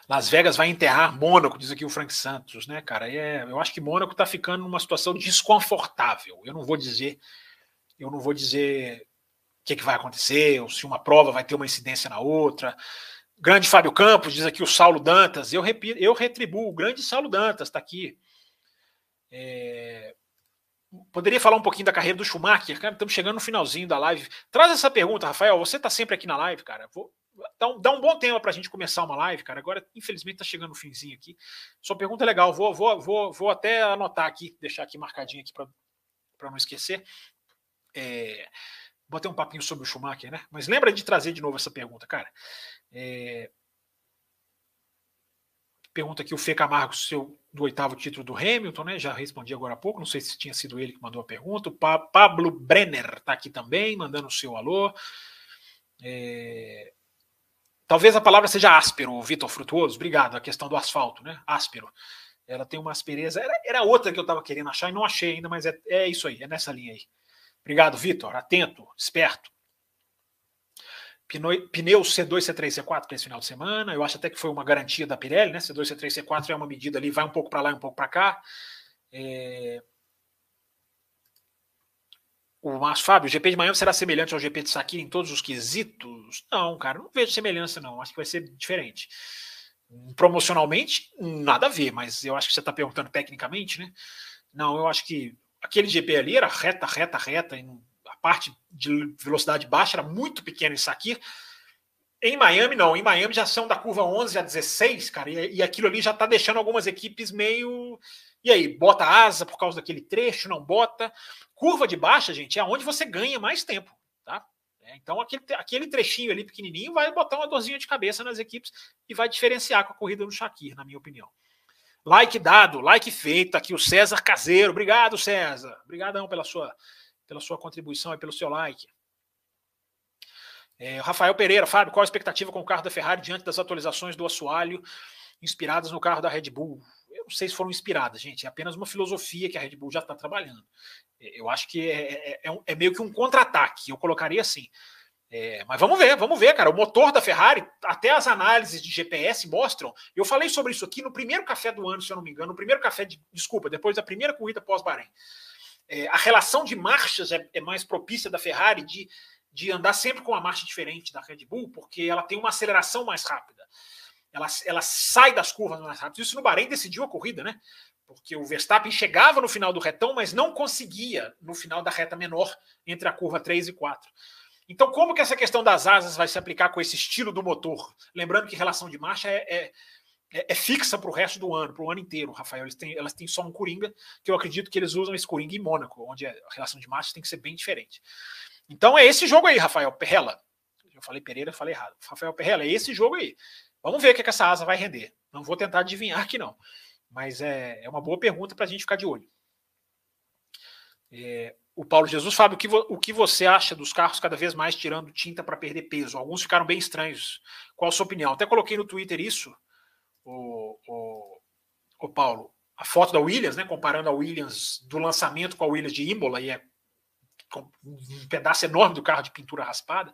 Las Vegas vai enterrar Mônaco, diz aqui o Frank Santos, né, cara? É, eu acho que Mônaco está ficando numa situação desconfortável. Eu não vou dizer, eu não vou dizer o que, que vai acontecer, ou se uma prova vai ter uma incidência na outra. Grande Fábio Campos, diz aqui o Saulo Dantas. Eu, repito, eu retribuo, o grande Saulo Dantas está aqui. É, Poderia falar um pouquinho da carreira do Schumacher, cara? Estamos chegando no finalzinho da live. Traz essa pergunta, Rafael. Você está sempre aqui na live, cara. Vou, dá, um, dá um bom tema para a gente começar uma live, cara. Agora, infelizmente, está chegando no finzinho aqui. Sua pergunta é legal. Vou, vou, vou, vou até anotar aqui, deixar aqui marcadinho aqui para não esquecer. É, botei um papinho sobre o Schumacher, né? Mas lembra de trazer de novo essa pergunta, cara. É, Pergunta aqui o Fê Camargo seu, do oitavo título do Hamilton, né? Já respondi agora há pouco, não sei se tinha sido ele que mandou a pergunta. O pa Pablo Brenner está aqui também, mandando o seu alô. É... Talvez a palavra seja áspero, Vitor Frutuoso. Obrigado. A questão do asfalto, né? Áspero. Ela tem uma aspereza. Era, era outra que eu estava querendo achar e não achei ainda, mas é, é isso aí, é nessa linha aí. Obrigado, Vitor. Atento, esperto. Pneu C2, C3, C4 para esse final de semana. Eu acho até que foi uma garantia da Pirelli, né? C2, C3, C4 é uma medida ali, vai um pouco para lá e um pouco para cá. É... O Márcio Fábio, o GP de Miami será semelhante ao GP de Sakira em todos os quesitos? Não, cara, não vejo semelhança, não. Acho que vai ser diferente. Promocionalmente, nada a ver, mas eu acho que você está perguntando tecnicamente, né? Não, eu acho que aquele GP ali era reta, reta, reta, e não parte de velocidade baixa era muito pequena em Sakir. Em Miami, não. Em Miami já são da curva 11 a 16, cara, e, e aquilo ali já está deixando algumas equipes meio. E aí, bota asa por causa daquele trecho, não bota. Curva de baixa, gente, é onde você ganha mais tempo, tá? É, então, aquele, aquele trechinho ali pequenininho vai botar uma dorzinha de cabeça nas equipes e vai diferenciar com a corrida do Shakir, na minha opinião. Like dado, like feito. Aqui o César Caseiro. Obrigado, César. Obrigadão pela sua pela sua contribuição e pelo seu like. É, Rafael Pereira, Fábio, qual a expectativa com o carro da Ferrari diante das atualizações do assoalho inspiradas no carro da Red Bull? Eu não sei se foram inspiradas, gente, é apenas uma filosofia que a Red Bull já está trabalhando. É, eu acho que é, é, é, é meio que um contra-ataque, eu colocaria assim. É, mas vamos ver, vamos ver, cara. O motor da Ferrari, até as análises de GPS mostram. Eu falei sobre isso aqui no primeiro café do ano, se eu não me engano, no primeiro café de. Desculpa, depois da primeira corrida pós-Bahrein é, a relação de marchas é, é, mais propícia da Ferrari de, de andar sempre com uma marcha diferente da Red Bull, porque ela tem uma aceleração mais rápida. Ela, ela sai das curvas mais rápido. Isso no Bahrein decidiu a corrida, né? Porque o Verstappen chegava no final do retão, mas não conseguia no final da reta menor, entre a curva 3 e 4. Então, como que essa questão das asas vai se aplicar com esse estilo do motor? Lembrando que relação de marcha é, é é, é fixa para o resto do ano, para o ano inteiro, Rafael. Têm, elas têm só um Coringa, que eu acredito que eles usam esse Coringa em Mônaco, onde a relação de marcha tem que ser bem diferente. Então é esse jogo aí, Rafael Perrella. Eu falei Pereira, falei errado. Rafael Perrella, é esse jogo aí. Vamos ver o que, é que essa asa vai render. Não vou tentar adivinhar aqui, não. Mas é, é uma boa pergunta para a gente ficar de olho. É, o Paulo Jesus, Fábio, o que, o que você acha dos carros cada vez mais tirando tinta para perder peso? Alguns ficaram bem estranhos. Qual a sua opinião? Até coloquei no Twitter isso o, o, o Paulo, a foto da Williams, né, comparando a Williams do lançamento com a Williams de Imola, e é um pedaço enorme do carro de pintura raspada.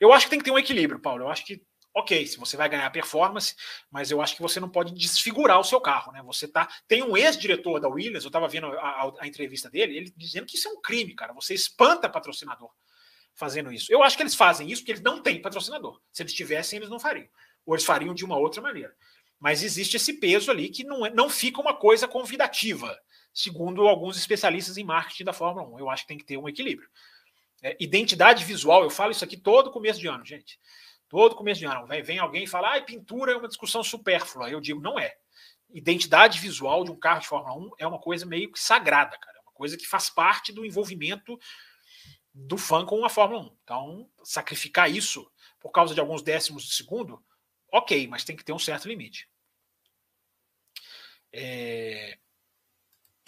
Eu acho que tem que ter um equilíbrio, Paulo. Eu acho que, ok, se você vai ganhar performance, mas eu acho que você não pode desfigurar o seu carro, né? Você tá. Tem um ex-diretor da Williams, eu estava vendo a, a, a, entrevista dele, ele dizendo que isso é um crime, cara. Você espanta patrocinador fazendo isso. Eu acho que eles fazem isso porque eles não têm patrocinador. Se eles tivessem, eles não fariam. Ou eles fariam de uma outra maneira. Mas existe esse peso ali que não, é, não fica uma coisa convidativa, segundo alguns especialistas em marketing da Fórmula 1. Eu acho que tem que ter um equilíbrio. É, identidade visual, eu falo isso aqui todo começo de ano, gente. Todo começo de ano. Vem, vem alguém e fala, ah, pintura é uma discussão supérflua. Eu digo, não é. Identidade visual de um carro de Fórmula 1 é uma coisa meio que sagrada, cara. É uma coisa que faz parte do envolvimento do fã com a Fórmula 1. Então, sacrificar isso por causa de alguns décimos de segundo, ok, mas tem que ter um certo limite. É...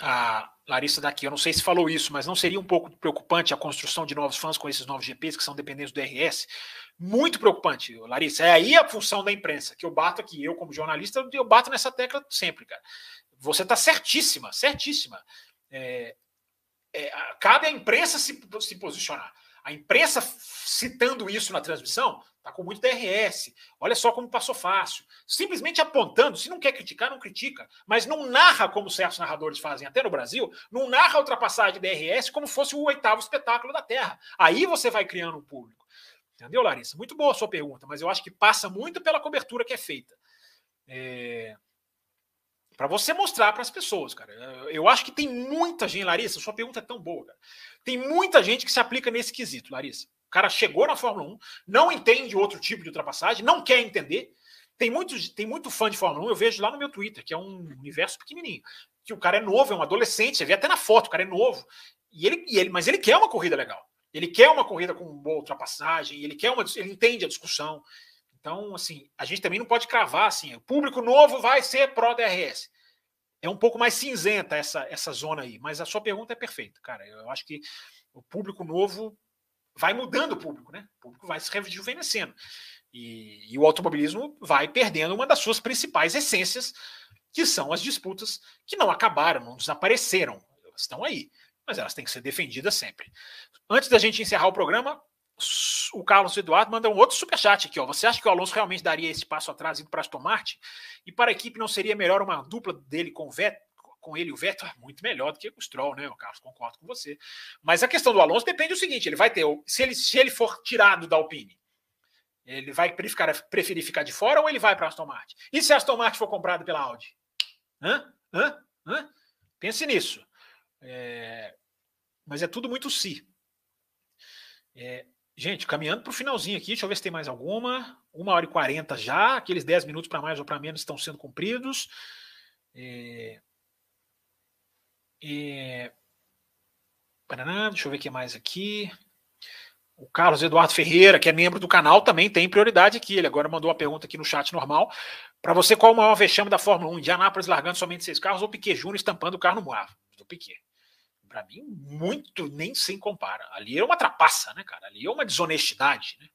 A Larissa daqui, eu não sei se falou isso, mas não seria um pouco preocupante a construção de novos fãs com esses novos GPs que são dependentes do RS? Muito preocupante, Larissa. É aí a função da imprensa, que eu bato aqui, eu como jornalista, eu bato nessa tecla sempre, cara. Você está certíssima, certíssima. É, é, cabe à imprensa se, se posicionar. A imprensa citando isso na transmissão Tá com muito DRS. Olha só como passou fácil. Simplesmente apontando. Se não quer criticar, não critica. Mas não narra como certos narradores fazem até no Brasil. Não narra a ultrapassagem de DRS como fosse o oitavo espetáculo da Terra. Aí você vai criando um público. Entendeu, Larissa? Muito boa a sua pergunta, mas eu acho que passa muito pela cobertura que é feita. É... Para você mostrar para as pessoas, cara. Eu acho que tem muita gente, Larissa, sua pergunta é tão boa, cara. Tem muita gente que se aplica nesse quesito, Larissa. O cara chegou na Fórmula 1, não entende outro tipo de ultrapassagem, não quer entender. Tem muito, tem muito fã de Fórmula 1, eu vejo lá no meu Twitter, que é um universo pequenininho. Que o cara é novo, é um adolescente, você vê até na foto, o cara é novo. E ele, e ele, mas ele quer uma corrida legal. Ele quer uma corrida com boa ultrapassagem, ele quer uma, ele entende a discussão. Então, assim, a gente também não pode cravar assim, o público novo vai ser pró DRS. É um pouco mais cinzenta essa, essa zona aí, mas a sua pergunta é perfeita, cara. Eu acho que o público novo vai mudando o público, né? O público vai se rejuvenescendo. E, e, o automobilismo vai perdendo uma das suas principais essências, que são as disputas que não acabaram, não desapareceram. Elas estão aí, mas elas têm que ser defendidas sempre. Antes da gente encerrar o programa, o Carlos Eduardo manda um outro superchat aqui. Ó. Você acha que o Alonso realmente daria esse passo atrás indo para Aston Martin? E para a equipe não seria melhor uma dupla dele com o Vettel? com ele o Vettel é muito melhor do que o Stroll, né, Carlos? Concordo com você. Mas a questão do Alonso depende do seguinte: ele vai ter, se ele, se ele for tirado da Alpine, ele vai preferir, preferir ficar de fora ou ele vai para Aston Martin? E se a Aston Martin for comprada pela Audi? Hã? Hã? Hã? Pense nisso. É... Mas é tudo muito si. É... Gente, caminhando para o finalzinho aqui, deixa eu ver se tem mais alguma. Uma hora e quarenta já, aqueles dez minutos para mais ou para menos estão sendo cumpridos. É... E... Deixa eu ver o que mais aqui. O Carlos Eduardo Ferreira, que é membro do canal, também tem prioridade aqui. Ele agora mandou uma pergunta aqui no chat normal. Para você, qual o maior vexame da Fórmula 1? Indianápolis largando somente seis carros ou Piquet Júnior estampando o carro no Moave? Do Piquet. Para mim, muito nem se compara. Ali é uma trapaça, né, cara? Ali é uma desonestidade. Né?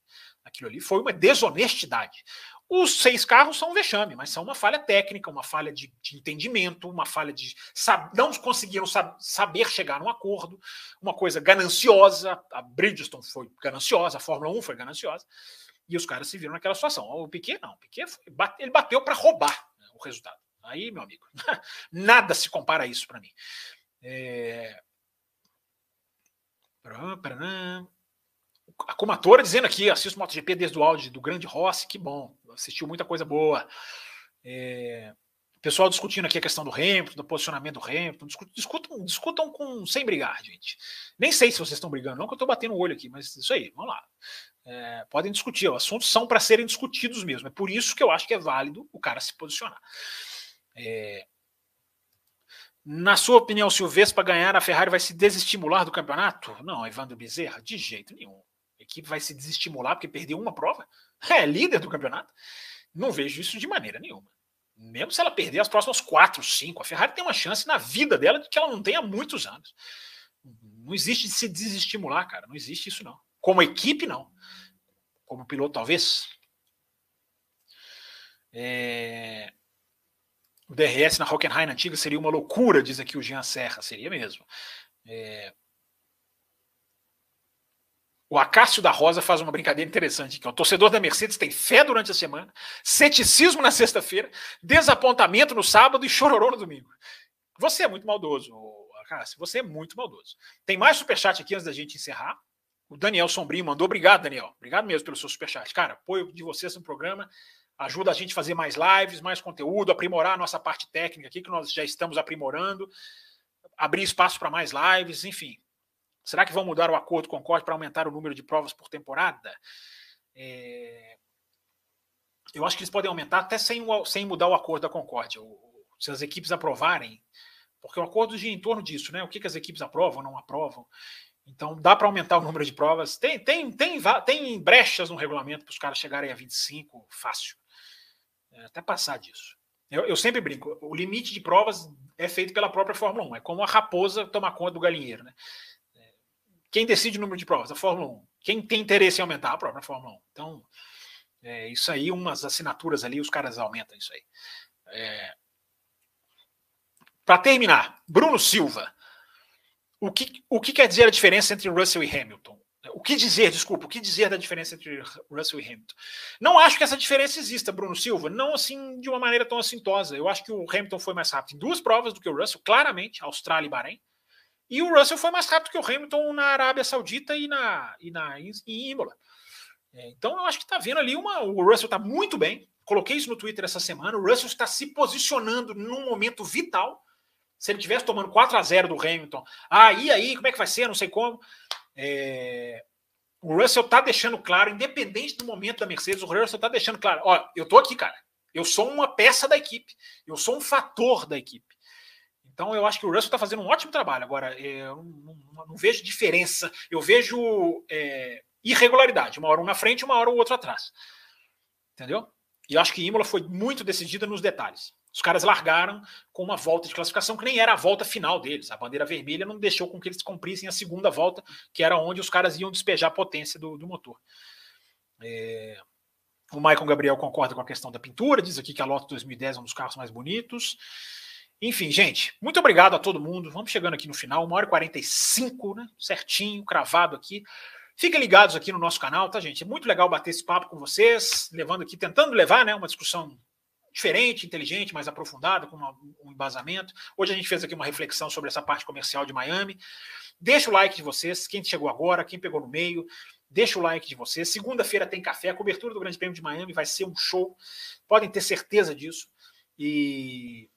Aquilo ali foi uma desonestidade. Os seis carros são um vexame, mas são uma falha técnica, uma falha de, de entendimento, uma falha de. Sab, não conseguiram sab, saber chegar num acordo, uma coisa gananciosa. A Bridgestone foi gananciosa, a Fórmula 1 foi gananciosa, e os caras se viram naquela situação. O Piquet não, o Piquet foi, ele bateu para roubar né, o resultado. Aí, meu amigo, nada se compara a isso para mim. É... A Comatora dizendo aqui, assisto MotoGP desde o áudio do grande Rossi, que bom assistiu muita coisa boa. É, pessoal discutindo aqui a questão do Hamilton, do posicionamento do Hamilton. Discutam, discutam com, sem brigar, gente. Nem sei se vocês estão brigando, não, que eu estou batendo o olho aqui, mas isso aí, vamos lá. É, podem discutir, os assuntos são para serem discutidos mesmo. É por isso que eu acho que é válido o cara se posicionar. É, na sua opinião, se o Vespa ganhar, a Ferrari vai se desestimular do campeonato? Não, Evandro Bezerra, de jeito nenhum. A equipe vai se desestimular porque perdeu uma prova? É líder do campeonato? Não vejo isso de maneira nenhuma. Mesmo se ela perder as próximas quatro, cinco, a Ferrari tem uma chance na vida dela de que ela não tem há muitos anos. Não existe se desestimular, cara. Não existe isso, não. Como equipe, não. Como piloto, talvez. É... O DRS na Hockenheim antiga seria uma loucura, diz aqui o Jean Serra. Seria mesmo. É... O Acácio da Rosa faz uma brincadeira interessante aqui. O torcedor da Mercedes tem fé durante a semana, ceticismo na sexta-feira, desapontamento no sábado e chororô no domingo. Você é muito maldoso, Acácio. Você é muito maldoso. Tem mais superchat aqui antes da gente encerrar. O Daniel Sombrinho mandou. Obrigado, Daniel. Obrigado mesmo pelo seu superchat. Cara, apoio de vocês no programa ajuda a gente a fazer mais lives, mais conteúdo, aprimorar a nossa parte técnica aqui, que nós já estamos aprimorando, abrir espaço para mais lives, enfim. Será que vão mudar o acordo com o COD para aumentar o número de provas por temporada? É... eu acho que eles podem aumentar até sem, sem mudar o acordo da Concórdia. Se as equipes aprovarem, porque o acordo gira em torno disso, né? O que, que as equipes aprovam, não aprovam. Então dá para aumentar o número de provas. Tem, tem, tem, tem brechas no regulamento para os caras chegarem a 25 fácil. É, até passar disso. Eu, eu, sempre brinco, o limite de provas é feito pela própria Fórmula 1. É como a raposa tomar conta do galinheiro. Né? É, quem decide o número de provas? A Fórmula 1. Quem tem interesse em aumentar? A própria Fórmula 1. Então, é, isso aí, umas assinaturas ali, os caras aumentam isso aí. É... Para terminar, Bruno Silva. O que, o que quer dizer a diferença entre Russell e Hamilton? O que dizer, desculpa, o que dizer da diferença entre Russell e Hamilton? Não acho que essa diferença exista, Bruno Silva, não assim de uma maneira tão assintosa. Eu acho que o Hamilton foi mais rápido em duas provas do que o Russell, claramente, Austrália e Bahrein. E o Russell foi mais rápido que o Hamilton na Arábia Saudita e na, e na em Imola. É, então eu acho que está vendo ali uma. O Russell está muito bem. Coloquei isso no Twitter essa semana. O Russell está se posicionando num momento vital se ele tivesse tomando 4 a 0 do Hamilton, ah, e aí, como é que vai ser? Não sei como. É... O Russell tá deixando claro, independente do momento da Mercedes, o Russell tá deixando claro: ó, eu tô aqui, cara. Eu sou uma peça da equipe. Eu sou um fator da equipe. Então eu acho que o Russell está fazendo um ótimo trabalho. Agora, é, eu não, não, não vejo diferença. Eu vejo é, irregularidade. Uma hora um na frente, uma hora o outro atrás. Entendeu? E eu acho que Imola foi muito decidida nos detalhes. Os caras largaram com uma volta de classificação que nem era a volta final deles. A bandeira vermelha não deixou com que eles cumprissem a segunda volta, que era onde os caras iam despejar a potência do, do motor. É... O Michael Gabriel concorda com a questão da pintura, diz aqui que a Lotus 2010 é um dos carros mais bonitos. Enfim, gente, muito obrigado a todo mundo. Vamos chegando aqui no final, uma hora e 45, né? Certinho, cravado aqui. Fiquem ligados aqui no nosso canal, tá, gente? É muito legal bater esse papo com vocês, levando aqui, tentando levar né, uma discussão diferente, inteligente, mais aprofundada, com uma, um embasamento. Hoje a gente fez aqui uma reflexão sobre essa parte comercial de Miami. Deixa o like de vocês, quem chegou agora, quem pegou no meio, deixa o like de vocês. Segunda-feira tem café, a cobertura do Grande Prêmio de Miami vai ser um show, podem ter certeza disso. E,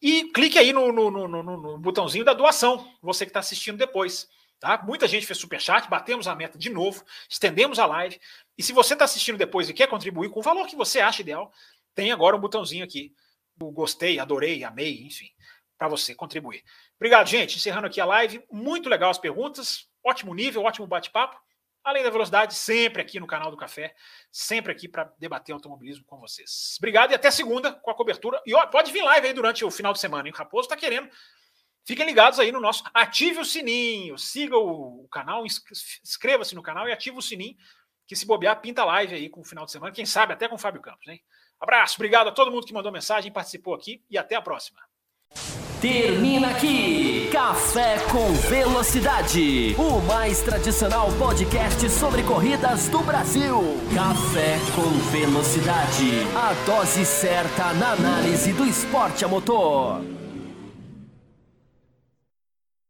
e clique aí no, no, no, no botãozinho da doação, você que está assistindo depois. Tá? Muita gente fez superchat, batemos a meta de novo, estendemos a live. E se você está assistindo depois e quer contribuir com o valor que você acha ideal, tem agora um botãozinho aqui. O gostei, adorei, amei, enfim, para você contribuir. Obrigado, gente. Encerrando aqui a live. Muito legal as perguntas. Ótimo nível, ótimo bate-papo. Além da velocidade, sempre aqui no canal do Café, sempre aqui para debater automobilismo com vocês. Obrigado e até segunda com a cobertura. E ó, pode vir live aí durante o final de semana, hein? O Raposo está querendo. Fiquem ligados aí no nosso. Ative o sininho, siga o canal, inscreva-se no canal e ative o sininho, que se bobear, pinta live aí com o final de semana. Quem sabe até com o Fábio Campos, hein? Abraço, obrigado a todo mundo que mandou mensagem, participou aqui e até a próxima. Termina aqui Café com Velocidade, o mais tradicional podcast sobre corridas do Brasil. Café com Velocidade, a dose certa na análise do esporte a motor.